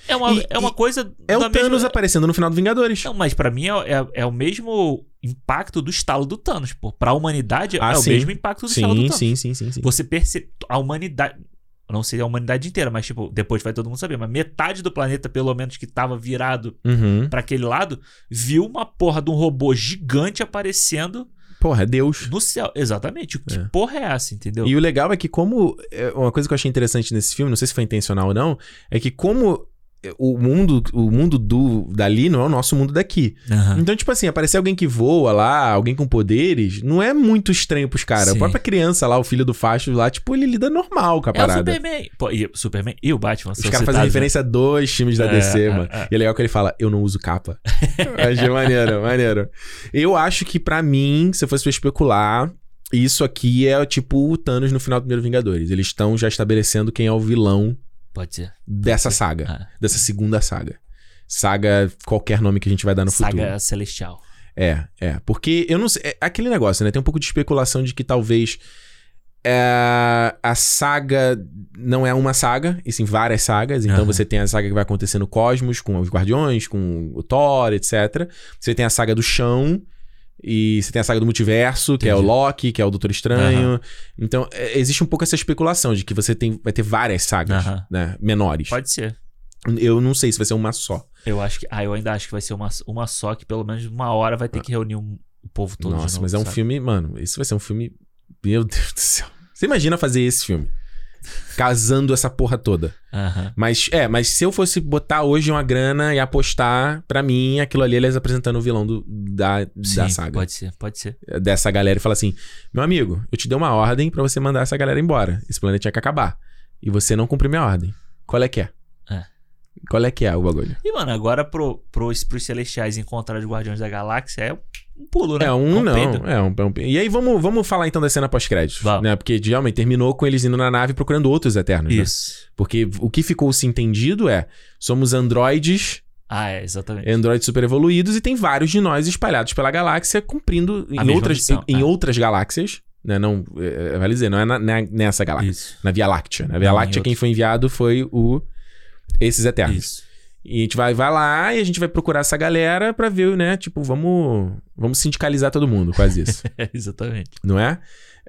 É uma, E- é uma coisa. É o da Thanos mesma- aparecendo no final do Vingadores. Não, mas pra mim é, é, é o mesmo impacto do estalo do Thanos, pô. Pra humanidade Ah, é sim. o mesmo impacto do estalo do Sim, Thanos. sim, sim, sim, sim. Você percebe. A humanidade. Não seria a humanidade inteira, mas, tipo, depois vai todo mundo saber. Mas metade do planeta, pelo menos, que tava virado Uhum. pra aquele lado, viu uma porra de um robô gigante aparecendo Porra, é Deus. no céu. Exatamente. Que É. porra é essa, entendeu? E o legal é que como... é, Uma coisa que eu achei interessante nesse filme, não sei se foi intencional ou não, é que como o mundo, o mundo do, dali não é o nosso mundo daqui. Aham. Então, tipo assim, aparecer alguém que voa lá, alguém com poderes, não é muito estranho pros caras. A própria criança lá, o filho do facho lá, tipo, ele lida normal com a É o parada. Superman. Pô, e, Superman e o Batman. Os caras fazem né? referência a dois times da É, DC, é, mano. é. E é legal que ele fala, eu não uso capa. [LAUGHS] Achei maneiro, maneiro. Eu acho que pra mim, se eu fosse pra especular, isso aqui é tipo o Thanos no final do primeiro Vingadores. Eles estão já estabelecendo quem é o vilão Pode ser. dessa ser. saga. Ah, Dessa segunda saga. Saga, qualquer nome que a gente vai dar no saga futuro. Celestial. É, é. Porque eu não sei. É aquele negócio, né? Tem um pouco de especulação de que talvez. é, a saga não é uma saga, e sim várias sagas. Então Aham. você tem a saga que vai acontecer no Cosmos, com os Guardiões, com o Thor, etc. Você tem a saga do chão. E você tem a saga do multiverso, que é o Entendi. Loki, que é o Doutor Estranho. Então, é, existe um pouco essa especulação de que você tem, vai ter várias sagas, Aham. né? Menores. Pode ser. Eu não sei se vai ser uma só. Eu acho que. Ah, eu ainda acho que vai ser uma, uma só, que pelo menos uma hora vai ter que reunir um- o povo todo. de Nossa, novo, mas é um sabe? filme, mano, isso vai ser um filme. Meu [LAUGHS] Deus do céu. Você imagina fazer esse filme? Casando essa porra toda. Aham. Mas, é, mas se eu fosse botar hoje uma grana e apostar, pra mim, aquilo ali, eles apresentando o vilão do, da, da Sim, saga. Pode ser, pode ser. Dessa galera e falar assim: meu amigo, eu te dei uma ordem pra você mandar essa galera embora. Esse planeta tinha que acabar. E você não cumpriu minha ordem. Qual é que é? É. Qual é que é o bagulho? E, mano, agora pro, pros, pros Celestiais encontrar os Guardiões da Galáxia é um pulo, né? É um, não. peido. É um, é um- E aí vamos, vamos falar então da cena pós-créditos. Vamos. Né? Porque realmente terminou com eles indo na nave procurando outros Eternos. né? Isso. Porque o que ficou se entendido é: somos androides, Ah, é, exatamente. androides super evoluídos, e tem vários de nós espalhados pela galáxia, cumprindo em outras, missão, em, em é. outras galáxias. Né? Não, é, vale dizer, não é na- na- nessa galáxia. Isso. Na Via Láctea. Na Via Não, em Láctea, quem outros. foi enviado foi o esses Eternos. Isso. E a gente vai, vai lá e a gente vai procurar essa galera pra ver, né? Tipo, vamos, vamos sindicalizar todo mundo, quase isso. [LAUGHS] É, exatamente. não é?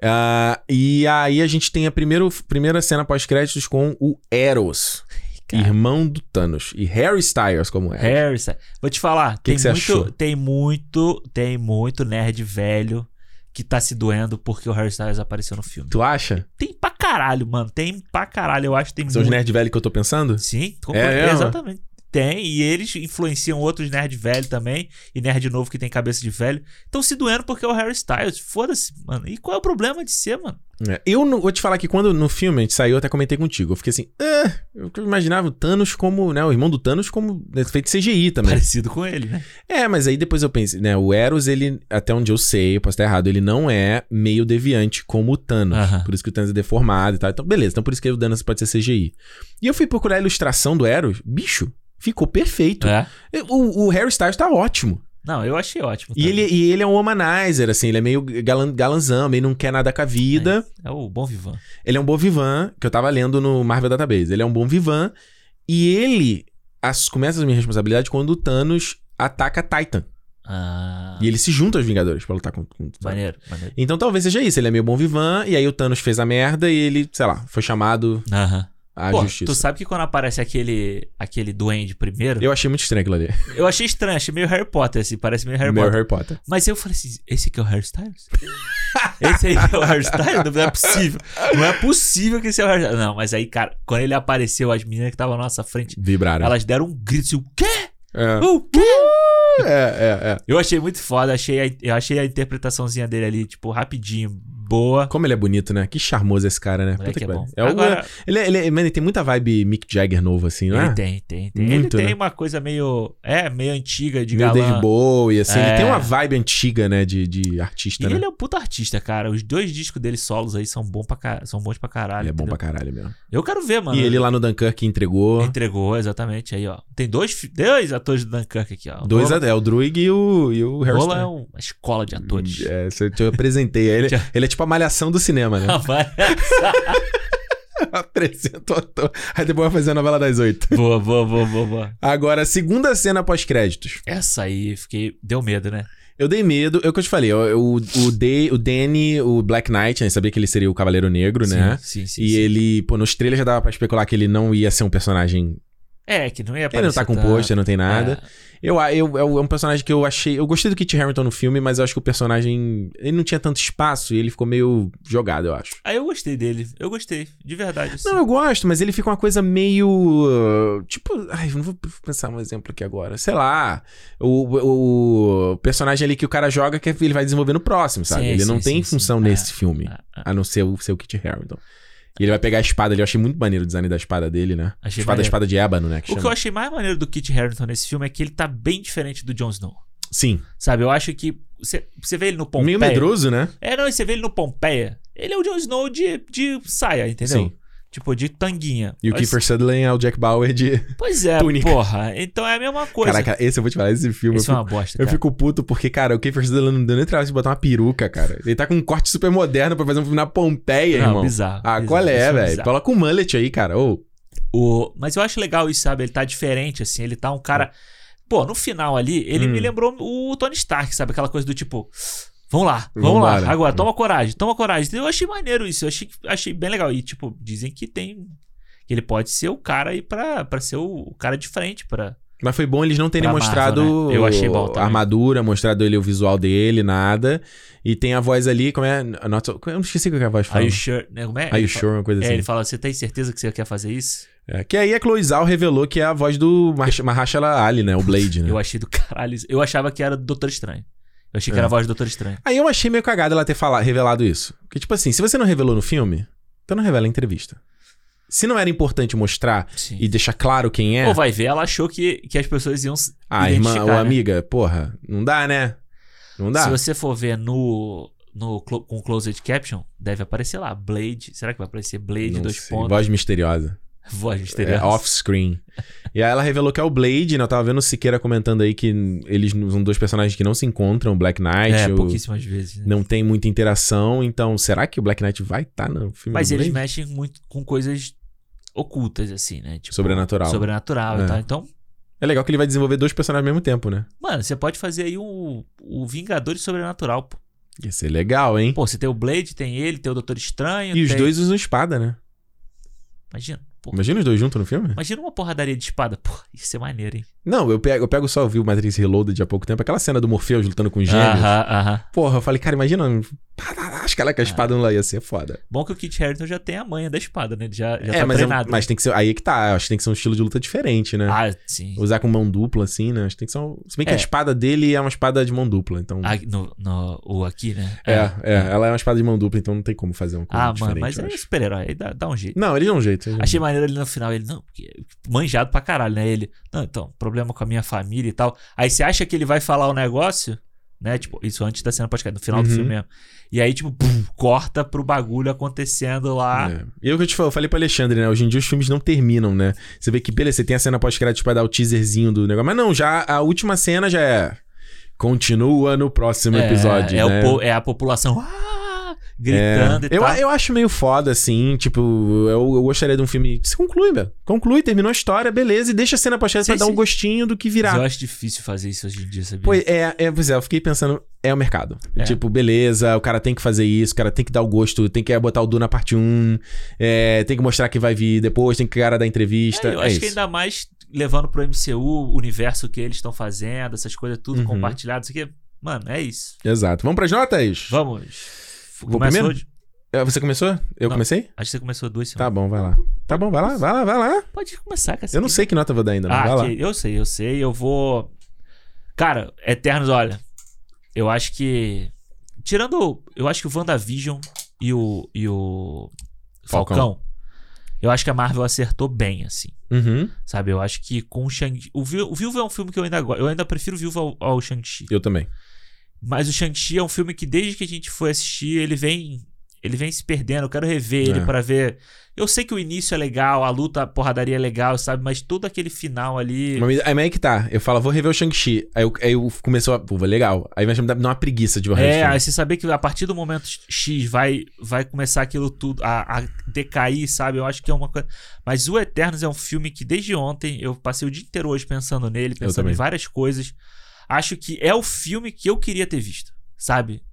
Ah, e aí a gente tem a primeiro, primeira cena pós-créditos com o Eros, Cara. irmão do Thanos. E Harry Styles como é. Harry Styles. Vou te falar, tem, que você muito, achou? tem muito, tem muito nerd velho que tá se doendo porque o Harry Styles apareceu no filme. Tu acha? Tem pra caralho, mano. Tem pra caralho. Eu acho que tem São os muito. nerd velho que eu tô pensando? Sim, É mesmo? exatamente. Tem, e eles influenciam outros nerd velho também, e nerd novo que tem cabeça de velho. Estão se doendo porque é o Harry Styles. Foda-se, mano. E qual é o problema de ser, mano? É, Eu não, vou te falar que quando no filme a gente saiu, eu até comentei contigo. Eu fiquei assim, ah, eu imaginava o Thanos como, né? O irmão do Thanos como né, feito CGI também. Parecido com ele, né? É, mas aí depois eu pensei, né? O Eros, ele, até onde eu sei, eu posso estar errado, ele não é meio deviante como o Thanos. Aham. Por isso que o Thanos é deformado e tal. Então, beleza. Então por isso que o Thanos pode ser CGI. E eu fui procurar a ilustração do Eros, bicho, ficou perfeito. É. O, o Harry Styles tá ótimo. Não, eu achei ótimo. E ele, e ele é um humanizer, assim, ele é meio galan, galanzão, meio não quer nada com a vida. É o bom vivan. Ele é um bom vivan, que eu tava lendo no Marvel Database. Ele é um bom vivan. E ele as, começa a assumir responsabilidade quando o Thanos ataca Titan. Ah, E ele se junta aos Vingadores pra lutar com, com maneiro, maneiro. Então talvez seja isso. Ele é meio bom vivan. E aí o Thanos fez a merda e ele, sei lá, foi chamado Aham. À Pô, justiça. tu sabe que quando aparece aquele, aquele duende primeiro, eu... Eu achei muito estranho aquilo ali. achei estranho, achei meio Harry Potter, assim, parece meio Harry Meu Potter. Harry Potter. Mas eu falei assim, esse aqui é o Harry Styles? [LAUGHS] esse aí é o Harry Styles? Não é possível. Não é possível que esse é o Harry Styles. Não, mas aí, cara, quando ele apareceu, as meninas que estavam na nossa frente, Vibraram. elas deram um grito assim, o quê? É. O quê? é, é, é. Eu achei muito foda, achei a, eu achei a interpretaçãozinha dele ali, tipo, rapidinho, boa. Como ele é bonito, né? Que charmoso esse cara, né? Puta que é bom. É Agora- ele, é- ele, é- mano, ele tem muita vibe Mick Jagger novo, assim, não é? Ele tem, tem, tem. Muito, ele tem né? uma coisa meio. É, meio antiga de Meio galã. Dave Bowie, assim. Ele É. tem uma vibe antiga, né? De, de E artista, né? ele é um puta artista, cara. Os dois discos dele solos aí são, bom pra são bons pra caralho. Ele é bom entendeu? pra caralho mesmo. Eu quero ver, mano. E ele lá no Dunkirk entregou. Entregou, exatamente. Aí, ó. Tem dois, dois atores do Dunkirk aqui, ó. Dois, Rola, é o Druig e o, e o Harry Rola é Styles. uma escola de atores. É, você- eu apresentei. [LAUGHS] Ele, ele é tipo a malhação do cinema, né? [LAUGHS] Apresenta o ator. Aí depois vai fazer a novela das oito. boa, boa, boa, boa, boa. Agora, segunda cena pós-créditos. Essa aí, fiquei. Deu medo, né? Eu dei medo, é o que eu te falei. O, o, o, D- o Danny, o Black Knight, né? Sabia que ele seria o Cavaleiro Negro, né? Sim, sim, sim. E sim. ele, pô, nos trailers já dava pra especular que ele não ia ser um personagem. É, que não ia Ele não tá aparecer com tanto. pôster, não tem nada. É. Eu, eu, é um personagem que eu achei. Eu gostei do Kit Harington no filme, mas eu acho que o personagem. Ele não tinha tanto espaço e ele ficou meio jogado, eu acho. Aí eu gostei dele. Eu gostei, de verdade. assim. Não, eu gosto, mas ele fica uma coisa meio. Tipo. Ai, não vou pensar um exemplo aqui agora. Sei lá. O, o personagem ali que o cara joga que ele vai desenvolver no próximo, sabe? Sim, ele não sim, tem sim, função sim. nesse É, filme. é, é. A não ser o seu Kit Harington. E ele vai pegar a espada ali. Eu achei muito maneiro o design da espada dele, né? Achei espada, maneiro. espada de ébano, né? Que O que eu chama. achei mais maneiro do Kit Harington nesse filme é que ele tá bem diferente do Jon Snow. Sim. Sabe, eu acho que. Você, você vê ele no Pompeia. Meio medroso, né? É, não, e você vê ele no Pompeia. Ele é o Jon Snow de, de saia, entendeu? Sim. Tipo, de tanguinha. E o Mas- Kiefer Sutherland é o Jack Bauer de. Pois é, túnica. porra. Então é a mesma coisa. Caraca, esse eu vou te falar, esse filme. Esse eu é uma bosta, Eu cara. fico puto porque, cara, o Kiefer Sutherland não deu nem trabalho de botar uma peruca, cara. Ele tá com um corte super moderno pra fazer um filme na Pompeia, Não, irmão. bizarro, Ah, bizarro, qual isso é, é velho? Coloca o mullet aí, cara. Ô, O... Mas eu acho legal isso, sabe? Ele tá diferente, assim. Ele tá um cara. Pô, no final ali, ele Hum. me lembrou o Tony Stark, sabe? Aquela coisa do tipo. Vamos lá, vamos lá, agora, toma coragem, toma coragem. Eu achei maneiro isso, eu achei, achei bem legal. E, tipo, dizem que tem. Que ele pode ser o cara aí pra, pra ser o, cara de frente. Pra... Mas foi bom eles não terem Pra mostrado Marvel, né? Eu achei bom a armadura, mostrado ele o visual dele, nada. E tem a voz ali, como é? Not Eu não esqueci o que a voz fala. Are you sure? Né? Como é? Are you sure? Uma coisa É, assim. ele fala, você tem certeza que você quer fazer isso? É, que aí a Chloe Zhao revelou que é a voz do Mahershala Mahershala Ali, né? O Blade, né? Eu achei do caralho. Eu achava que era do Doutor Estranho. Eu achei que É. era a voz do Doutor Estranho. Aí eu achei meio cagado ela ter falado, revelado isso. Porque, tipo assim, se você não revelou no filme, então não revela em entrevista. Se não era importante mostrar Sim. e deixar claro quem é. Ou vai ver, ela achou que, que as pessoas iam Ah, irmã ou né? amiga, porra, não dá, né? Não dá. Se você for ver no, no com closed caption, deve aparecer lá, Blade. Será que vai aparecer Blade, Não dois sei. pontos? Voz misteriosa. Voz É, misteriosa. off-screen. e aí ela revelou que é o Blade, né? Eu tava vendo o Siqueira comentando aí que eles são dois personagens que não se encontram, o Black Knight. É, o- pouquíssimas vezes. né? Não tem muita interação, então será que o Black Knight vai estar no filme Mas eles mexem muito com coisas ocultas, assim, né? Tipo, Sobrenatural. Sobrenatural É. e tal. Então, É legal que ele vai desenvolver dois personagens ao mesmo tempo, né? Mano, você pode fazer aí o, o Vingadores Sobrenatural, pô. Ia ser legal, hein? Pô, você tem o Blade, tem ele, tem o Doutor Estranho. e os tem- dois usam espada, né? Imagina. Imagina os dois juntos no filme? Imagina uma porradaria de espada. Pô, isso é maneiro, hein? Não, eu pego, eu pego só, eu vi o Matrix Reloaded há pouco tempo, aquela cena do Morpheus lutando com os gêmeos. Aham, aham. Porra, eu falei, cara, imagina. Acho que ela com a espada lá ia ser foda. Bom que o Kit Harington já tem a manha da espada, né? Ele já, já é, tá mas, é um- treinado. mas tem que ser. Aí é que tá. Acho que tem que ser um estilo de luta diferente, né? Ah, sim. Usar com mão dupla, assim, né? Acho que tem que ser um... Se bem que É. a espada dele é uma espada de mão dupla, então. Ah, no, no, o aqui, né? é, é, ela é uma espada de mão dupla, então não tem como fazer uma coisa Ah, diferente. mano, mas é super-herói. Dá, dá um jeito. Não, ele dá um jeito. ele um Achei maneiro ali no final. Ele, não, manjado pra caralho, né? Ele, não, então, problema com a minha família e tal. Aí você acha que ele vai falar o negócio, né? Tipo, isso antes da cena pode no final do Uhum. filme mesmo. E aí, tipo, pum, corta pro bagulho acontecendo lá. É. E o que eu te falo, eu falei pro Alexandre, né? Hoje em dia os filmes não terminam, né? Você vê que, beleza, você tem a cena pós-crédito pra dar o teaserzinho do negócio. Mas não, já a última cena já é. Continua no próximo episódio. é, né? o é a população ah, gritando É. e eu, tal. eu acho meio foda, assim, tipo, eu, eu gostaria de um filme. Se conclui, velho. Conclui, terminou a história, beleza, e deixa a cena pós-crédito Sim, pra dar um sim. gostinho do que Mas virá. eu acho difícil fazer isso hoje em dia, sabia? Pois é, é, pois é, eu fiquei pensando, é o mercado. É. Tipo, beleza, o cara tem que fazer isso, o cara tem que dar o gosto, tem que botar o Du na parte 1, é, tem que mostrar que vai vir depois, tem que o cara dar entrevista. É, eu é acho isso. que ainda mais levando pro MCU, o universo que eles estão fazendo, essas coisas tudo Uhum. compartilhado, isso aqui. Mano, é isso. Exato. Vamos pras notas? Vamos. Vou Começa primeiro? hoje? É, Você começou? Eu Não. comecei? Acho que você começou duas Tá semanas. bom, vai lá. Tá bom, vai lá, vai lá, vai lá. Pode começar, cara. Eu não sei que nota eu vou dar ainda, mas vai Ah, lá. que- eu sei, eu sei. Eu vou. Cara, Eternos, olha. Eu acho que. Tirando. Eu acho que o WandaVision e o. E o. Falcão. Falcão. Eu acho que a Marvel acertou bem, assim. Uhum, Sabe? Eu acho que com o Shang-Chi. O, Vi- o Viúva é um filme que eu ainda gosto. Eu ainda prefiro o Viúva ao, ao Shang-Chi. eu também. Mas o Shang-Chi é um filme que desde que a gente foi assistir, ele vem. Ele vem se perdendo. Eu quero rever ele É. pra ver. Eu sei que o início é legal, a luta, a porradaria é legal, sabe? Mas todo aquele final ali. Mas aí aí que tá. Eu falo, vou rever o Shang-Chi. Aí eu, aí eu começou a. Pô, legal. Aí vai me dar uma preguiça de É, aí você saber que a partir do momento X vai, vai começar aquilo tudo a, a decair, sabe? Eu acho que é uma coisa. Mas o Eternos é um filme que desde ontem eu passei o dia inteiro hoje pensando nele, pensando em várias coisas. Acho que é o filme que eu queria ter visto, sabe?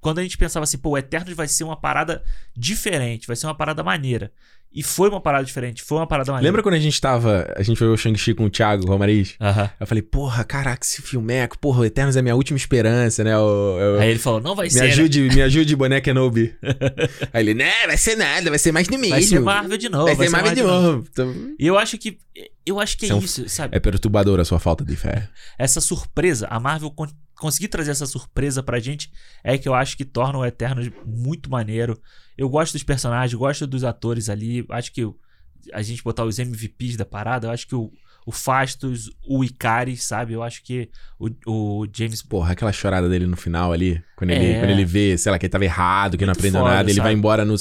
Quando a gente pensava assim, pô, o Eternos vai ser uma parada diferente, vai ser uma parada maneira. E foi uma parada diferente, foi uma parada maneira. Lembra quando a gente tava. A gente foi ver o Shang-Chi com o Thiago Romariz? Aham. Eu falei, porra, caraca, esse filmeco, porra, o Eternos é minha última esperança, né? O, eu- Aí ele falou, não vai me ser. né? ajude, me ajude, [LAUGHS] boné Kenobi. Aí ele, né, vai ser nada, vai ser mais no mesmo. Vai ser Marvel de novo. Vai ser Marvel de novo. Então, E eu acho que. Eu acho que é Isso é um- isso, sabe? É perturbador a sua falta de fé. essa surpresa, a Marvel conseguir trazer essa surpresa pra gente é que eu acho que torna o Eternos muito maneiro. Eu gosto dos personagens, gosto dos atores ali. Acho que a gente botar os MVPs da parada, eu acho que o, o Fastos, o Icaris, sabe? Eu acho que o, o James. Porra, aquela chorada dele no final ali, quando, ele, É. quando ele vê, sei lá, que ele tava errado, que não Muito aprendeu foda, nada, ele sabe? vai embora no,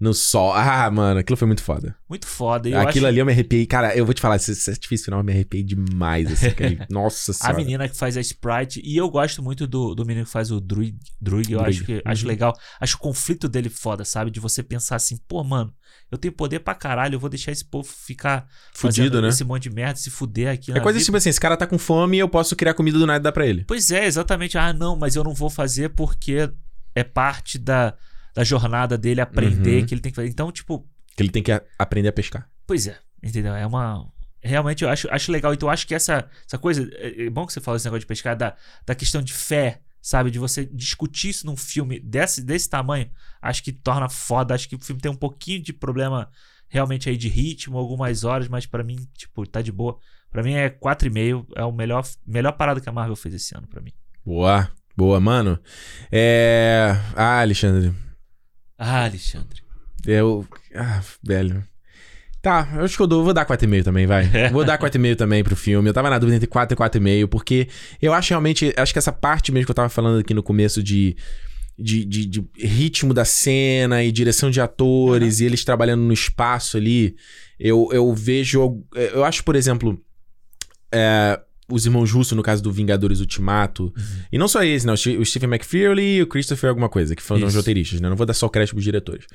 no sol. Ah, mano, aquilo foi muito foda. Muito foda. Eu aquilo acho ali eu me arrepiei. Cara, eu vou te falar, esse artifício final eu me arrepiei demais. Assim, aquele- [LAUGHS] Nossa a senhora. menina que faz a Sprite. E eu gosto muito do, do menino que faz o Druid. Druid eu Druid, acho que uhum. acho legal. Acho o conflito dele foda, sabe? De você pensar assim, pô, mano, eu tenho poder pra caralho, eu vou deixar esse povo ficar Fudido, né? esse monte de merda, se fuder aqui. É coisa vida. tipo assim, esse cara tá com fome e eu posso criar comida do nada e dar pra ele. Pois é, exatamente. Ah, não, mas eu não vou fazer porque é parte da, da jornada dele aprender Uhum. que ele tem que fazer. Então, tipo, Que ele tem que a- aprender a pescar. Pois é, entendeu? É uma. Realmente eu acho, acho legal. Então eu acho que essa, essa coisa. É é bom que você fala esse negócio de pescar, da, da questão de fé, sabe? De você discutir isso num filme desse, desse tamanho. Acho que torna foda. Acho que o filme tem um pouquinho de problema realmente aí de ritmo, algumas horas, mas pra mim, tipo, tá de boa. Pra mim é 4,5. É o melhor, melhor parada que a Marvel fez esse ano pra mim. Boa, boa, mano. É. Ah, Alexandre. Ah, Alexandre. Eu. Ah, velho. Tá, eu acho que eu dou, vou dar 4,5 também, vai. [LAUGHS] Vou dar 4,5 também pro filme. Eu tava na dúvida entre 4 e 4,5, porque eu acho realmente. Acho que essa parte mesmo que eu tava falando aqui no começo de. De, de, de ritmo da cena e direção de atores e eles trabalhando no espaço ali, eu, eu vejo. Eu acho, por exemplo. é, os irmãos Russo, no caso do Vingadores Ultimato. Uhum. E não só esse, né? O Ste- o Stephen McFeely e o Christopher alguma coisa, que foram os roteiristas, né? Não vou dar só crédito pros diretores.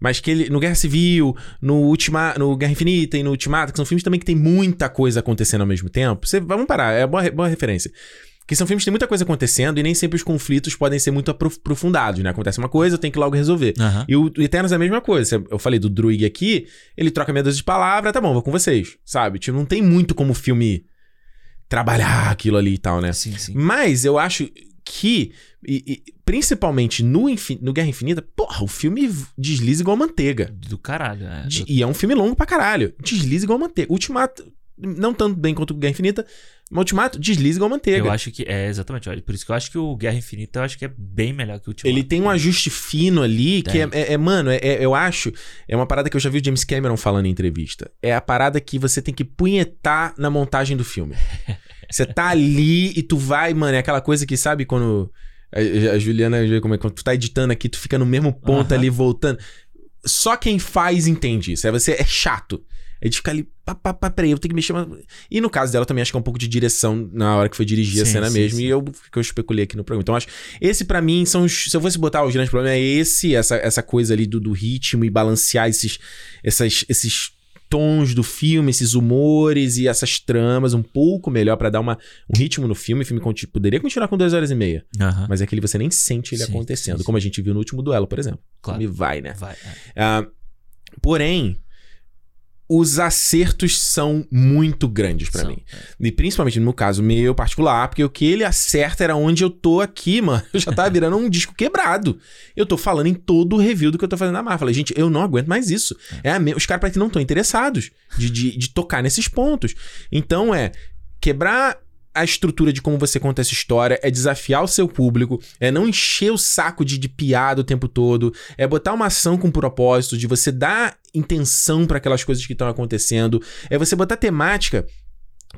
Mas que ele, no Guerra Civil, no, Ultima, no Guerra Infinita e no Ultimato, que são filmes também que tem muita coisa acontecendo ao mesmo tempo. Você, vamos parar, é boa, boa referência. Que são filmes que tem muita coisa acontecendo e nem sempre os conflitos podem ser muito aprof- aprofundados, né? Acontece uma coisa, eu tenho que logo resolver. Aham. E o Eternos é a mesma coisa. Eu falei do Druig aqui, ele troca meia dúzia de palavras, tá bom, vou com vocês, sabe? Tipo, não tem muito como filme trabalhar aquilo ali e tal, né? Sim, sim. Mas eu acho que, e- e, principalmente no, Infin- no Guerra Infinita, porra, o filme desliza igual manteiga. Do caralho, é. De- e é um filme longo pra caralho. Desliza igual manteiga. Ultimato, não tanto bem quanto o Guerra Infinita, mas Ultimato desliza igual manteiga. Eu acho que. É, exatamente. Olha, por isso que eu acho que o Guerra Infinita eu acho que é bem melhor que o Ultimato. Ele tem um ajuste fino ali que é, é- é- mano, é- é- eu acho. É uma parada que eu já vi o James Cameron falando em entrevista. É a parada que você tem que punhetar na montagem do filme. [LAUGHS] Você tá ali e tu vai, mano, é aquela coisa que sabe quando. A, Juliana, como é quando tu tá editando aqui, tu fica no mesmo ponto ali voltando. Só quem faz entende isso. É você é chato. É de ficar ali, pá, pá, pá, peraí, eu tenho que mexer. mais- E no caso dela também acho que é um pouco de direção na hora que foi dirigir a Sim, cena sim, mesmo. sim. E eu que eu especulei aqui no programa. Então acho esse pra mim são os, se eu fosse botar os grandes problemas é esse, essa, essa coisa ali do, do ritmo e balancear esses essas, esses tons do filme, esses humores e essas tramas um pouco melhor pra dar uma, um ritmo no filme. O filme conti- poderia continuar com duas horas e meia, mas é aquele você nem sente ele Sim, acontecendo, sim, sim. como a gente viu no último duelo, por exemplo. Claro. Me vai, né? Vai. é. Ah, porém, os acertos são muito grandes pra São, mim. E principalmente no meu caso meu particular, porque o que ele acerta era onde eu tô aqui, [LAUGHS] mano. Eu já tava virando um disco quebrado. Eu tô falando em todo o review do que eu tô fazendo na Marvel. Falei, gente, eu não aguento mais isso. É a me- Os caras parece que não estão interessados de, de, de tocar nesses pontos. Então é quebrar a estrutura de como você conta essa história, é desafiar o seu público, é não encher o saco de, de piada o tempo todo, é botar uma ação com propósito, de você dar intenção pra aquelas coisas que estão acontecendo, é você botar temática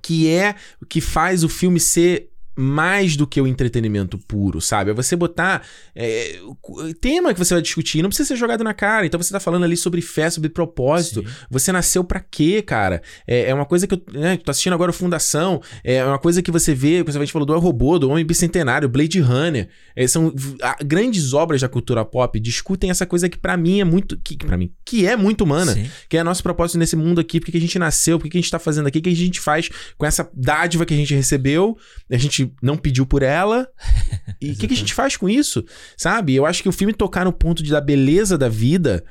que é o que faz o filme ser mais do que o entretenimento puro, sabe? É você botar é, o tema que você vai discutir, não precisa ser jogado na cara. Então você tá falando ali sobre fé, sobre propósito. Sim. Você nasceu pra quê, cara? É, é uma coisa que eu né, tô assistindo agora o Fundação. É uma coisa que você vê, que a gente falou do Robô, do Homem Bicentenário, Blade Runner. É, são a- grandes obras da cultura pop discutem essa coisa que pra mim é muito. Que, para mim, que é muito humana. Sim. Que é nosso propósito nesse mundo aqui, porque que a gente nasceu, porque que a gente tá fazendo aqui, o que a gente faz com essa dádiva que a gente recebeu, a gente não pediu por ela. [LAUGHS] E o que, que a gente faz com isso? Sabe? Eu acho que o filme tocar no ponto de, da beleza da vida.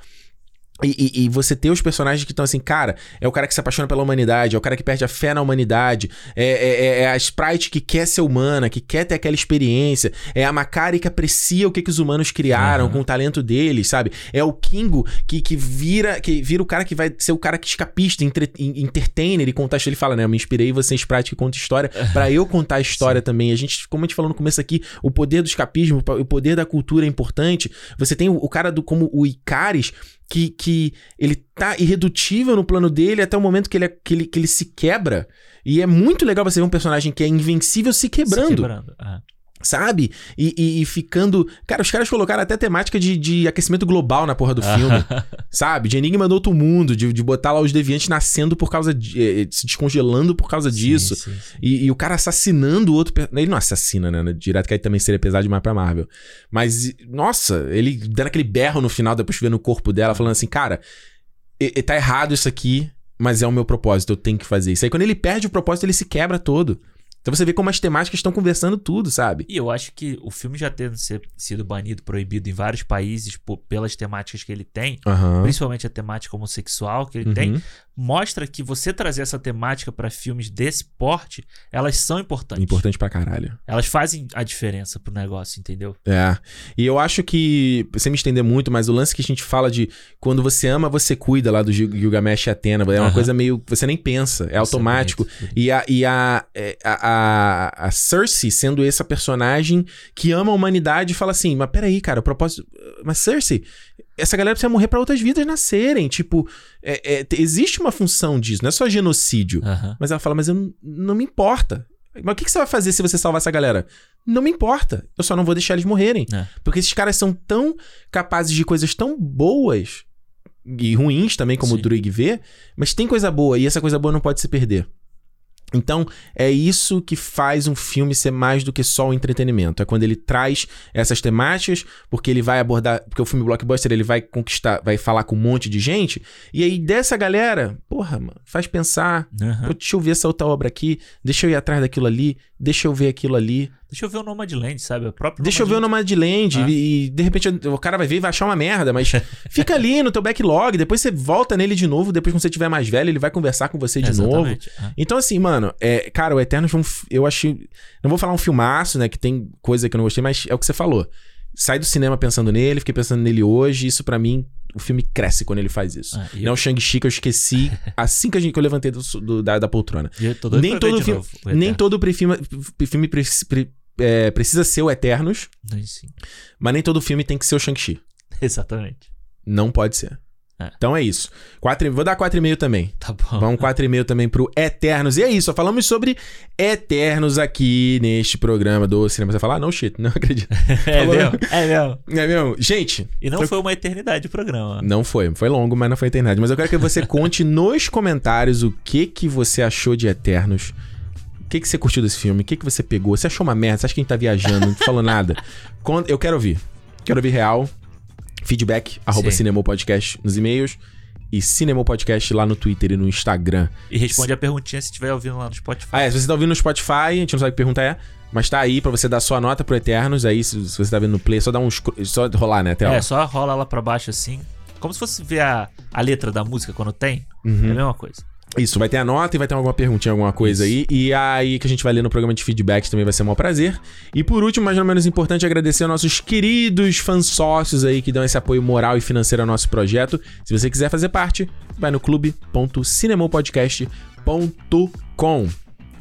E, e- e você ter os personagens que estão assim, cara, é o cara que se apaixona pela humanidade, é o cara que perde a fé na humanidade, é, é- é- é a Sprite que quer ser humana, que quer ter aquela experiência, é a Macari que aprecia o que, que os humanos criaram Aham. com o talento deles, sabe? É o Kingo que, que vira que vira o cara que vai ser o cara que escapista, entre, en- entertainer e contar Ele fala, né? Eu me inspirei em você, Sprite, que conta história, pra eu contar a história também. A gente, como a gente falou no começo aqui, o poder do escapismo, o poder da cultura é importante. Você tem o, o cara do como o Icaris, que, que ele tá irredutível no plano dele até o momento que ele, é- que ele, que ele se quebra. E é muito legal você ver um personagem que é invencível se quebrando, Se quebrando. é. Sabe? E, e- e ficando. Cara, os caras colocaram até temática de, de aquecimento global na porra do filme, [LAUGHS] sabe? De Enigma do Outro Mundo, de, de botar lá os deviantes nascendo por causa de. eh, se descongelando por causa disso. Sim, sim, sim. E, e o cara assassinando o outro. Ele não assassina, né? Direto que aí também seria pesado demais pra Marvel. Mas, nossa, ele dando aquele berro no final, depois vendo o corpo dela, falando assim, cara, tá errado isso aqui, mas é o meu propósito, eu tenho que fazer isso. Aí quando ele perde o propósito, ele se quebra todo. Então você vê como as temáticas estão conversando tudo, sabe? E eu acho que o filme já tendo sido banido, proibido em vários países por- pelas temáticas que ele tem, Aham. principalmente a temática homossexual que ele Uhum. tem, mostra que você trazer essa temática pra filmes desse porte, elas são importantes. Importante pra caralho. Elas fazem a diferença pro negócio, entendeu? É. E eu acho que, sem me estender muito, mas o lance que a gente fala de quando você ama, você cuida lá do Gil- Gilgamesh e Atena, é uma Aham. coisa meio. Você nem pensa, é automático. E, a, e a, é, a, a, a Cersei sendo essa personagem que ama a humanidade e fala assim: Mas peraí, cara, o propósito. Mas Cersei, essa galera precisa morrer pra outras vidas nascerem. Tipo, é- é, te- existe uma função disso, não é só genocídio. Aham. Mas ela fala: Mas eu não, não me importa. Mas o que, que você vai fazer se você salvar essa galera? Não me importa. Eu só não vou deixar eles morrerem. É. Porque esses caras são tão capazes de coisas tão boas e ruins também, como Sim. o Druig vê, mas tem coisa boa e essa coisa boa não pode se perder. Então, é isso que faz um filme ser mais do que só o entretenimento. É quando ele traz essas temáticas, porque ele vai abordar. Porque o filme blockbuster ele vai conquistar, vai falar com um monte de gente. E aí, dessa galera, porra, mano, faz pensar. Pô, deixa eu ver essa outra obra aqui, deixa eu ir atrás daquilo ali, deixa eu ver aquilo ali, Deixa eu ver o Nomadland, sabe? O próprio deixa eu ver o Nomadland. Ah. e, e, de repente o cara vai ver e vai achar uma merda, mas [LAUGHS] fica ali no teu backlog, depois você volta nele de novo, depois quando você tiver mais velho, ele vai conversar com você de novo. Exatamente. Ah. Então, assim, mano, é, cara, o Eternos foi um. Eu achei. Não vou falar um filmaço, né? Que tem coisa que eu não gostei, mas é o que você falou. Sai do cinema pensando nele, fiquei pensando nele hoje. Isso pra mim, o filme cresce quando ele faz isso. Ah, e Não é eu, o Shang-Chi que eu esqueci [LAUGHS] assim que, a gente, que eu levantei do, do- da, da poltrona. eu Nem todo filme- novo Nem Eterno. todo filme, filme pre- pre- é, precisa ser o Eternos, Sim. mas nem todo filme tem que ser o Shang-Chi. [LAUGHS] Exatamente. Não pode ser. É. Então é isso. Quatro, vou dar 4,5 também. Tá bom. Vamos 4,5 também pro Eternos. E é isso, só falamos sobre Eternos aqui neste programa do cinema. Você vai falar? Não, shit, não [LAUGHS] acredito. [LAUGHS] É mesmo? É mesmo. É mesmo? Gente, E não Foi- foi, uma eternidade o programa. não foi. Foi longo, mas não foi eternidade. Mas eu quero que você conte nos comentários o que que você achou de Eternos. O que que você curtiu desse filme? O que que você pegou? Você achou uma merda? Você acha que a gente tá viajando? Não falou nada? [LAUGHS] Conta- Eu quero ouvir. Quero ouvir real. Feedback, arroba. Cinemopodcast nos e-mails. E Cinemopodcast lá no Twitter e no Instagram. E responde a perguntinha se estiver ouvindo lá no Spotify. Ah, é, se você tá ouvindo no Spotify, a gente não sabe que pergunta é, mas tá aí pra você dar sua nota pro Eternos. Aí, se, se você tá vendo no Play, só dar uns. Só rolar, né? Até É, só rola lá pra baixo assim. Como se fosse ver a, a letra da música quando tem. É a Uhum. mesma coisa. Isso, vai ter a nota e vai ter alguma perguntinha, alguma coisa aí. E aí que a gente vai ler no programa de feedback também vai ser um maior prazer. E por último, mas não menos importante, agradecer aos nossos queridos fãs sócios aí que dão esse apoio moral e financeiro ao nosso projeto. Se você quiser fazer parte, vai no clube.cinemopodcast.com.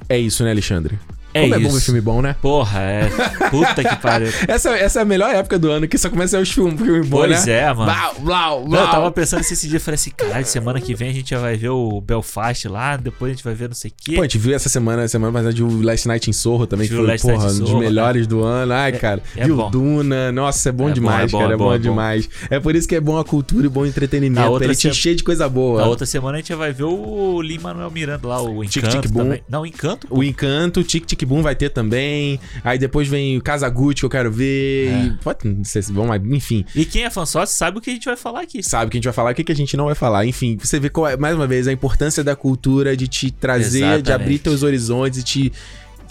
É isso, né, Alexandre? É Como é isso. bom ver filme bom, né? Porra, é. Puta que pariu. [LAUGHS] Essa, essa é a melhor época do ano que só começa a os filmes filme bom, Pois né? é, mano. Blau, blau, Não, blau. eu tava pensando nisso esse dia, falei assim, caralho, semana que vem a gente já vai ver o Belfast lá, depois a gente vai ver não sei o quê. Pô, a gente viu essa semana, semana passada, o Last Night em Sorro também, que foi, porra, in um dos melhores do ano. Ai, cara. é viu bom. Duna, nossa, é bom É demais, é bom, cara, é é bom, é bom. demais. É por isso que é bom a cultura e bom entretenimento, Na outra ele se- encher de coisa boa. Na outra semana a gente vai ver o Lin-Manuel Miranda lá, o Tic, Encanto Tic, Boom. também. Não, o Encanto, O Encanto, Tic Tic Boom vai ter também. Aí depois vem o Casagutti, que eu quero ver. É. E, pode, não sei se vão, mas enfim. E quem é fã sócio sabe o que a gente vai falar aqui. Sabe o que a gente vai falar, o que a gente não vai falar. Enfim, você vê qual é, mais uma vez, a importância da cultura de te trazer, de Exatamente. abrir teus horizontes e te,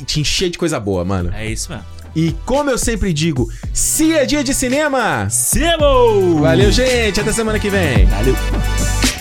te encher de coisa boa, mano. É isso mesmo. E como eu sempre digo, se é dia de cinema, Semo! valeu, gente. Até semana que vem. Valeu!